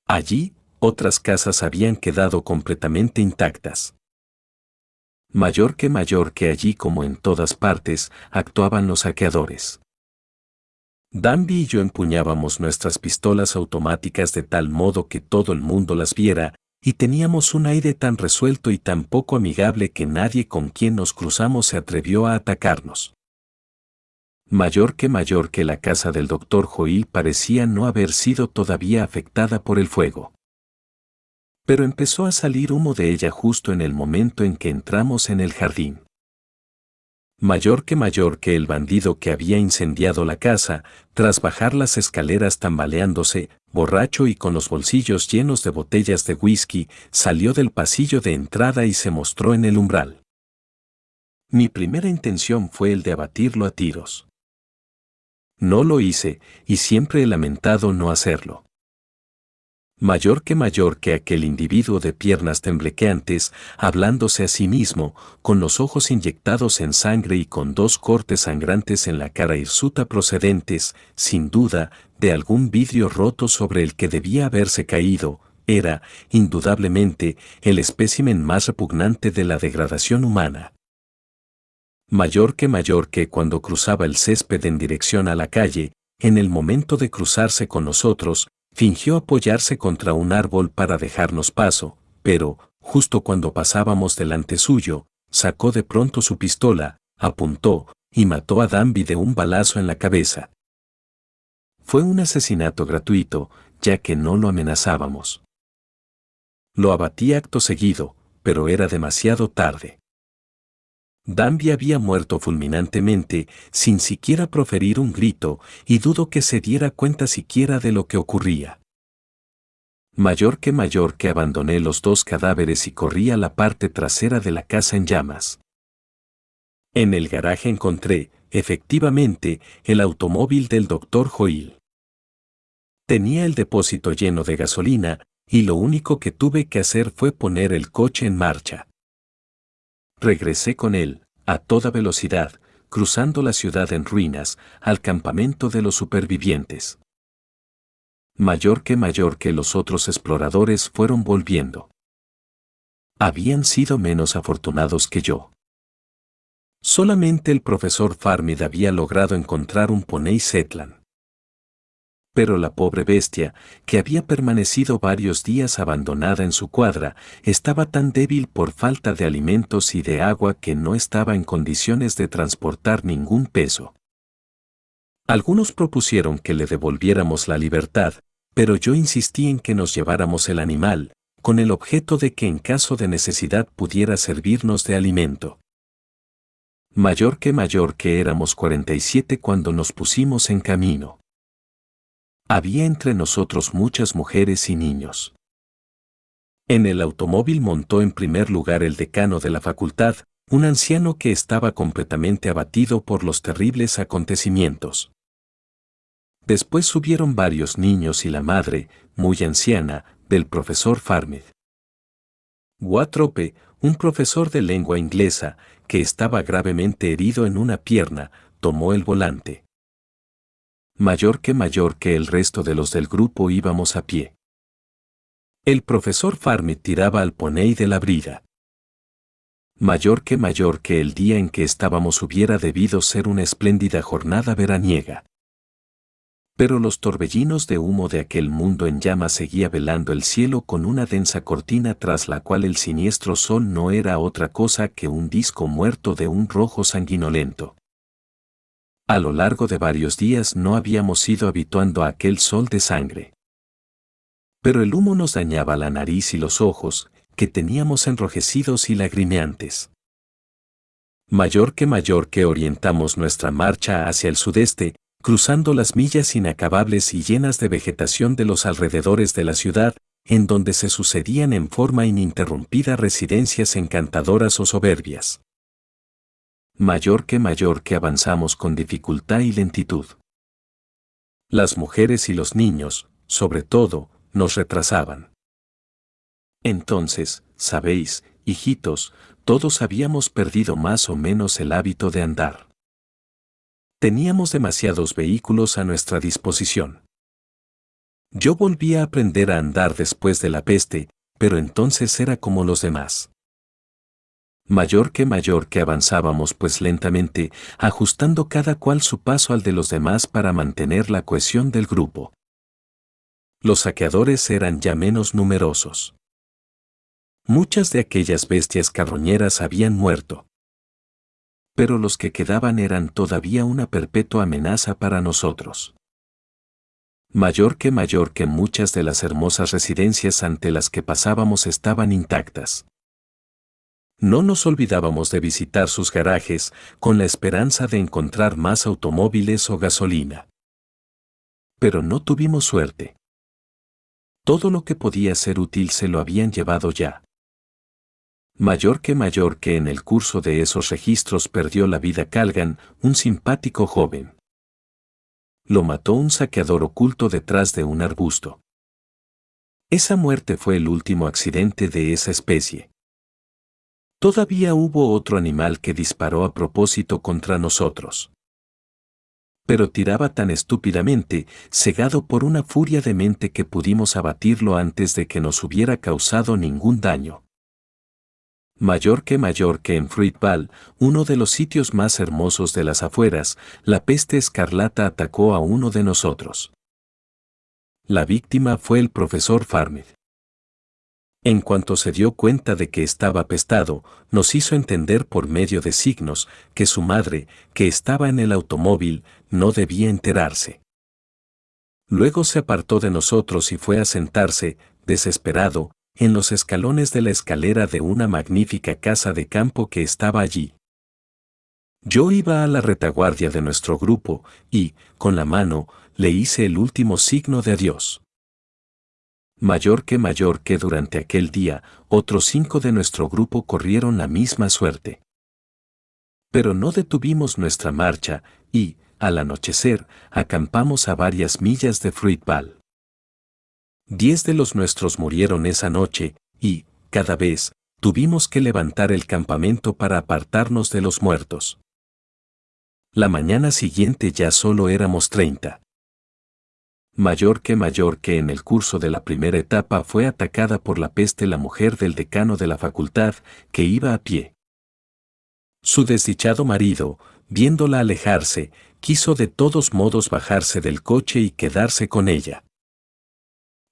Allí, otras casas habían quedado completamente intactas. Mayor que mayor que allí como en todas partes, actuaban los saqueadores. Danby y yo empuñábamos nuestras pistolas automáticas de tal modo que todo el mundo las viera, y teníamos un aire tan resuelto y tan poco amigable que nadie con quien nos cruzamos se atrevió a atacarnos. Mayor que mayor que la casa del doctor Joil parecía no haber sido todavía afectada por el fuego. Pero empezó a salir humo de ella justo en el momento en que entramos en el jardín. Mayor que mayor que el bandido que había incendiado la casa, tras bajar las escaleras tambaleándose, borracho y con los bolsillos llenos de botellas de whisky, salió del pasillo de entrada y se mostró en el umbral. Mi primera intención fue el de abatirlo a tiros. No lo hice, y siempre he lamentado no hacerlo mayor que mayor que aquel individuo de piernas temblequeantes, hablándose a sí mismo, con los ojos inyectados en sangre y con dos cortes sangrantes en la cara hirsuta procedentes, sin duda, de algún vidrio roto sobre el que debía haberse caído, era, indudablemente, el espécimen más repugnante de la degradación humana. Mayor que mayor que cuando cruzaba el césped en dirección a la calle, en el momento de cruzarse con nosotros, Fingió apoyarse contra un árbol para dejarnos paso, pero, justo cuando pasábamos delante suyo, sacó de pronto su pistola, apuntó, y mató a Danby de un balazo en la cabeza. Fue un asesinato gratuito, ya que no lo amenazábamos. Lo abatí acto seguido, pero era demasiado tarde. Danby había muerto fulminantemente, sin siquiera proferir un grito, y dudo que se diera cuenta siquiera de lo que ocurría. Mayor que mayor que abandoné los dos cadáveres y corrí a la parte trasera de la casa en llamas. En el garaje encontré, efectivamente, el automóvil del doctor Joil. Tenía el depósito lleno de gasolina, y lo único que tuve que hacer fue poner el coche en marcha. Regresé con él, a toda velocidad, cruzando la ciudad en ruinas, al campamento de los supervivientes. Mayor que mayor que los otros exploradores fueron volviendo. Habían sido menos afortunados que yo. Solamente el profesor Farmid había logrado encontrar un Poney Setlan. Pero la pobre bestia, que había permanecido varios días abandonada en su cuadra, estaba tan débil por falta de alimentos y de agua que no estaba en condiciones de transportar ningún peso. Algunos propusieron que le devolviéramos la libertad, pero yo insistí en que nos lleváramos el animal, con el objeto de que en caso de necesidad pudiera servirnos de alimento. Mayor que mayor que éramos 47 cuando nos pusimos en camino. Había entre nosotros muchas mujeres y niños. En el automóvil montó en primer lugar el decano de la facultad, un anciano que estaba completamente abatido por los terribles acontecimientos. Después subieron varios niños y la madre, muy anciana, del profesor Farmid. Watrope, un profesor de lengua inglesa, que estaba gravemente herido en una pierna, tomó el volante mayor que mayor que el resto de los del grupo íbamos a pie. El profesor Farmit tiraba al poney de la brida. Mayor que mayor que el día en que estábamos hubiera debido ser una espléndida jornada veraniega. Pero los torbellinos de humo de aquel mundo en llamas seguía velando el cielo con una densa cortina tras la cual el siniestro sol no era otra cosa que un disco muerto de un rojo sanguinolento. A lo largo de varios días no habíamos ido habituando a aquel sol de sangre. Pero el humo nos dañaba la nariz y los ojos, que teníamos enrojecidos y lagrimeantes. Mayor que mayor que orientamos nuestra marcha hacia el sudeste, cruzando las millas inacabables y llenas de vegetación de los alrededores de la ciudad, en donde se sucedían en forma ininterrumpida residencias encantadoras o soberbias mayor que mayor que avanzamos con dificultad y lentitud. Las mujeres y los niños, sobre todo, nos retrasaban. Entonces, sabéis, hijitos, todos habíamos perdido más o menos el hábito de andar. Teníamos demasiados vehículos a nuestra disposición. Yo volví a aprender a andar después de la peste, pero entonces era como los demás mayor que mayor que avanzábamos pues lentamente, ajustando cada cual su paso al de los demás para mantener la cohesión del grupo. Los saqueadores eran ya menos numerosos. Muchas de aquellas bestias carroñeras habían muerto. Pero los que quedaban eran todavía una perpetua amenaza para nosotros. Mayor que mayor que muchas de las hermosas residencias ante las que pasábamos estaban intactas No nos olvidábamos de visitar sus garajes con la esperanza de encontrar más automóviles o gasolina. Pero no tuvimos suerte. Todo lo que podía ser útil se lo habían llevado ya. Mayor que mayor que en el curso de esos registros perdió la vida Calgan, un simpático joven. Lo mató un saqueador oculto detrás de un arbusto. Esa muerte fue el último accidente de esa especie. Todavía hubo otro animal que disparó a propósito contra nosotros. Pero tiraba tan estúpidamente, cegado por una furia de mente que pudimos abatirlo antes de que nos hubiera causado ningún daño. Mayor que mayor que en Fruitball, uno de los sitios más hermosos de las afueras, la peste escarlata atacó a uno de nosotros. La víctima fue el profesor Farmed. En cuanto se dio cuenta de que estaba apestado, nos hizo entender por medio de signos que su madre, que estaba en el automóvil, no debía enterarse. Luego se apartó de nosotros y fue a sentarse, desesperado, en los escalones de la escalera de una magnífica casa de campo que estaba allí. Yo iba a la retaguardia de nuestro grupo y, con la mano, le hice el último signo de adiós mayor que mayor que durante aquel día, otros cinco de nuestro grupo corrieron la misma suerte. Pero no detuvimos nuestra marcha y, al anochecer, acampamos a varias millas de Fruitball. Diez de los nuestros murieron esa noche y, cada vez, tuvimos que levantar el campamento para apartarnos de los muertos. La mañana siguiente ya solo éramos treinta mayor que mayor que en el curso de la primera etapa fue atacada por la peste la mujer del decano de la facultad, que iba a pie. Su desdichado marido, viéndola alejarse, quiso de todos modos bajarse del coche y quedarse con ella.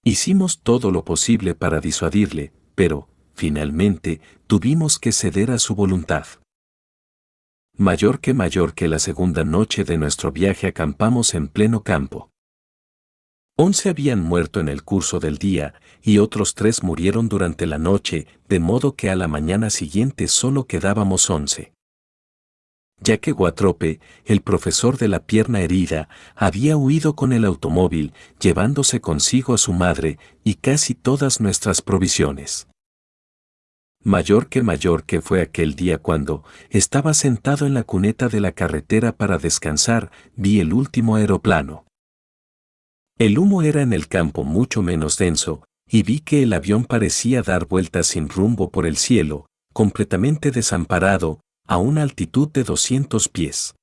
Hicimos todo lo posible para disuadirle, pero, finalmente, tuvimos que ceder a su voluntad. Mayor que mayor que la segunda noche de nuestro viaje acampamos en pleno campo. Once habían muerto en el curso del día, y otros tres murieron durante la noche, de modo que a la mañana siguiente solo quedábamos once. Ya que Guatrope, el profesor de la pierna herida, había huido con el automóvil, llevándose consigo a su madre y casi todas nuestras provisiones. Mayor que mayor que fue aquel día cuando, estaba sentado en la cuneta de la carretera para descansar, vi el último aeroplano. El humo era en el campo mucho menos denso, y vi que el avión parecía dar vueltas sin rumbo por el cielo, completamente desamparado, a una altitud de 200 pies.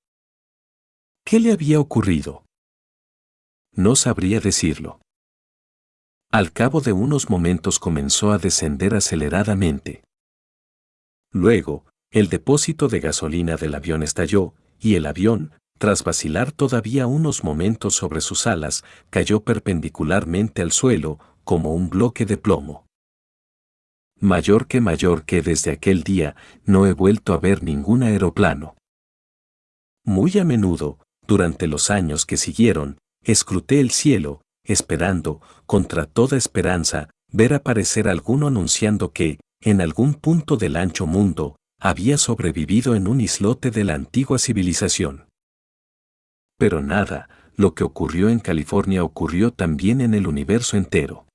¿Qué le había ocurrido? No sabría decirlo. Al cabo de unos momentos comenzó a descender aceleradamente. Luego, el depósito de gasolina del avión estalló, y el avión, tras vacilar todavía unos momentos sobre sus alas, cayó perpendicularmente al suelo, como un bloque de plomo. Mayor que mayor que desde aquel día no he vuelto a ver ningún aeroplano. Muy a menudo, durante los años que siguieron, escruté el cielo, esperando, contra toda esperanza, ver aparecer alguno anunciando que, en algún punto del ancho mundo, había sobrevivido en un islote de la antigua civilización. Pero nada, lo que ocurrió en California ocurrió también en el universo entero.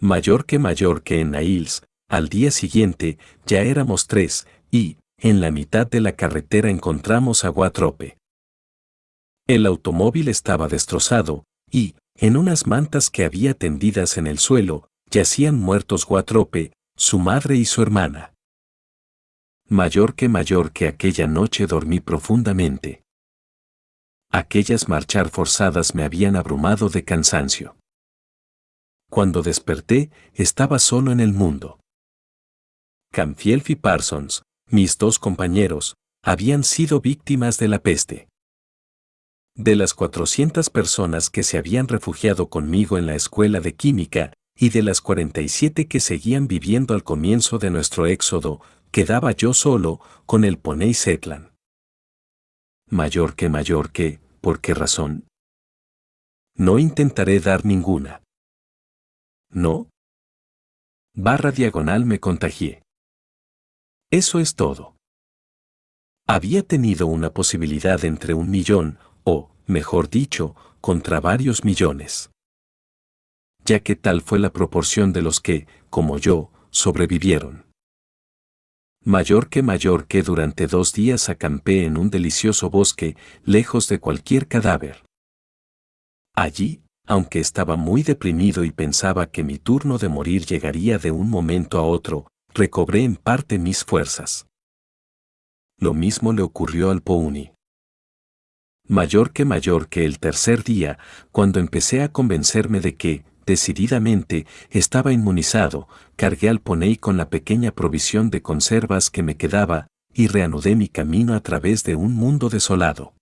Mayor que mayor que en Niles, al día siguiente ya éramos tres, y, en la mitad de la carretera encontramos a Guatrope. El automóvil estaba destrozado, y, en unas mantas que había tendidas en el suelo, yacían muertos Guatrope, su madre y su hermana. Mayor que mayor que aquella noche dormí profundamente. Aquellas marchar forzadas me habían abrumado de cansancio. Cuando desperté, estaba solo en el mundo. Camfielf y Parsons, mis dos compañeros, habían sido víctimas de la peste. De las 400 personas que se habían refugiado conmigo en la escuela de química, y de las 47 que seguían viviendo al comienzo de nuestro éxodo, quedaba yo solo, con el Poney Setlan. Mayor que mayor que, ¿Por qué razón? No intentaré dar ninguna. No. Barra diagonal me contagié. Eso es todo. Había tenido una posibilidad entre un millón, o, mejor dicho, contra varios millones. Ya que tal fue la proporción de los que, como yo, sobrevivieron. Mayor que mayor que durante dos días acampé en un delicioso bosque, lejos de cualquier cadáver. Allí, aunque estaba muy deprimido y pensaba que mi turno de morir llegaría de un momento a otro, recobré en parte mis fuerzas. Lo mismo le ocurrió al Pouni. Mayor que mayor que el tercer día, cuando empecé a convencerme de que, decididamente, estaba inmunizado, cargué al poney con la pequeña provisión de conservas que me quedaba, y reanudé mi camino a través de un mundo desolado.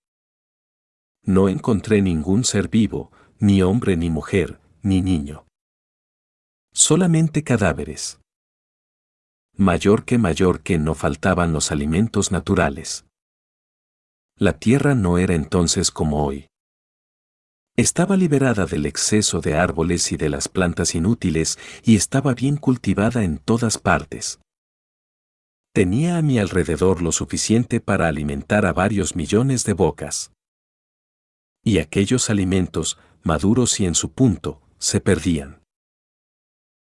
No encontré ningún ser vivo, ni hombre ni mujer, ni niño. Solamente cadáveres. Mayor que mayor que no faltaban los alimentos naturales. La tierra no era entonces como hoy. Estaba liberada del exceso de árboles y de las plantas inútiles y estaba bien cultivada en todas partes. Tenía a mi alrededor lo suficiente para alimentar a varios millones de bocas. Y aquellos alimentos, maduros y en su punto, se perdían.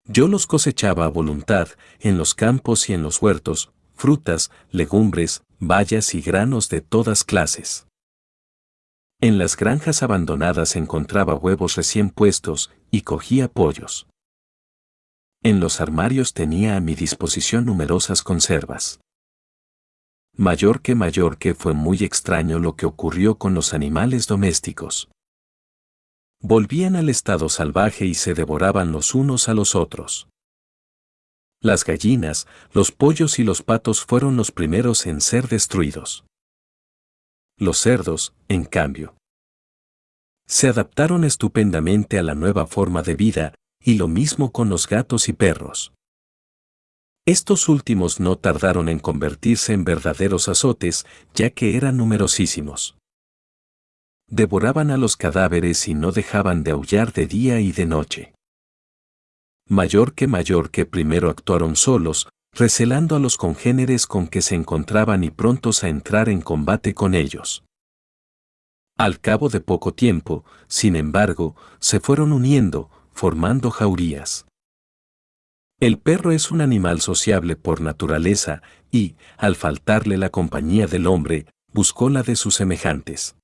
Yo los cosechaba a voluntad, en los campos y en los huertos, frutas, legumbres, bayas y granos de todas clases. En las granjas abandonadas encontraba huevos recién puestos y cogía pollos. En los armarios tenía a mi disposición numerosas conservas. Mayor que mayor que fue muy extraño lo que ocurrió con los animales domésticos volvían al estado salvaje y se devoraban los unos a los otros. Las gallinas, los pollos y los patos fueron los primeros en ser destruidos. Los cerdos, en cambio, se adaptaron estupendamente a la nueva forma de vida, y lo mismo con los gatos y perros. Estos últimos no tardaron en convertirse en verdaderos azotes, ya que eran numerosísimos devoraban a los cadáveres y no dejaban de aullar de día y de noche. Mayor que mayor que primero actuaron solos, recelando a los congéneres con que se encontraban y prontos a entrar en combate con ellos. Al cabo de poco tiempo, sin embargo, se fueron uniendo, formando jaurías. El perro es un animal sociable por naturaleza y, al faltarle la compañía del hombre, buscó la de sus semejantes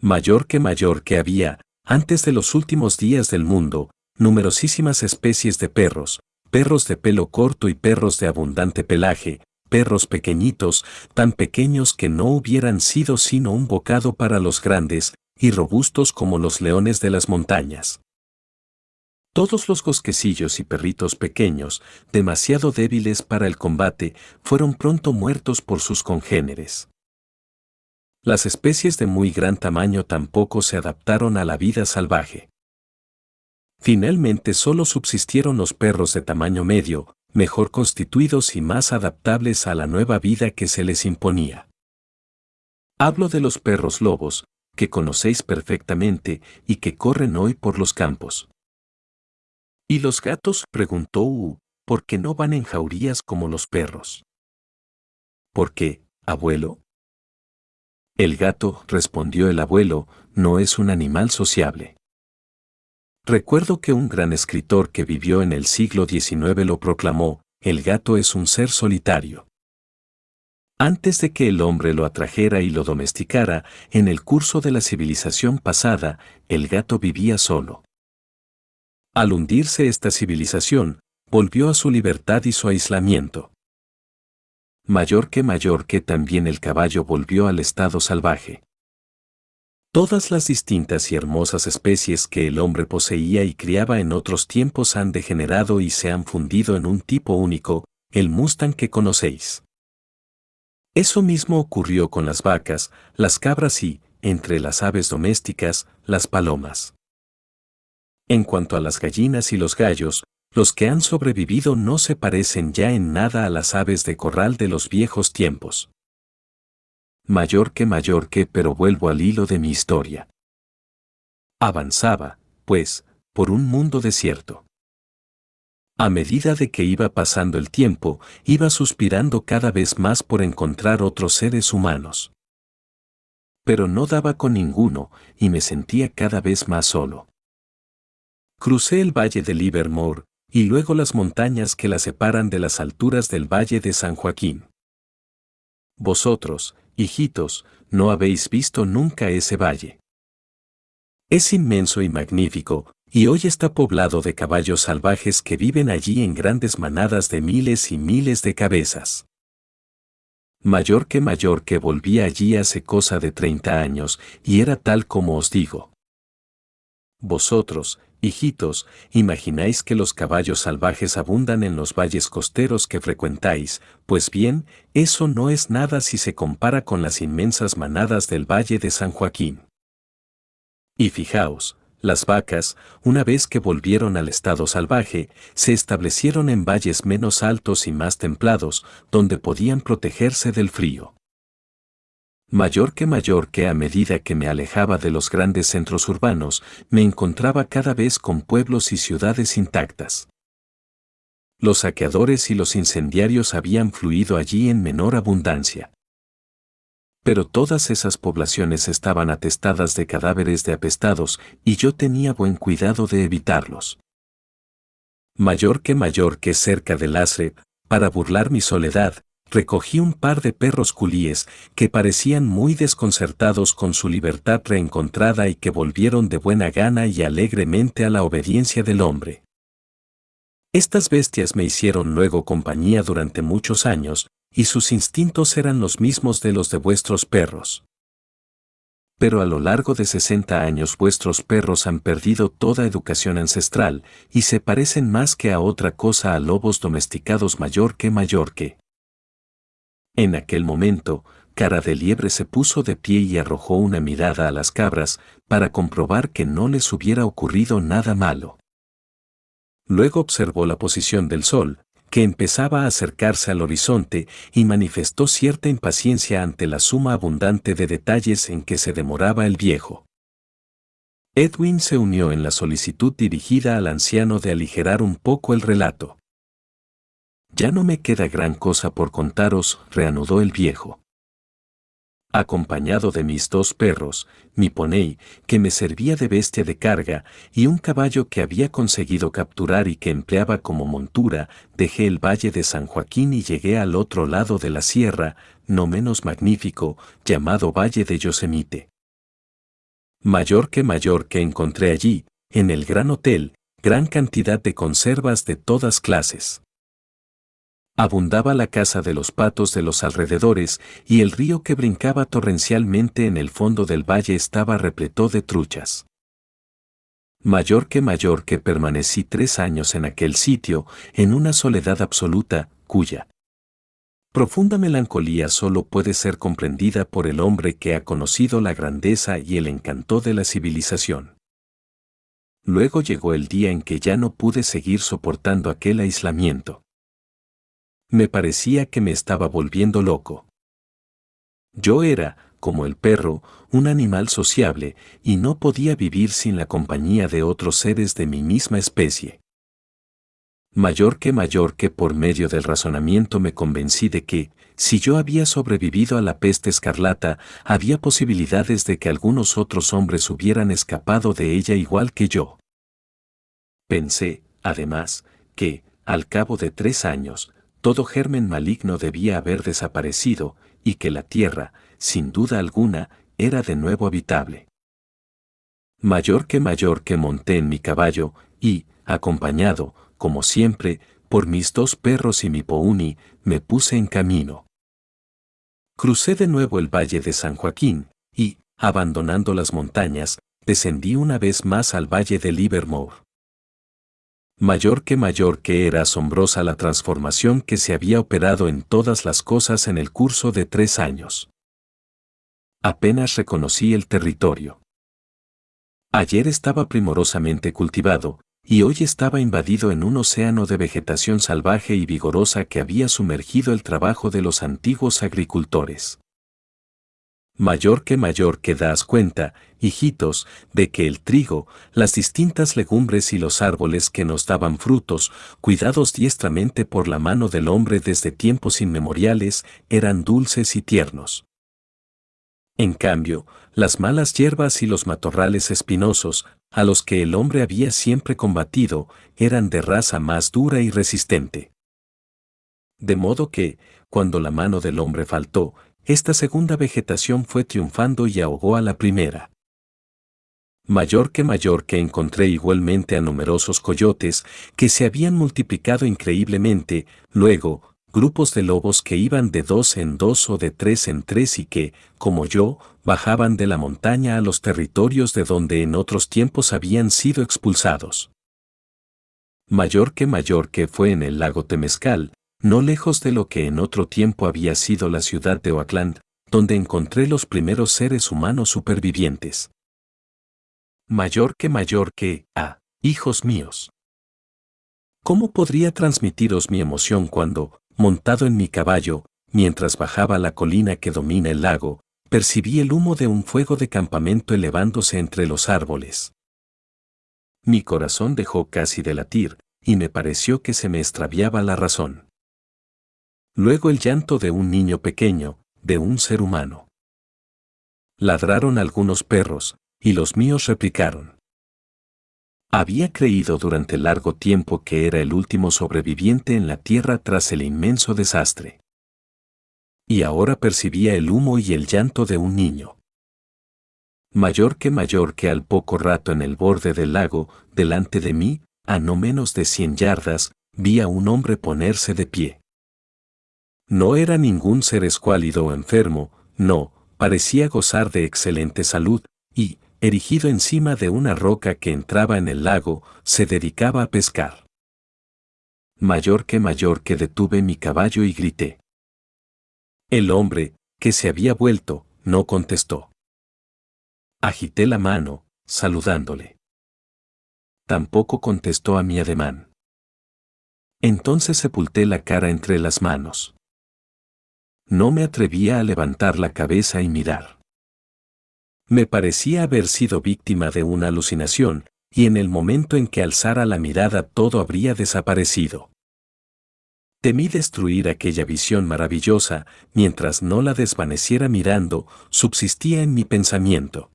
mayor que mayor que había, antes de los últimos días del mundo, numerosísimas especies de perros, perros de pelo corto y perros de abundante pelaje, perros pequeñitos, tan pequeños que no hubieran sido sino un bocado para los grandes, y robustos como los leones de las montañas. Todos los cosquecillos y perritos pequeños, demasiado débiles para el combate, fueron pronto muertos por sus congéneres. Las especies de muy gran tamaño tampoco se adaptaron a la vida salvaje. Finalmente solo subsistieron los perros de tamaño medio, mejor constituidos y más adaptables a la nueva vida que se les imponía. Hablo de los perros lobos, que conocéis perfectamente y que corren hoy por los campos. ¿Y los gatos? preguntó U, ¿por qué no van en jaurías como los perros? ¿Por qué, abuelo? El gato, respondió el abuelo, no es un animal sociable. Recuerdo que un gran escritor que vivió en el siglo XIX lo proclamó, el gato es un ser solitario. Antes de que el hombre lo atrajera y lo domesticara, en el curso de la civilización pasada, el gato vivía solo. Al hundirse esta civilización, volvió a su libertad y su aislamiento mayor que mayor que también el caballo volvió al estado salvaje. Todas las distintas y hermosas especies que el hombre poseía y criaba en otros tiempos han degenerado y se han fundido en un tipo único, el Mustang que conocéis. Eso mismo ocurrió con las vacas, las cabras y, entre las aves domésticas, las palomas. En cuanto a las gallinas y los gallos, los que han sobrevivido no se parecen ya en nada a las aves de corral de los viejos tiempos. Mayor que mayor que, pero vuelvo al hilo de mi historia. Avanzaba, pues, por un mundo desierto. A medida de que iba pasando el tiempo, iba suspirando cada vez más por encontrar otros seres humanos. Pero no daba con ninguno, y me sentía cada vez más solo. Crucé el valle de Livermore, y luego las montañas que la separan de las alturas del valle de San Joaquín. Vosotros, hijitos, no habéis visto nunca ese valle. Es inmenso y magnífico, y hoy está poblado de caballos salvajes que viven allí en grandes manadas de miles y miles de cabezas. Mayor que mayor que volví allí hace cosa de 30 años, y era tal como os digo. Vosotros, hijitos, imagináis que los caballos salvajes abundan en los valles costeros que frecuentáis, pues bien, eso no es nada si se compara con las inmensas manadas del valle de San Joaquín. Y fijaos, las vacas, una vez que volvieron al estado salvaje, se establecieron en valles menos altos y más templados, donde podían protegerse del frío. Mayor que mayor que a medida que me alejaba de los grandes centros urbanos, me encontraba cada vez con pueblos y ciudades intactas. Los saqueadores y los incendiarios habían fluido allí en menor abundancia pero todas esas poblaciones estaban atestadas de cadáveres de apestados y yo tenía buen cuidado de evitarlos. Mayor que mayor que cerca del Asre, para burlar mi soledad, recogí un par de perros culíes que parecían muy desconcertados con su libertad reencontrada y que volvieron de buena gana y alegremente a la obediencia del hombre. Estas bestias me hicieron luego compañía durante muchos años, y sus instintos eran los mismos de los de vuestros perros. Pero a lo largo de 60 años vuestros perros han perdido toda educación ancestral y se parecen más que a otra cosa a lobos domesticados mayor que mayor que. En aquel momento, Cara de Liebre se puso de pie y arrojó una mirada a las cabras para comprobar que no les hubiera ocurrido nada malo. Luego observó la posición del sol, que empezaba a acercarse al horizonte y manifestó cierta impaciencia ante la suma abundante de detalles en que se demoraba el viejo. Edwin se unió en la solicitud dirigida al anciano de aligerar un poco el relato. Ya no me queda gran cosa por contaros, reanudó el viejo acompañado de mis dos perros, mi poney, que me servía de bestia de carga, y un caballo que había conseguido capturar y que empleaba como montura, dejé el valle de San Joaquín y llegué al otro lado de la sierra, no menos magnífico, llamado Valle de Yosemite. Mayor que mayor que encontré allí, en el gran hotel, gran cantidad de conservas de todas clases. Abundaba la casa de los patos de los alrededores y el río que brincaba torrencialmente en el fondo del valle estaba repleto de truchas. Mayor que mayor que permanecí tres años en aquel sitio, en una soledad absoluta, cuya profunda melancolía solo puede ser comprendida por el hombre que ha conocido la grandeza y el encanto de la civilización. Luego llegó el día en que ya no pude seguir soportando aquel aislamiento. Me parecía que me estaba volviendo loco. Yo era, como el perro, un animal sociable y no podía vivir sin la compañía de otros seres de mi misma especie. Mayor que mayor que por medio del razonamiento me convencí de que, si yo había sobrevivido a la peste escarlata, había posibilidades de que algunos otros hombres hubieran escapado de ella igual que yo. Pensé, además, que, al cabo de tres años, todo germen maligno debía haber desaparecido y que la tierra, sin duda alguna, era de nuevo habitable. Mayor que mayor que monté en mi caballo y, acompañado, como siempre, por mis dos perros y mi pouni, me puse en camino. Crucé de nuevo el valle de San Joaquín y, abandonando las montañas, descendí una vez más al valle de Livermore mayor que mayor que era asombrosa la transformación que se había operado en todas las cosas en el curso de tres años. Apenas reconocí el territorio. Ayer estaba primorosamente cultivado, y hoy estaba invadido en un océano de vegetación salvaje y vigorosa que había sumergido el trabajo de los antiguos agricultores. Mayor que mayor que das cuenta, hijitos, de que el trigo, las distintas legumbres y los árboles que nos daban frutos, cuidados diestramente por la mano del hombre desde tiempos inmemoriales, eran dulces y tiernos. En cambio, las malas hierbas y los matorrales espinosos, a los que el hombre había siempre combatido, eran de raza más dura y resistente. De modo que, cuando la mano del hombre faltó, esta segunda vegetación fue triunfando y ahogó a la primera. Mayor que mayor que encontré igualmente a numerosos coyotes que se habían multiplicado increíblemente, luego, grupos de lobos que iban de dos en dos o de tres en tres y que, como yo, bajaban de la montaña a los territorios de donde en otros tiempos habían sido expulsados. Mayor que mayor que fue en el lago Temescal, no lejos de lo que en otro tiempo había sido la ciudad de Oakland, donde encontré los primeros seres humanos supervivientes. Mayor que mayor que, ah, hijos míos. ¿Cómo podría transmitiros mi emoción cuando, montado en mi caballo, mientras bajaba la colina que domina el lago, percibí el humo de un fuego de campamento elevándose entre los árboles? Mi corazón dejó casi de latir, y me pareció que se me extraviaba la razón. Luego el llanto de un niño pequeño, de un ser humano. Ladraron algunos perros, y los míos replicaron. Había creído durante largo tiempo que era el último sobreviviente en la tierra tras el inmenso desastre. Y ahora percibía el humo y el llanto de un niño. Mayor que mayor que al poco rato en el borde del lago, delante de mí, a no menos de cien yardas, vi a un hombre ponerse de pie. No era ningún ser escuálido o enfermo, no, parecía gozar de excelente salud, y, erigido encima de una roca que entraba en el lago, se dedicaba a pescar. Mayor que mayor que detuve mi caballo y grité. El hombre, que se había vuelto, no contestó. Agité la mano, saludándole. Tampoco contestó a mi ademán. Entonces sepulté la cara entre las manos. No me atrevía a levantar la cabeza y mirar. Me parecía haber sido víctima de una alucinación, y en el momento en que alzara la mirada todo habría desaparecido. Temí destruir aquella visión maravillosa, mientras no la desvaneciera mirando, subsistía en mi pensamiento.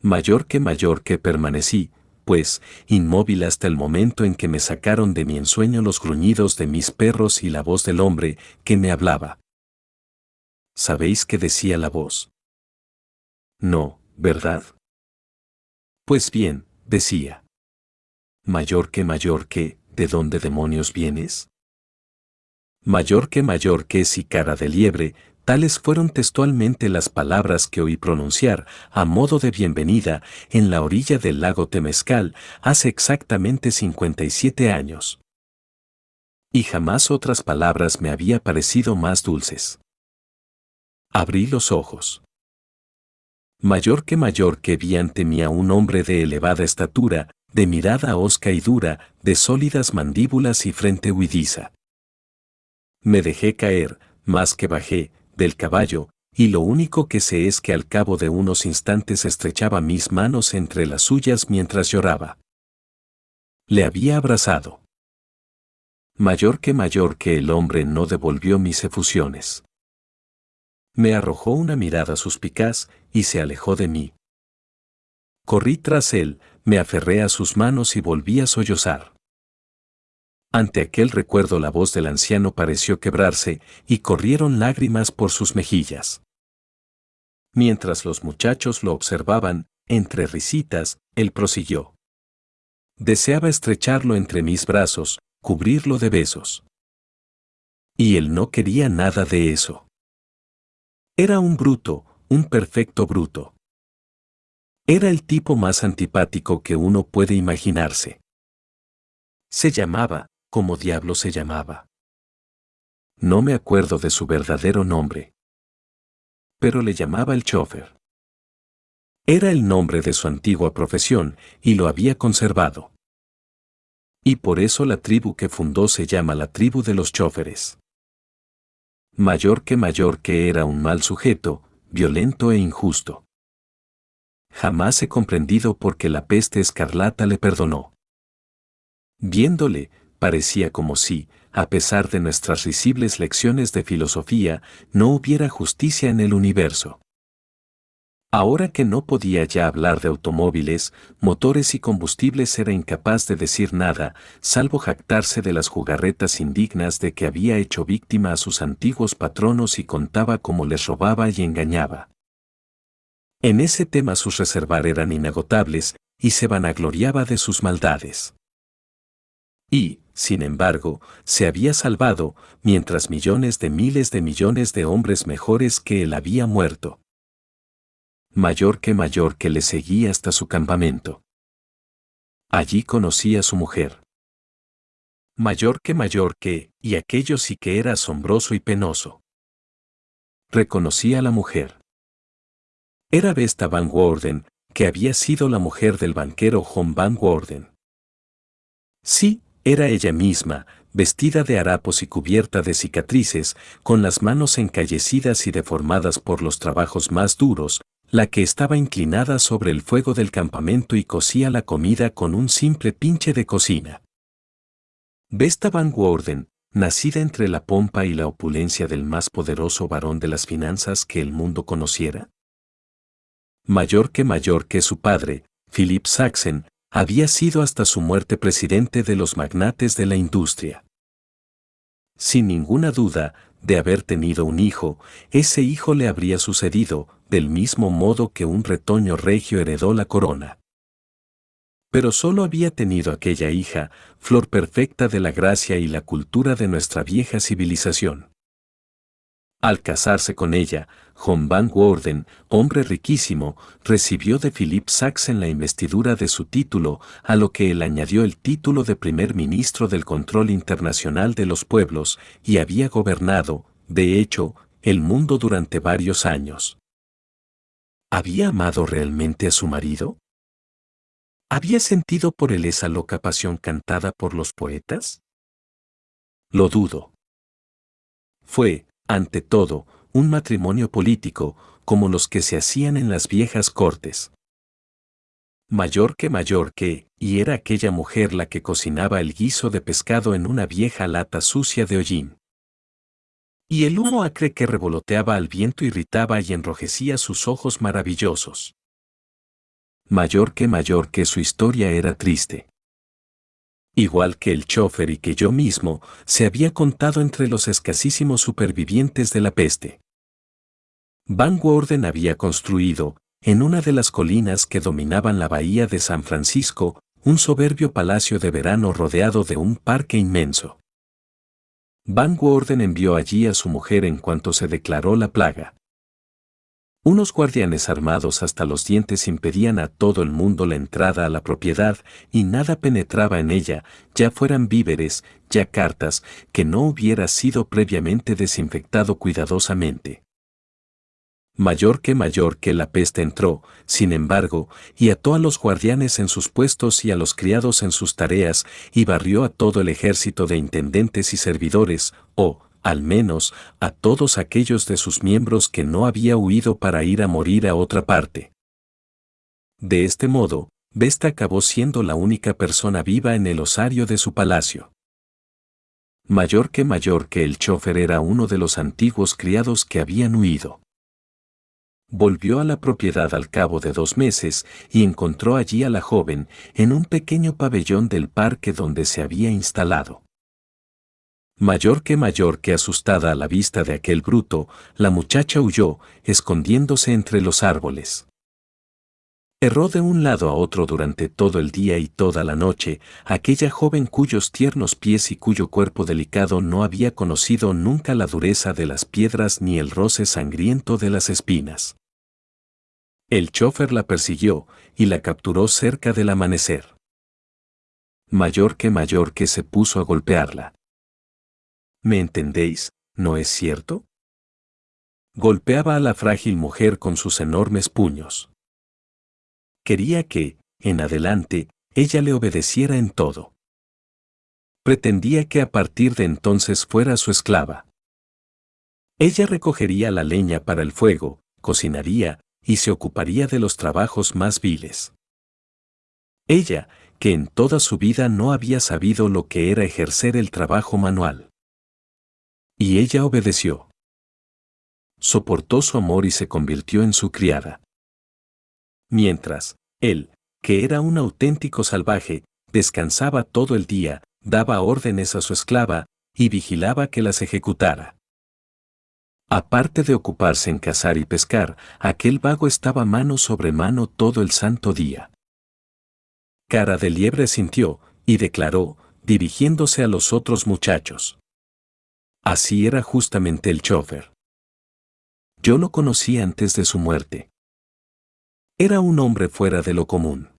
Mayor que mayor que permanecí, pues, inmóvil hasta el momento en que me sacaron de mi ensueño los gruñidos de mis perros y la voz del hombre que me hablaba. ¿Sabéis qué decía la voz? No, ¿verdad? Pues bien, decía. Mayor que mayor que, ¿de dónde demonios vienes? Mayor que mayor que si cara de liebre, Tales fueron textualmente las palabras que oí pronunciar a modo de bienvenida en la orilla del lago Temescal hace exactamente 57 años. Y jamás otras palabras me había parecido más dulces. Abrí los ojos. Mayor que mayor que vi ante mí a un hombre de elevada estatura, de mirada hosca y dura, de sólidas mandíbulas y frente huidiza. Me dejé caer, más que bajé, del caballo, y lo único que sé es que al cabo de unos instantes estrechaba mis manos entre las suyas mientras lloraba. Le había abrazado. Mayor que mayor que el hombre no devolvió mis efusiones. Me arrojó una mirada suspicaz y se alejó de mí. Corrí tras él, me aferré a sus manos y volví a sollozar. Ante aquel recuerdo la voz del anciano pareció quebrarse y corrieron lágrimas por sus mejillas. Mientras los muchachos lo observaban, entre risitas, él prosiguió. Deseaba estrecharlo entre mis brazos, cubrirlo de besos. Y él no quería nada de eso. Era un bruto, un perfecto bruto. Era el tipo más antipático que uno puede imaginarse. Se llamaba, como diablo se llamaba. No me acuerdo de su verdadero nombre. Pero le llamaba el chofer. Era el nombre de su antigua profesión y lo había conservado. Y por eso la tribu que fundó se llama la tribu de los choferes. Mayor que mayor que era un mal sujeto, violento e injusto. Jamás he comprendido por qué la peste escarlata le perdonó. Viéndole, parecía como si, a pesar de nuestras risibles lecciones de filosofía, no hubiera justicia en el universo. Ahora que no podía ya hablar de automóviles, motores y combustibles era incapaz de decir nada, salvo jactarse de las jugarretas indignas de que había hecho víctima a sus antiguos patronos y contaba cómo les robaba y engañaba. En ese tema sus reservar eran inagotables, y se vanagloriaba de sus maldades. Y, sin embargo, se había salvado, mientras millones de miles de millones de hombres mejores que él había muerto mayor que mayor que le seguía hasta su campamento. Allí conocí a su mujer. Mayor que mayor que, y aquello sí que era asombroso y penoso. Reconocí a la mujer. Era Vesta Van Worden, que había sido la mujer del banquero John Van Worden. Sí, era ella misma, vestida de harapos y cubierta de cicatrices, con las manos encallecidas y deformadas por los trabajos más duros, la que estaba inclinada sobre el fuego del campamento y cocía la comida con un simple pinche de cocina. Vesta Van Worden, nacida entre la pompa y la opulencia del más poderoso varón de las finanzas que el mundo conociera. Mayor que mayor que su padre, Philip Saxen, había sido hasta su muerte presidente de los magnates de la industria. Sin ninguna duda, de haber tenido un hijo, ese hijo le habría sucedido, del mismo modo que un retoño regio heredó la corona. Pero solo había tenido aquella hija, flor perfecta de la gracia y la cultura de nuestra vieja civilización. Al casarse con ella, John Van Worden, hombre riquísimo, recibió de Philip Saxen la investidura de su título, a lo que él añadió el título de primer ministro del control internacional de los pueblos, y había gobernado, de hecho, el mundo durante varios años. ¿Había amado realmente a su marido? ¿Había sentido por él esa loca pasión cantada por los poetas? Lo dudo. Fue, ante todo, un matrimonio político, como los que se hacían en las viejas cortes. Mayor que mayor que, y era aquella mujer la que cocinaba el guiso de pescado en una vieja lata sucia de hollín. Y el humo acre que revoloteaba al viento irritaba y enrojecía sus ojos maravillosos. Mayor que mayor que su historia era triste. Igual que el chofer y que yo mismo, se había contado entre los escasísimos supervivientes de la peste. Van Worden había construido, en una de las colinas que dominaban la bahía de San Francisco, un soberbio palacio de verano rodeado de un parque inmenso. Van Worden envió allí a su mujer en cuanto se declaró la plaga. Unos guardianes armados hasta los dientes impedían a todo el mundo la entrada a la propiedad y nada penetraba en ella, ya fueran víveres, ya cartas, que no hubiera sido previamente desinfectado cuidadosamente. Mayor que mayor que la peste entró, sin embargo, y ató a los guardianes en sus puestos y a los criados en sus tareas, y barrió a todo el ejército de intendentes y servidores, o, al menos, a todos aquellos de sus miembros que no había huido para ir a morir a otra parte. De este modo, Vesta acabó siendo la única persona viva en el osario de su palacio. Mayor que mayor que el chofer era uno de los antiguos criados que habían huido volvió a la propiedad al cabo de dos meses y encontró allí a la joven en un pequeño pabellón del parque donde se había instalado. Mayor que mayor que asustada a la vista de aquel bruto, la muchacha huyó, escondiéndose entre los árboles. Erró de un lado a otro durante todo el día y toda la noche, aquella joven cuyos tiernos pies y cuyo cuerpo delicado no había conocido nunca la dureza de las piedras ni el roce sangriento de las espinas. El chofer la persiguió y la capturó cerca del amanecer. Mayor que mayor que se puso a golpearla. ¿Me entendéis, no es cierto? Golpeaba a la frágil mujer con sus enormes puños. Quería que, en adelante, ella le obedeciera en todo. Pretendía que a partir de entonces fuera su esclava. Ella recogería la leña para el fuego, cocinaría y se ocuparía de los trabajos más viles. Ella, que en toda su vida no había sabido lo que era ejercer el trabajo manual. Y ella obedeció. Soportó su amor y se convirtió en su criada. Mientras, él, que era un auténtico salvaje, descansaba todo el día, daba órdenes a su esclava, y vigilaba que las ejecutara. Aparte de ocuparse en cazar y pescar, aquel vago estaba mano sobre mano todo el santo día. Cara de liebre sintió, y declaró, dirigiéndose a los otros muchachos. Así era justamente el chofer. Yo lo conocí antes de su muerte. Era un hombre fuera de lo común.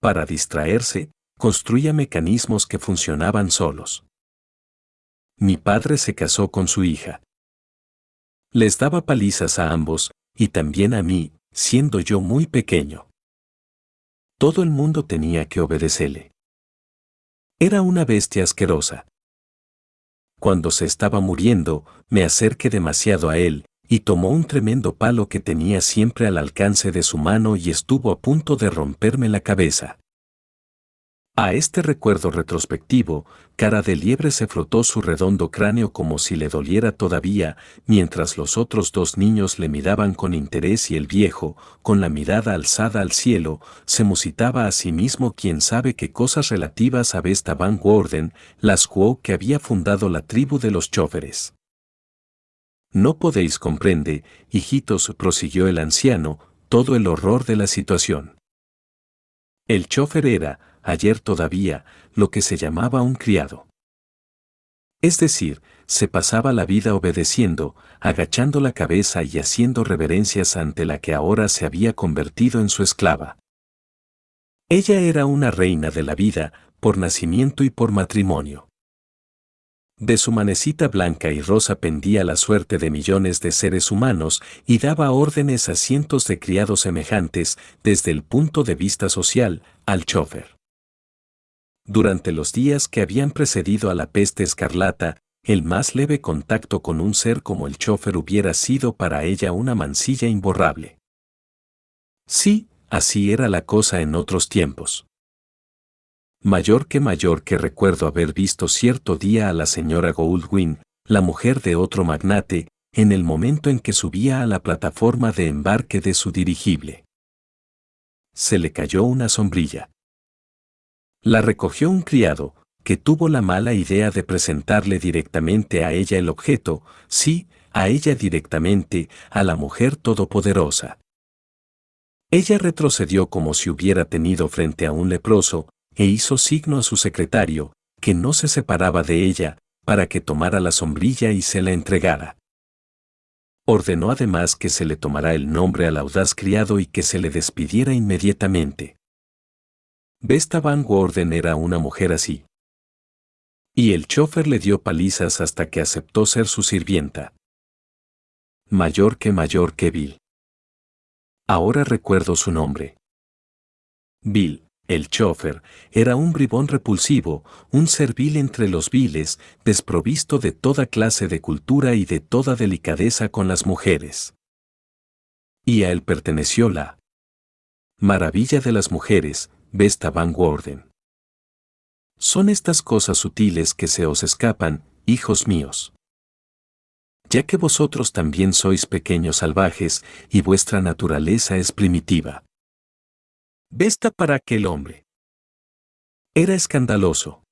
Para distraerse, construía mecanismos que funcionaban solos. Mi padre se casó con su hija. Les daba palizas a ambos, y también a mí, siendo yo muy pequeño. Todo el mundo tenía que obedecerle. Era una bestia asquerosa. Cuando se estaba muriendo, me acerqué demasiado a él, y tomó un tremendo palo que tenía siempre al alcance de su mano y estuvo a punto de romperme la cabeza. A este recuerdo retrospectivo, cara de liebre se frotó su redondo cráneo como si le doliera todavía, mientras los otros dos niños le miraban con interés y el viejo, con la mirada alzada al cielo, se musitaba a sí mismo quién sabe qué cosas relativas a Vesta Van Worden, las Quo que había fundado la tribu de los choferes. No podéis comprende, hijitos, prosiguió el anciano, todo el horror de la situación. El chofer era, ayer todavía, lo que se llamaba un criado. Es decir, se pasaba la vida obedeciendo, agachando la cabeza y haciendo reverencias ante la que ahora se había convertido en su esclava. Ella era una reina de la vida, por nacimiento y por matrimonio. De su manecita blanca y rosa pendía la suerte de millones de seres humanos y daba órdenes a cientos de criados semejantes desde el punto de vista social al chofer. Durante los días que habían precedido a la peste escarlata, el más leve contacto con un ser como el chofer hubiera sido para ella una mancilla imborrable. Sí, así era la cosa en otros tiempos. Mayor que mayor que recuerdo haber visto cierto día a la señora Goldwyn, la mujer de otro magnate, en el momento en que subía a la plataforma de embarque de su dirigible. Se le cayó una sombrilla. La recogió un criado, que tuvo la mala idea de presentarle directamente a ella el objeto, sí, a ella directamente, a la mujer todopoderosa. Ella retrocedió como si hubiera tenido frente a un leproso, e hizo signo a su secretario, que no se separaba de ella, para que tomara la sombrilla y se la entregara. Ordenó además que se le tomara el nombre al audaz criado y que se le despidiera inmediatamente. Vesta Van Gordon era una mujer así. Y el chofer le dio palizas hasta que aceptó ser su sirvienta. Mayor que mayor que Bill. Ahora recuerdo su nombre. Bill, el chofer era un bribón repulsivo, un servil entre los viles, desprovisto de toda clase de cultura y de toda delicadeza con las mujeres. Y a él perteneció la maravilla de las mujeres, Vesta Van Worden. Son estas cosas sutiles que se os escapan, hijos míos. Ya que vosotros también sois pequeños salvajes y vuestra naturaleza es primitiva. Vesta para aquel hombre. Era escandaloso.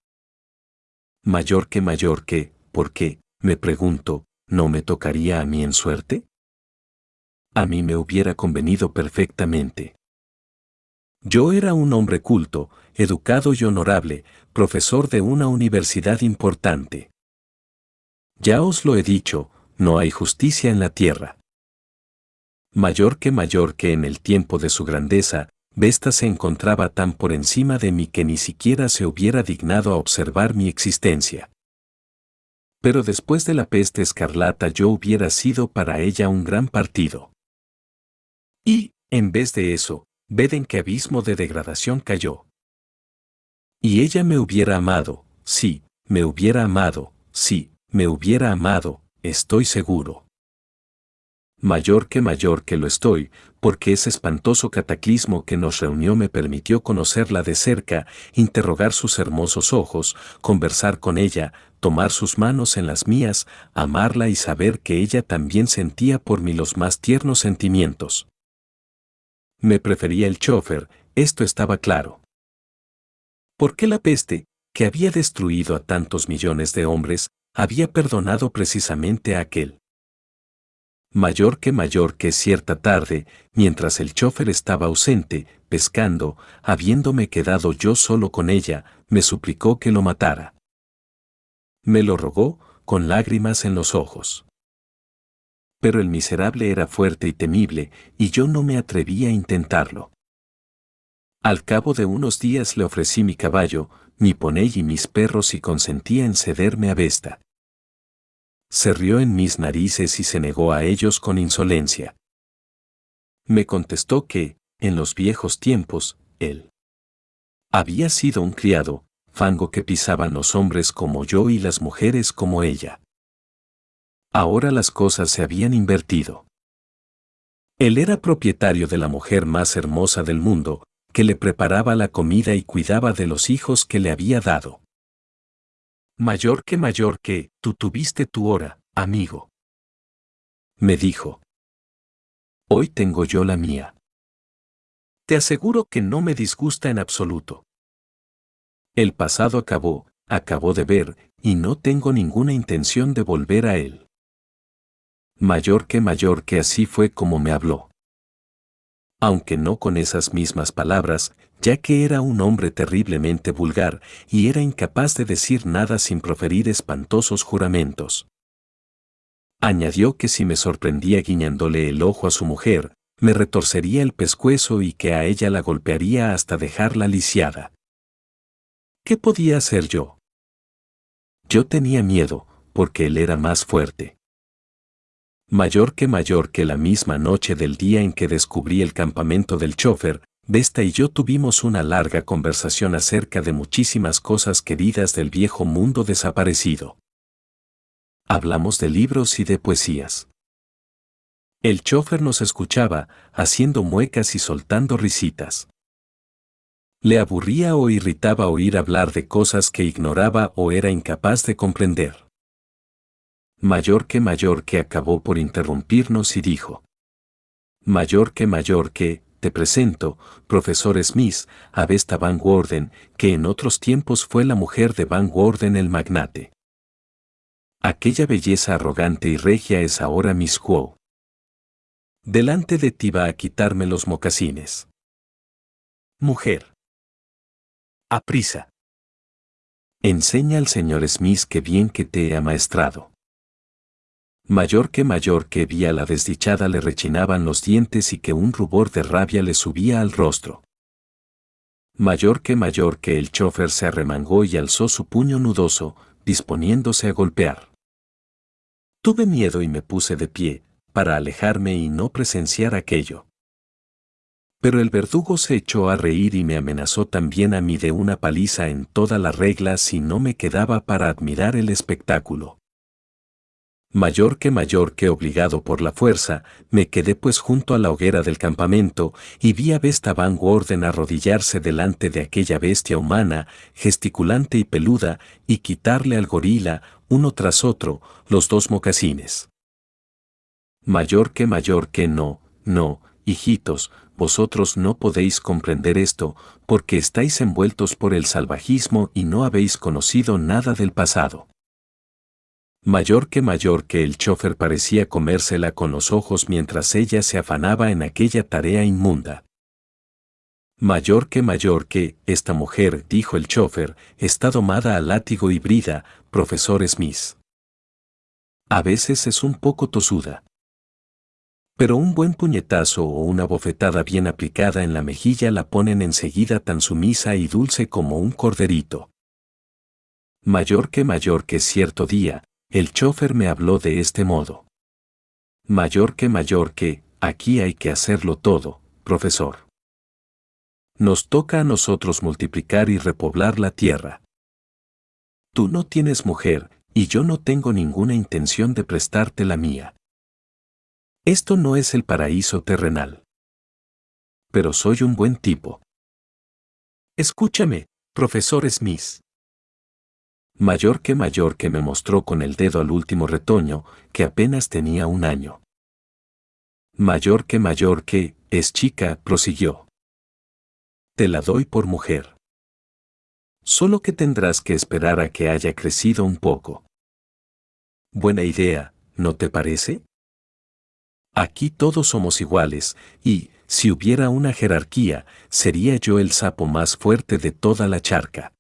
Mayor que mayor que, ¿por qué? Me pregunto, ¿no me tocaría a mí en suerte? A mí me hubiera convenido perfectamente. Yo era un hombre culto, educado y honorable, profesor de una universidad importante. Ya os lo he dicho, no hay justicia en la tierra. Mayor que mayor que en el tiempo de su grandeza, Vesta se encontraba tan por encima de mí que ni siquiera se hubiera dignado a observar mi existencia. Pero después de la peste escarlata yo hubiera sido para ella un gran partido. Y, en vez de eso, ved en qué abismo de degradación cayó. Y ella me hubiera amado, sí, me hubiera amado, sí, me hubiera amado, estoy seguro. Mayor que mayor que lo estoy, porque ese espantoso cataclismo que nos reunió me permitió conocerla de cerca, interrogar sus hermosos ojos, conversar con ella, tomar sus manos en las mías, amarla y saber que ella también sentía por mí los más tiernos sentimientos. Me prefería el chofer, esto estaba claro. ¿Por qué la peste, que había destruido a tantos millones de hombres, había perdonado precisamente a aquel? Mayor que mayor que cierta tarde, mientras el chofer estaba ausente, pescando, habiéndome quedado yo solo con ella, me suplicó que lo matara. Me lo rogó, con lágrimas en los ojos. Pero el miserable era fuerte y temible, y yo no me atreví a intentarlo. Al cabo de unos días le ofrecí mi caballo, mi poney y mis perros y consentía en cederme a Vesta. Se rió en mis narices y se negó a ellos con insolencia. Me contestó que, en los viejos tiempos, él había sido un criado, fango que pisaban los hombres como yo y las mujeres como ella. Ahora las cosas se habían invertido. Él era propietario de la mujer más hermosa del mundo, que le preparaba la comida y cuidaba de los hijos que le había dado. Mayor que mayor que, tú tuviste tu hora, amigo. Me dijo. Hoy tengo yo la mía. Te aseguro que no me disgusta en absoluto. El pasado acabó, acabó de ver, y no tengo ninguna intención de volver a él. Mayor que mayor que así fue como me habló aunque no con esas mismas palabras, ya que era un hombre terriblemente vulgar y era incapaz de decir nada sin proferir espantosos juramentos. Añadió que si me sorprendía guiñándole el ojo a su mujer, me retorcería el pescuezo y que a ella la golpearía hasta dejarla lisiada. ¿Qué podía hacer yo? Yo tenía miedo, porque él era más fuerte mayor que mayor que la misma noche del día en que descubrí el campamento del chofer, Vesta y yo tuvimos una larga conversación acerca de muchísimas cosas queridas del viejo mundo desaparecido. Hablamos de libros y de poesías. El chofer nos escuchaba, haciendo muecas y soltando risitas. Le aburría o irritaba oír hablar de cosas que ignoraba o era incapaz de comprender mayor que mayor que acabó por interrumpirnos y dijo. Mayor que mayor que, te presento, profesor Smith, a Vesta Van Worden, que en otros tiempos fue la mujer de Van Worden el magnate. Aquella belleza arrogante y regia es ahora Miss Quo. Delante de ti va a quitarme los mocasines. Mujer. Aprisa. Enseña al señor Smith que bien que te he amaestrado. Mayor que mayor que vi a la desdichada le rechinaban los dientes y que un rubor de rabia le subía al rostro. Mayor que mayor que el chofer se arremangó y alzó su puño nudoso, disponiéndose a golpear. Tuve miedo y me puse de pie, para alejarme y no presenciar aquello. Pero el verdugo se echó a reír y me amenazó también a mí de una paliza en toda la regla si no me quedaba para admirar el espectáculo mayor que mayor que obligado por la fuerza, me quedé pues junto a la hoguera del campamento y vi a Vesta Van Worden arrodillarse delante de aquella bestia humana, gesticulante y peluda, y quitarle al gorila, uno tras otro, los dos mocasines. Mayor que mayor que no, no, hijitos, vosotros no podéis comprender esto, porque estáis envueltos por el salvajismo y no habéis conocido nada del pasado mayor que mayor que el chofer parecía comérsela con los ojos mientras ella se afanaba en aquella tarea inmunda. Mayor que mayor que, esta mujer, dijo el chofer, está domada al látigo y brida, profesor Smith. A veces es un poco tosuda. Pero un buen puñetazo o una bofetada bien aplicada en la mejilla la ponen enseguida tan sumisa y dulce como un corderito. Mayor que mayor que cierto día, el chofer me habló de este modo. Mayor que mayor que, aquí hay que hacerlo todo, profesor. Nos toca a nosotros multiplicar y repoblar la tierra. Tú no tienes mujer, y yo no tengo ninguna intención de prestarte la mía. Esto no es el paraíso terrenal. Pero soy un buen tipo. Escúchame, profesor Smith. Mayor que mayor que me mostró con el dedo al último retoño, que apenas tenía un año. Mayor que mayor que, es chica, prosiguió. Te la doy por mujer. Solo que tendrás que esperar a que haya crecido un poco. Buena idea, ¿no te parece? Aquí todos somos iguales, y, si hubiera una jerarquía, sería yo el sapo más fuerte de toda la charca.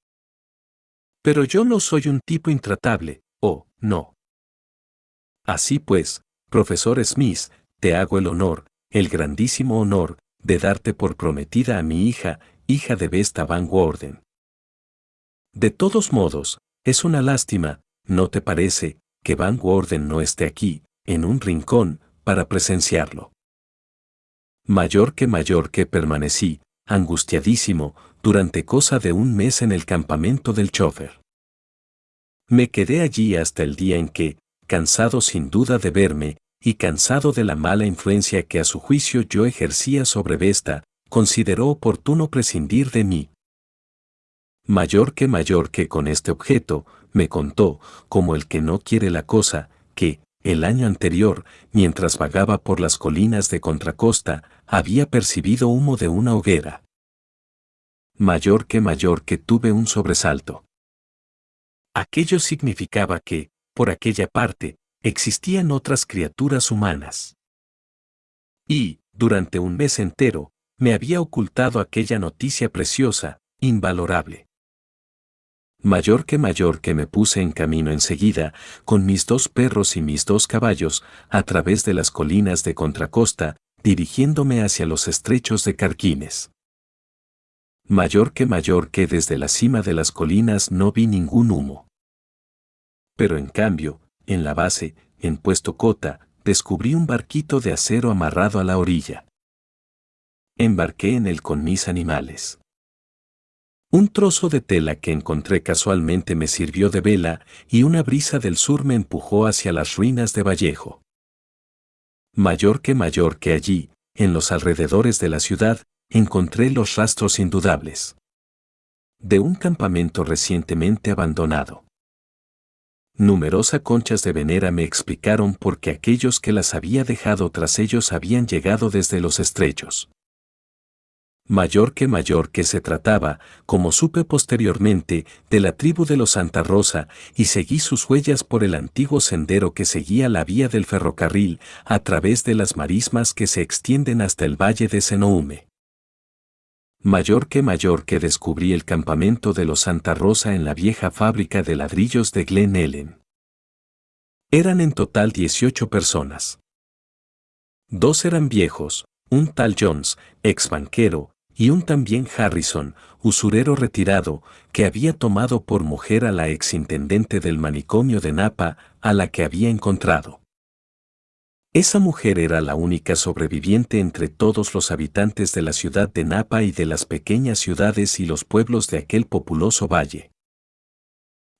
Pero yo no soy un tipo intratable, oh, no. Así pues, profesor Smith, te hago el honor, el grandísimo honor, de darte por prometida a mi hija, hija de Vesta Van Warden. De todos modos, es una lástima, ¿no te parece, que Van Warden no esté aquí, en un rincón, para presenciarlo? Mayor que mayor que permanecí, angustiadísimo, durante cosa de un mes en el campamento del chofer. Me quedé allí hasta el día en que, cansado sin duda de verme, y cansado de la mala influencia que a su juicio yo ejercía sobre Vesta, consideró oportuno prescindir de mí. Mayor que mayor que con este objeto, me contó, como el que no quiere la cosa, que, el año anterior, mientras vagaba por las colinas de Contracosta, había percibido humo de una hoguera. Mayor que mayor que tuve un sobresalto. Aquello significaba que, por aquella parte, existían otras criaturas humanas. Y, durante un mes entero, me había ocultado aquella noticia preciosa, invalorable. Mayor que mayor que me puse en camino enseguida, con mis dos perros y mis dos caballos, a través de las colinas de Contracosta, dirigiéndome hacia los estrechos de Carquines. Mayor que mayor que desde la cima de las colinas no vi ningún humo. Pero en cambio, en la base, en puesto cota, descubrí un barquito de acero amarrado a la orilla. Embarqué en él con mis animales. Un trozo de tela que encontré casualmente me sirvió de vela y una brisa del sur me empujó hacia las ruinas de Vallejo mayor que mayor que allí, en los alrededores de la ciudad, encontré los rastros indudables. De un campamento recientemente abandonado. Numerosas conchas de venera me explicaron por qué aquellos que las había dejado tras ellos habían llegado desde los estrechos mayor que mayor que se trataba, como supe posteriormente, de la tribu de los Santa Rosa, y seguí sus huellas por el antiguo sendero que seguía la vía del ferrocarril, a través de las marismas que se extienden hasta el valle de Senoume. Mayor que mayor que descubrí el campamento de los Santa Rosa en la vieja fábrica de ladrillos de Glen Ellen. Eran en total 18 personas. Dos eran viejos, un tal Jones, ex banquero, y un también Harrison, usurero retirado, que había tomado por mujer a la exintendente del manicomio de Napa, a la que había encontrado. Esa mujer era la única sobreviviente entre todos los habitantes de la ciudad de Napa y de las pequeñas ciudades y los pueblos de aquel populoso valle.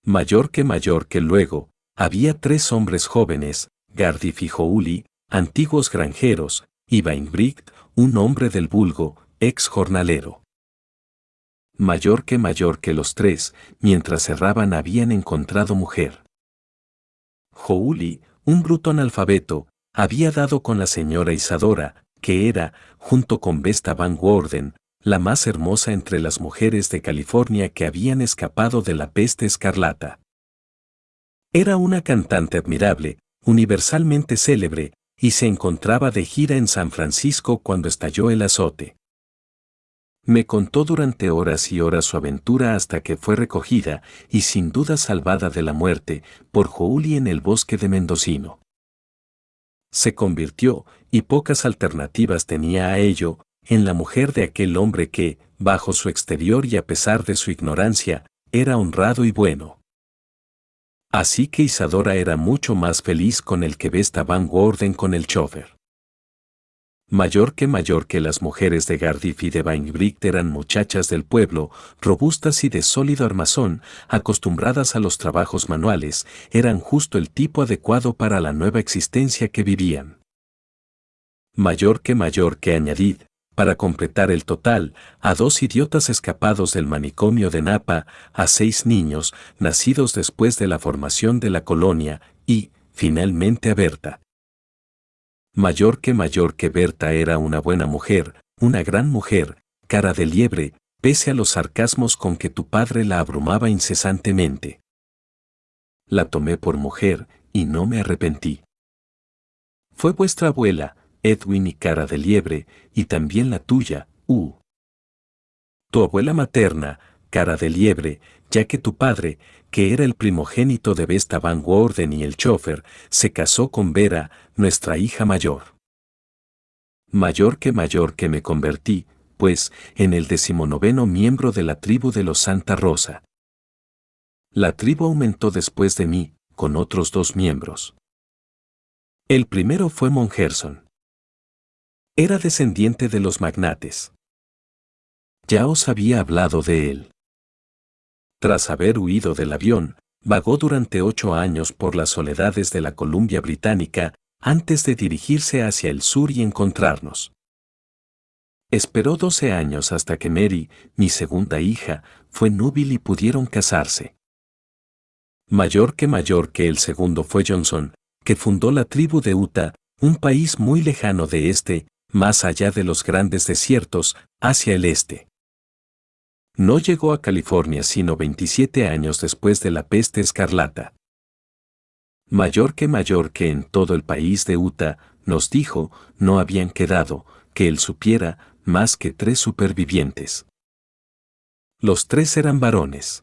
Mayor que mayor que luego, había tres hombres jóvenes, Gardif y antiguos granjeros, y Bainbricht, un hombre del vulgo, ex jornalero. Mayor que mayor que los tres, mientras cerraban habían encontrado mujer. Jouli, un bruto analfabeto, había dado con la señora Isadora, que era, junto con Vesta Van Warden, la más hermosa entre las mujeres de California que habían escapado de la peste escarlata. Era una cantante admirable, universalmente célebre, y se encontraba de gira en San Francisco cuando estalló el azote. Me contó durante horas y horas su aventura hasta que fue recogida y sin duda salvada de la muerte por Jouli en el bosque de Mendocino. Se convirtió, y pocas alternativas tenía a ello, en la mujer de aquel hombre que, bajo su exterior y a pesar de su ignorancia, era honrado y bueno. Así que Isadora era mucho más feliz con el que Vesta Van Gordon con el chofer mayor que mayor que las mujeres de Gardif y de Weinbricht eran muchachas del pueblo, robustas y de sólido armazón, acostumbradas a los trabajos manuales, eran justo el tipo adecuado para la nueva existencia que vivían. Mayor que mayor que añadid, para completar el total, a dos idiotas escapados del manicomio de Napa, a seis niños, nacidos después de la formación de la colonia, y, finalmente a Berta. Mayor que mayor que Berta era una buena mujer, una gran mujer, cara de liebre, pese a los sarcasmos con que tu padre la abrumaba incesantemente. La tomé por mujer, y no me arrepentí. Fue vuestra abuela, Edwin y cara de liebre, y también la tuya, U. Tu abuela materna, cara de liebre, ya que tu padre, que era el primogénito de Vesta Van Worden y el chofer, se casó con Vera, nuestra hija mayor. Mayor que mayor que me convertí, pues, en el decimonoveno miembro de la tribu de los Santa Rosa. La tribu aumentó después de mí, con otros dos miembros. El primero fue Mongerson. Era descendiente de los magnates. Ya os había hablado de él. Tras haber huido del avión, vagó durante ocho años por las soledades de la Columbia Británica antes de dirigirse hacia el sur y encontrarnos. Esperó doce años hasta que Mary, mi segunda hija, fue núbil y pudieron casarse. Mayor que mayor que el segundo fue Johnson, que fundó la tribu de Utah, un país muy lejano de este, más allá de los grandes desiertos, hacia el este. No llegó a California sino 27 años después de la peste escarlata. Mayor que mayor que en todo el país de Utah, nos dijo, no habían quedado, que él supiera, más que tres supervivientes. Los tres eran varones.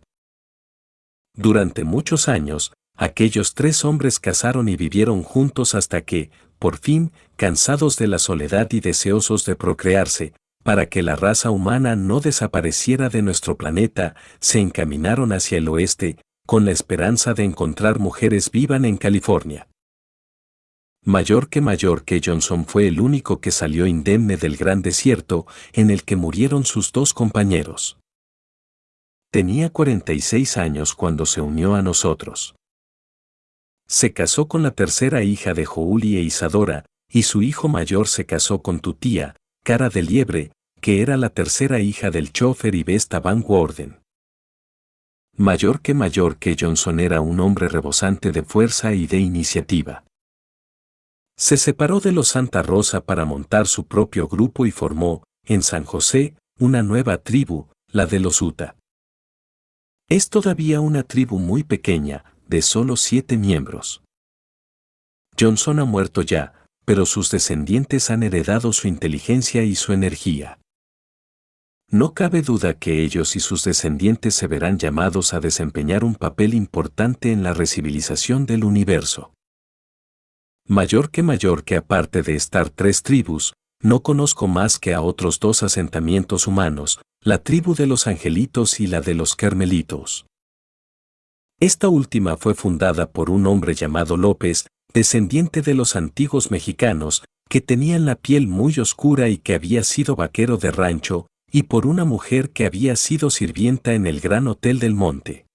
Durante muchos años, aquellos tres hombres casaron y vivieron juntos hasta que, por fin, cansados de la soledad y deseosos de procrearse, para que la raza humana no desapareciera de nuestro planeta, se encaminaron hacia el oeste, con la esperanza de encontrar mujeres vivan en California. Mayor que mayor que Johnson fue el único que salió indemne del gran desierto en el que murieron sus dos compañeros. Tenía 46 años cuando se unió a nosotros. Se casó con la tercera hija de Jouli e Isadora, y su hijo mayor se casó con tu tía, Cara de Liebre, que era la tercera hija del chofer y Vesta Van Worden. Mayor que mayor que Johnson era un hombre rebosante de fuerza y de iniciativa. Se separó de los Santa Rosa para montar su propio grupo y formó, en San José, una nueva tribu, la de los Utah. Es todavía una tribu muy pequeña, de solo siete miembros. Johnson ha muerto ya, pero sus descendientes han heredado su inteligencia y su energía. No cabe duda que ellos y sus descendientes se verán llamados a desempeñar un papel importante en la recivilización del universo. Mayor que mayor que aparte de estar tres tribus, no conozco más que a otros dos asentamientos humanos, la tribu de los angelitos y la de los carmelitos. Esta última fue fundada por un hombre llamado López, descendiente de los antiguos mexicanos, que tenían la piel muy oscura y que había sido vaquero de rancho, y por una mujer que había sido sirvienta en el Gran Hotel del Monte.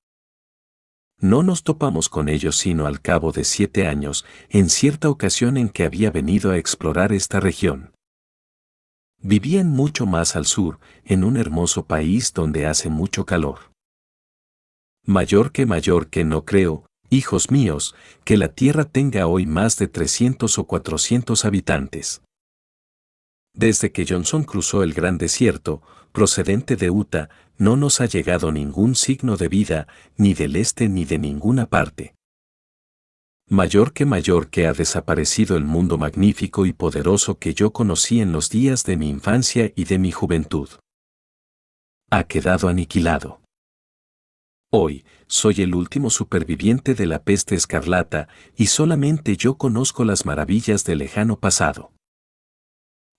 No nos topamos con ellos sino al cabo de siete años, en cierta ocasión en que había venido a explorar esta región. Vivían mucho más al sur, en un hermoso país donde hace mucho calor mayor que mayor que no creo, hijos míos, que la tierra tenga hoy más de 300 o 400 habitantes. Desde que Johnson cruzó el gran desierto, procedente de Utah, no nos ha llegado ningún signo de vida, ni del este ni de ninguna parte. Mayor que mayor que ha desaparecido el mundo magnífico y poderoso que yo conocí en los días de mi infancia y de mi juventud. Ha quedado aniquilado. Hoy, soy el último superviviente de la peste escarlata y solamente yo conozco las maravillas del lejano pasado.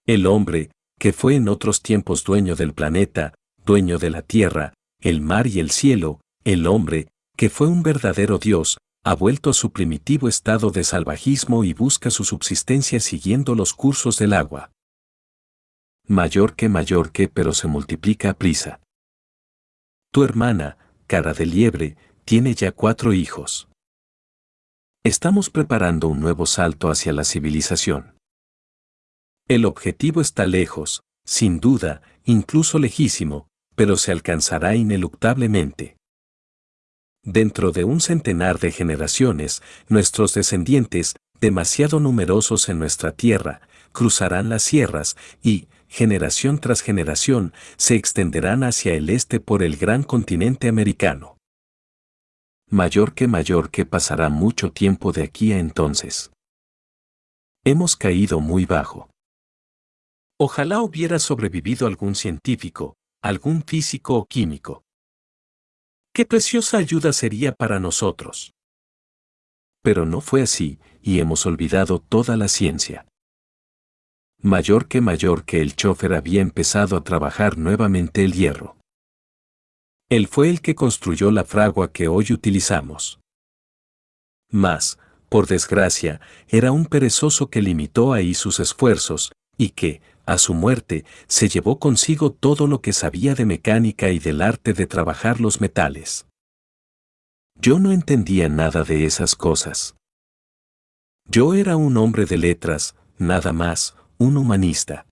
El hombre, que fue en otros tiempos dueño del planeta, dueño de la tierra, el mar y el cielo, el hombre, que fue un verdadero Dios, ha vuelto a su primitivo estado de salvajismo y busca su subsistencia siguiendo los cursos del agua. Mayor que mayor que pero se multiplica a prisa. Tu hermana, cara de liebre, tiene ya cuatro hijos. Estamos preparando un nuevo salto hacia la civilización. El objetivo está lejos, sin duda, incluso lejísimo, pero se alcanzará ineluctablemente. Dentro de un centenar de generaciones, nuestros descendientes, demasiado numerosos en nuestra tierra, cruzarán las sierras y, generación tras generación, se extenderán hacia el este por el gran continente americano. Mayor que mayor que pasará mucho tiempo de aquí a entonces. Hemos caído muy bajo. Ojalá hubiera sobrevivido algún científico, algún físico o químico. Qué preciosa ayuda sería para nosotros. Pero no fue así, y hemos olvidado toda la ciencia. Mayor que mayor que el chofer había empezado a trabajar nuevamente el hierro. Él fue el que construyó la fragua que hoy utilizamos. Mas, por desgracia, era un perezoso que limitó ahí sus esfuerzos, y que, a su muerte, se llevó consigo todo lo que sabía de mecánica y del arte de trabajar los metales. Yo no entendía nada de esas cosas. Yo era un hombre de letras, nada más, un humanista.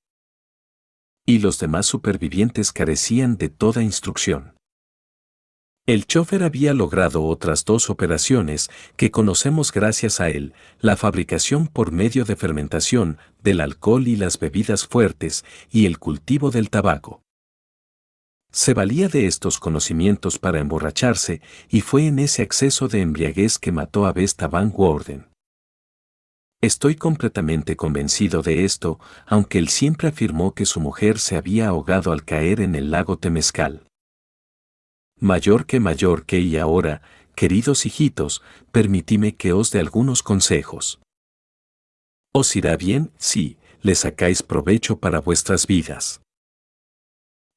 Y los demás supervivientes carecían de toda instrucción. El chofer había logrado otras dos operaciones que conocemos gracias a él, la fabricación por medio de fermentación del alcohol y las bebidas fuertes y el cultivo del tabaco. Se valía de estos conocimientos para emborracharse y fue en ese acceso de embriaguez que mató a Vesta Van Worden. Estoy completamente convencido de esto, aunque él siempre afirmó que su mujer se había ahogado al caer en el lago Temescal mayor que mayor que y ahora, queridos hijitos, permitime que os dé algunos consejos. Os irá bien si le sacáis provecho para vuestras vidas.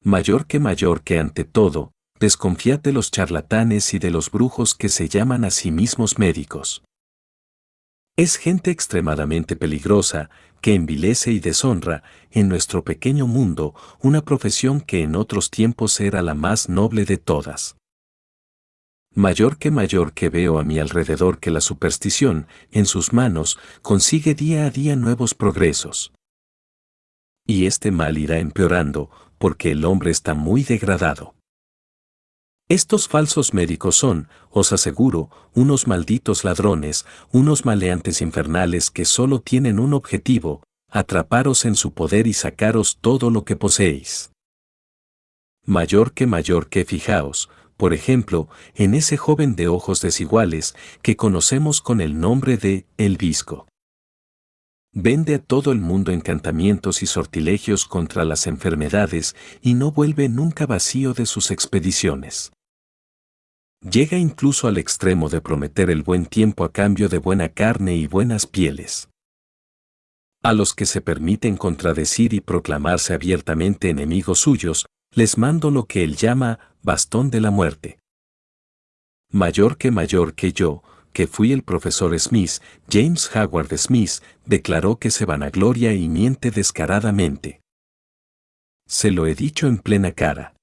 Mayor que mayor que ante todo, desconfiad de los charlatanes y de los brujos que se llaman a sí mismos médicos. Es gente extremadamente peligrosa, que envilece y deshonra, en nuestro pequeño mundo, una profesión que en otros tiempos era la más noble de todas. Mayor que mayor que veo a mi alrededor que la superstición, en sus manos, consigue día a día nuevos progresos. Y este mal irá empeorando, porque el hombre está muy degradado. Estos falsos médicos son, os aseguro, unos malditos ladrones, unos maleantes infernales que solo tienen un objetivo, atraparos en su poder y sacaros todo lo que poseéis. Mayor que mayor que fijaos, por ejemplo, en ese joven de ojos desiguales que conocemos con el nombre de El Visco. Vende a todo el mundo encantamientos y sortilegios contra las enfermedades y no vuelve nunca vacío de sus expediciones. Llega incluso al extremo de prometer el buen tiempo a cambio de buena carne y buenas pieles. A los que se permiten contradecir y proclamarse abiertamente enemigos suyos, les mando lo que él llama bastón de la muerte. Mayor que mayor que yo, que fui el profesor Smith, James Howard Smith, declaró que se vanagloria y miente descaradamente. Se lo he dicho en plena cara.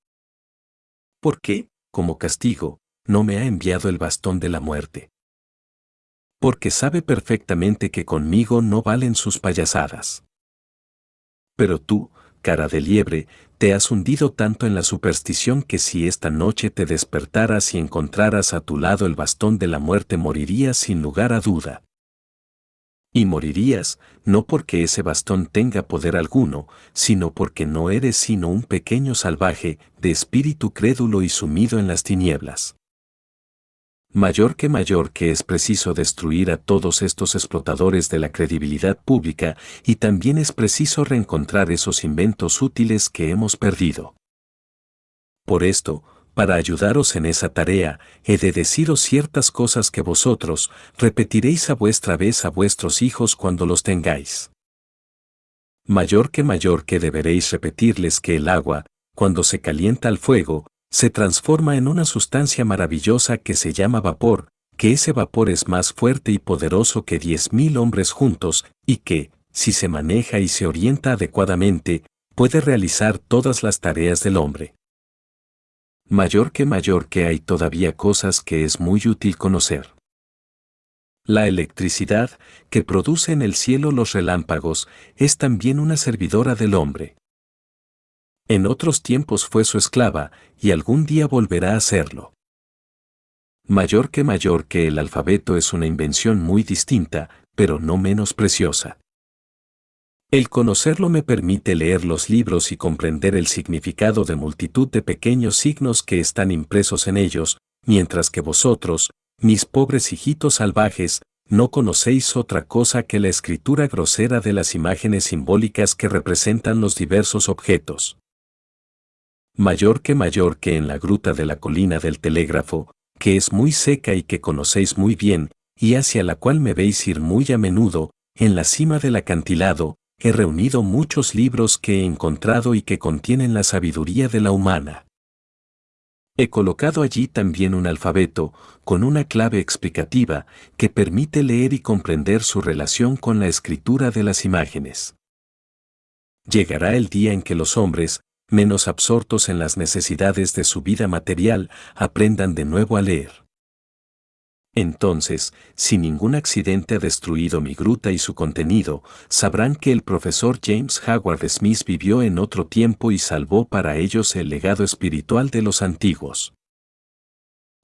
¿Por qué, como castigo, no me ha enviado el bastón de la muerte. Porque sabe perfectamente que conmigo no valen sus payasadas. Pero tú, cara de liebre, te has hundido tanto en la superstición que si esta noche te despertaras y encontraras a tu lado el bastón de la muerte morirías sin lugar a duda. Y morirías, no porque ese bastón tenga poder alguno, sino porque no eres sino un pequeño salvaje, de espíritu crédulo y sumido en las tinieblas mayor que mayor que es preciso destruir a todos estos explotadores de la credibilidad pública y también es preciso reencontrar esos inventos útiles que hemos perdido. Por esto, para ayudaros en esa tarea, he de deciros ciertas cosas que vosotros repetiréis a vuestra vez a vuestros hijos cuando los tengáis. Mayor que mayor que deberéis repetirles que el agua, cuando se calienta al fuego, se transforma en una sustancia maravillosa que se llama vapor, que ese vapor es más fuerte y poderoso que diez mil hombres juntos, y que, si se maneja y se orienta adecuadamente, puede realizar todas las tareas del hombre. Mayor que mayor que hay todavía cosas que es muy útil conocer. La electricidad, que produce en el cielo los relámpagos, es también una servidora del hombre. En otros tiempos fue su esclava, y algún día volverá a serlo. Mayor que mayor que el alfabeto es una invención muy distinta, pero no menos preciosa. El conocerlo me permite leer los libros y comprender el significado de multitud de pequeños signos que están impresos en ellos, mientras que vosotros, mis pobres hijitos salvajes, no conocéis otra cosa que la escritura grosera de las imágenes simbólicas que representan los diversos objetos. Mayor que mayor que en la gruta de la colina del telégrafo, que es muy seca y que conocéis muy bien, y hacia la cual me veis ir muy a menudo, en la cima del acantilado, he reunido muchos libros que he encontrado y que contienen la sabiduría de la humana. He colocado allí también un alfabeto, con una clave explicativa, que permite leer y comprender su relación con la escritura de las imágenes. Llegará el día en que los hombres, menos absortos en las necesidades de su vida material, aprendan de nuevo a leer. Entonces, si ningún accidente ha destruido mi gruta y su contenido, sabrán que el profesor James Howard Smith vivió en otro tiempo y salvó para ellos el legado espiritual de los antiguos.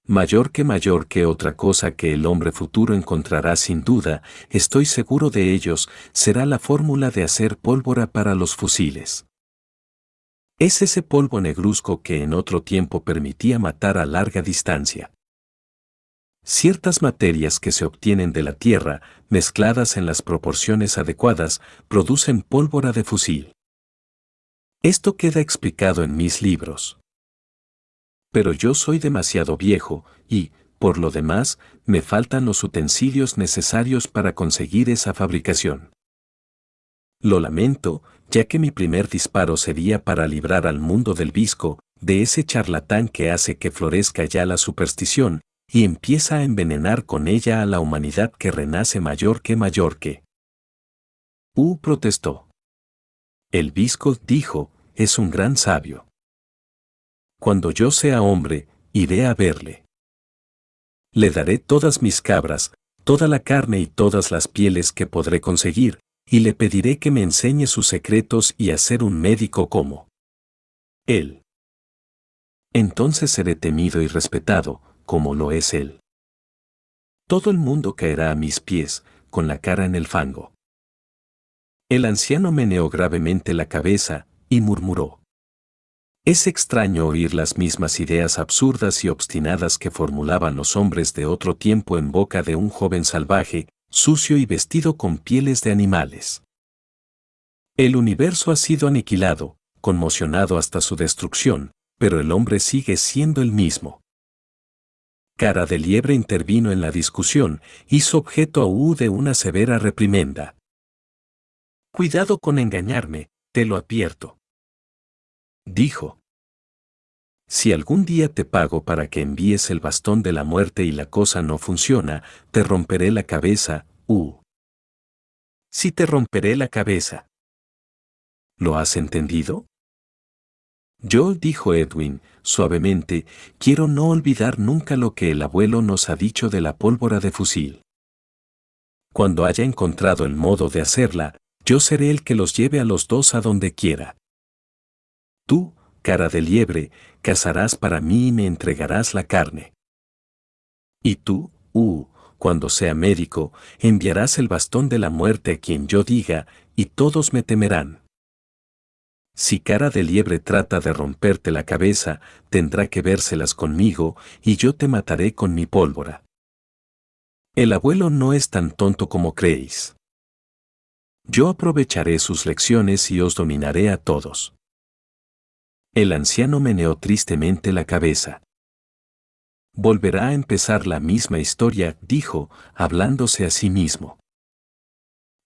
Mayor que mayor que otra cosa que el hombre futuro encontrará sin duda, estoy seguro de ellos, será la fórmula de hacer pólvora para los fusiles. Es ese polvo negruzco que en otro tiempo permitía matar a larga distancia. Ciertas materias que se obtienen de la tierra, mezcladas en las proporciones adecuadas, producen pólvora de fusil. Esto queda explicado en mis libros. Pero yo soy demasiado viejo y, por lo demás, me faltan los utensilios necesarios para conseguir esa fabricación. Lo lamento, ya que mi primer disparo sería para librar al mundo del visco, de ese charlatán que hace que florezca ya la superstición, y empieza a envenenar con ella a la humanidad que renace mayor que mayor que. U protestó. El Visco dijo, es un gran sabio. Cuando yo sea hombre, iré a verle. Le daré todas mis cabras, toda la carne y todas las pieles que podré conseguir, y le pediré que me enseñe sus secretos y a ser un médico como él. Entonces seré temido y respetado, como lo es Él. Todo el mundo caerá a mis pies, con la cara en el fango. El anciano meneó gravemente la cabeza y murmuró. Es extraño oír las mismas ideas absurdas y obstinadas que formulaban los hombres de otro tiempo en boca de un joven salvaje, sucio y vestido con pieles de animales. El universo ha sido aniquilado, conmocionado hasta su destrucción, pero el hombre sigue siendo el mismo. Cara de Liebre intervino en la discusión, hizo objeto a U de una severa reprimenda. Cuidado con engañarme, te lo advierto. Dijo. Si algún día te pago para que envíes el bastón de la muerte y la cosa no funciona, te romperé la cabeza, U. Si te romperé la cabeza. ¿Lo has entendido? Yo, dijo Edwin, suavemente, quiero no olvidar nunca lo que el abuelo nos ha dicho de la pólvora de fusil. Cuando haya encontrado el modo de hacerla, yo seré el que los lleve a los dos a donde quiera. Tú, cara de liebre, cazarás para mí y me entregarás la carne. Y tú, uh, cuando sea médico, enviarás el bastón de la muerte a quien yo diga, y todos me temerán. Si cara de liebre trata de romperte la cabeza, tendrá que vérselas conmigo y yo te mataré con mi pólvora. El abuelo no es tan tonto como creéis. Yo aprovecharé sus lecciones y os dominaré a todos. El anciano meneó tristemente la cabeza. Volverá a empezar la misma historia, dijo, hablándose a sí mismo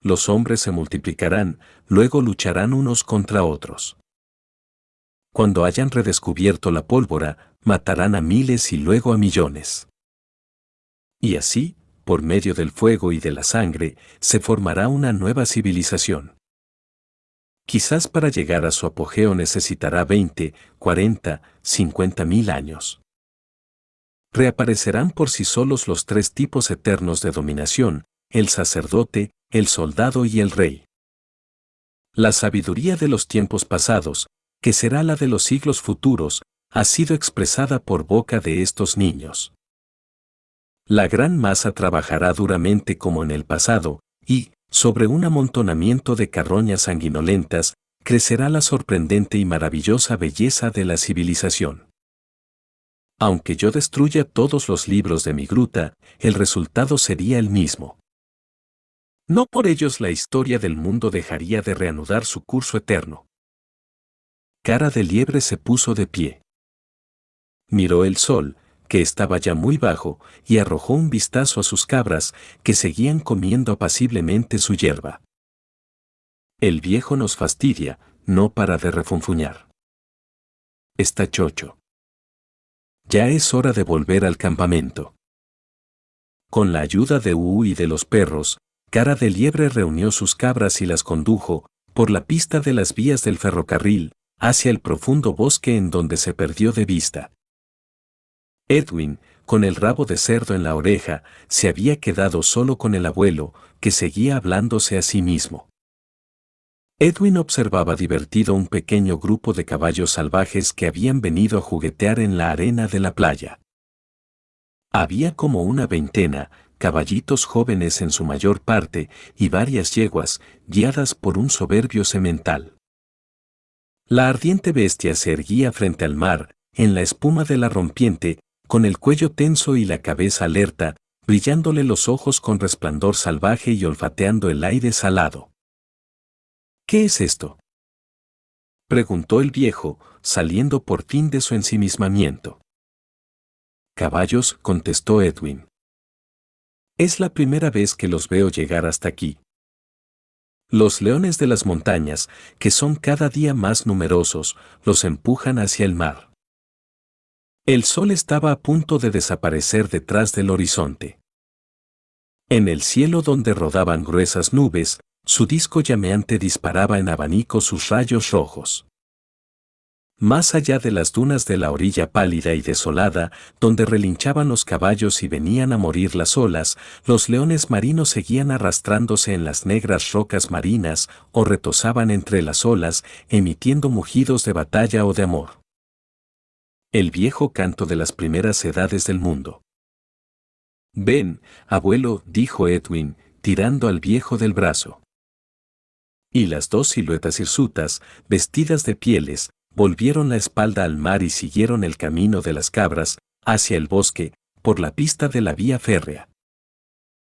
los hombres se multiplicarán, luego lucharán unos contra otros. Cuando hayan redescubierto la pólvora, matarán a miles y luego a millones. Y así, por medio del fuego y de la sangre, se formará una nueva civilización. Quizás para llegar a su apogeo necesitará 20, 40, 50 mil años. reaparecerán por sí solos los tres tipos eternos de dominación, el sacerdote, el soldado y el rey. La sabiduría de los tiempos pasados, que será la de los siglos futuros, ha sido expresada por boca de estos niños. La gran masa trabajará duramente como en el pasado, y, sobre un amontonamiento de carroñas sanguinolentas, crecerá la sorprendente y maravillosa belleza de la civilización. Aunque yo destruya todos los libros de mi gruta, el resultado sería el mismo. No por ellos la historia del mundo dejaría de reanudar su curso eterno. Cara de liebre se puso de pie. Miró el sol, que estaba ya muy bajo, y arrojó un vistazo a sus cabras, que seguían comiendo apaciblemente su hierba. El viejo nos fastidia, no para de refunfuñar. Está chocho. Ya es hora de volver al campamento. Con la ayuda de Uu y de los perros, Cara de Liebre reunió sus cabras y las condujo, por la pista de las vías del ferrocarril, hacia el profundo bosque en donde se perdió de vista. Edwin, con el rabo de cerdo en la oreja, se había quedado solo con el abuelo, que seguía hablándose a sí mismo. Edwin observaba divertido un pequeño grupo de caballos salvajes que habían venido a juguetear en la arena de la playa. Había como una veintena, caballitos jóvenes en su mayor parte y varias yeguas, guiadas por un soberbio semental. La ardiente bestia se erguía frente al mar, en la espuma de la rompiente, con el cuello tenso y la cabeza alerta, brillándole los ojos con resplandor salvaje y olfateando el aire salado. ¿Qué es esto? preguntó el viejo, saliendo por fin de su ensimismamiento. Caballos, contestó Edwin. Es la primera vez que los veo llegar hasta aquí. Los leones de las montañas, que son cada día más numerosos, los empujan hacia el mar. El sol estaba a punto de desaparecer detrás del horizonte. En el cielo donde rodaban gruesas nubes, su disco llameante disparaba en abanico sus rayos rojos. Más allá de las dunas de la orilla pálida y desolada, donde relinchaban los caballos y venían a morir las olas, los leones marinos seguían arrastrándose en las negras rocas marinas o retosaban entre las olas, emitiendo mugidos de batalla o de amor. El viejo canto de las primeras edades del mundo. Ven, abuelo, dijo Edwin, tirando al viejo del brazo. Y las dos siluetas hirsutas, vestidas de pieles, volvieron la espalda al mar y siguieron el camino de las cabras, hacia el bosque, por la pista de la vía férrea.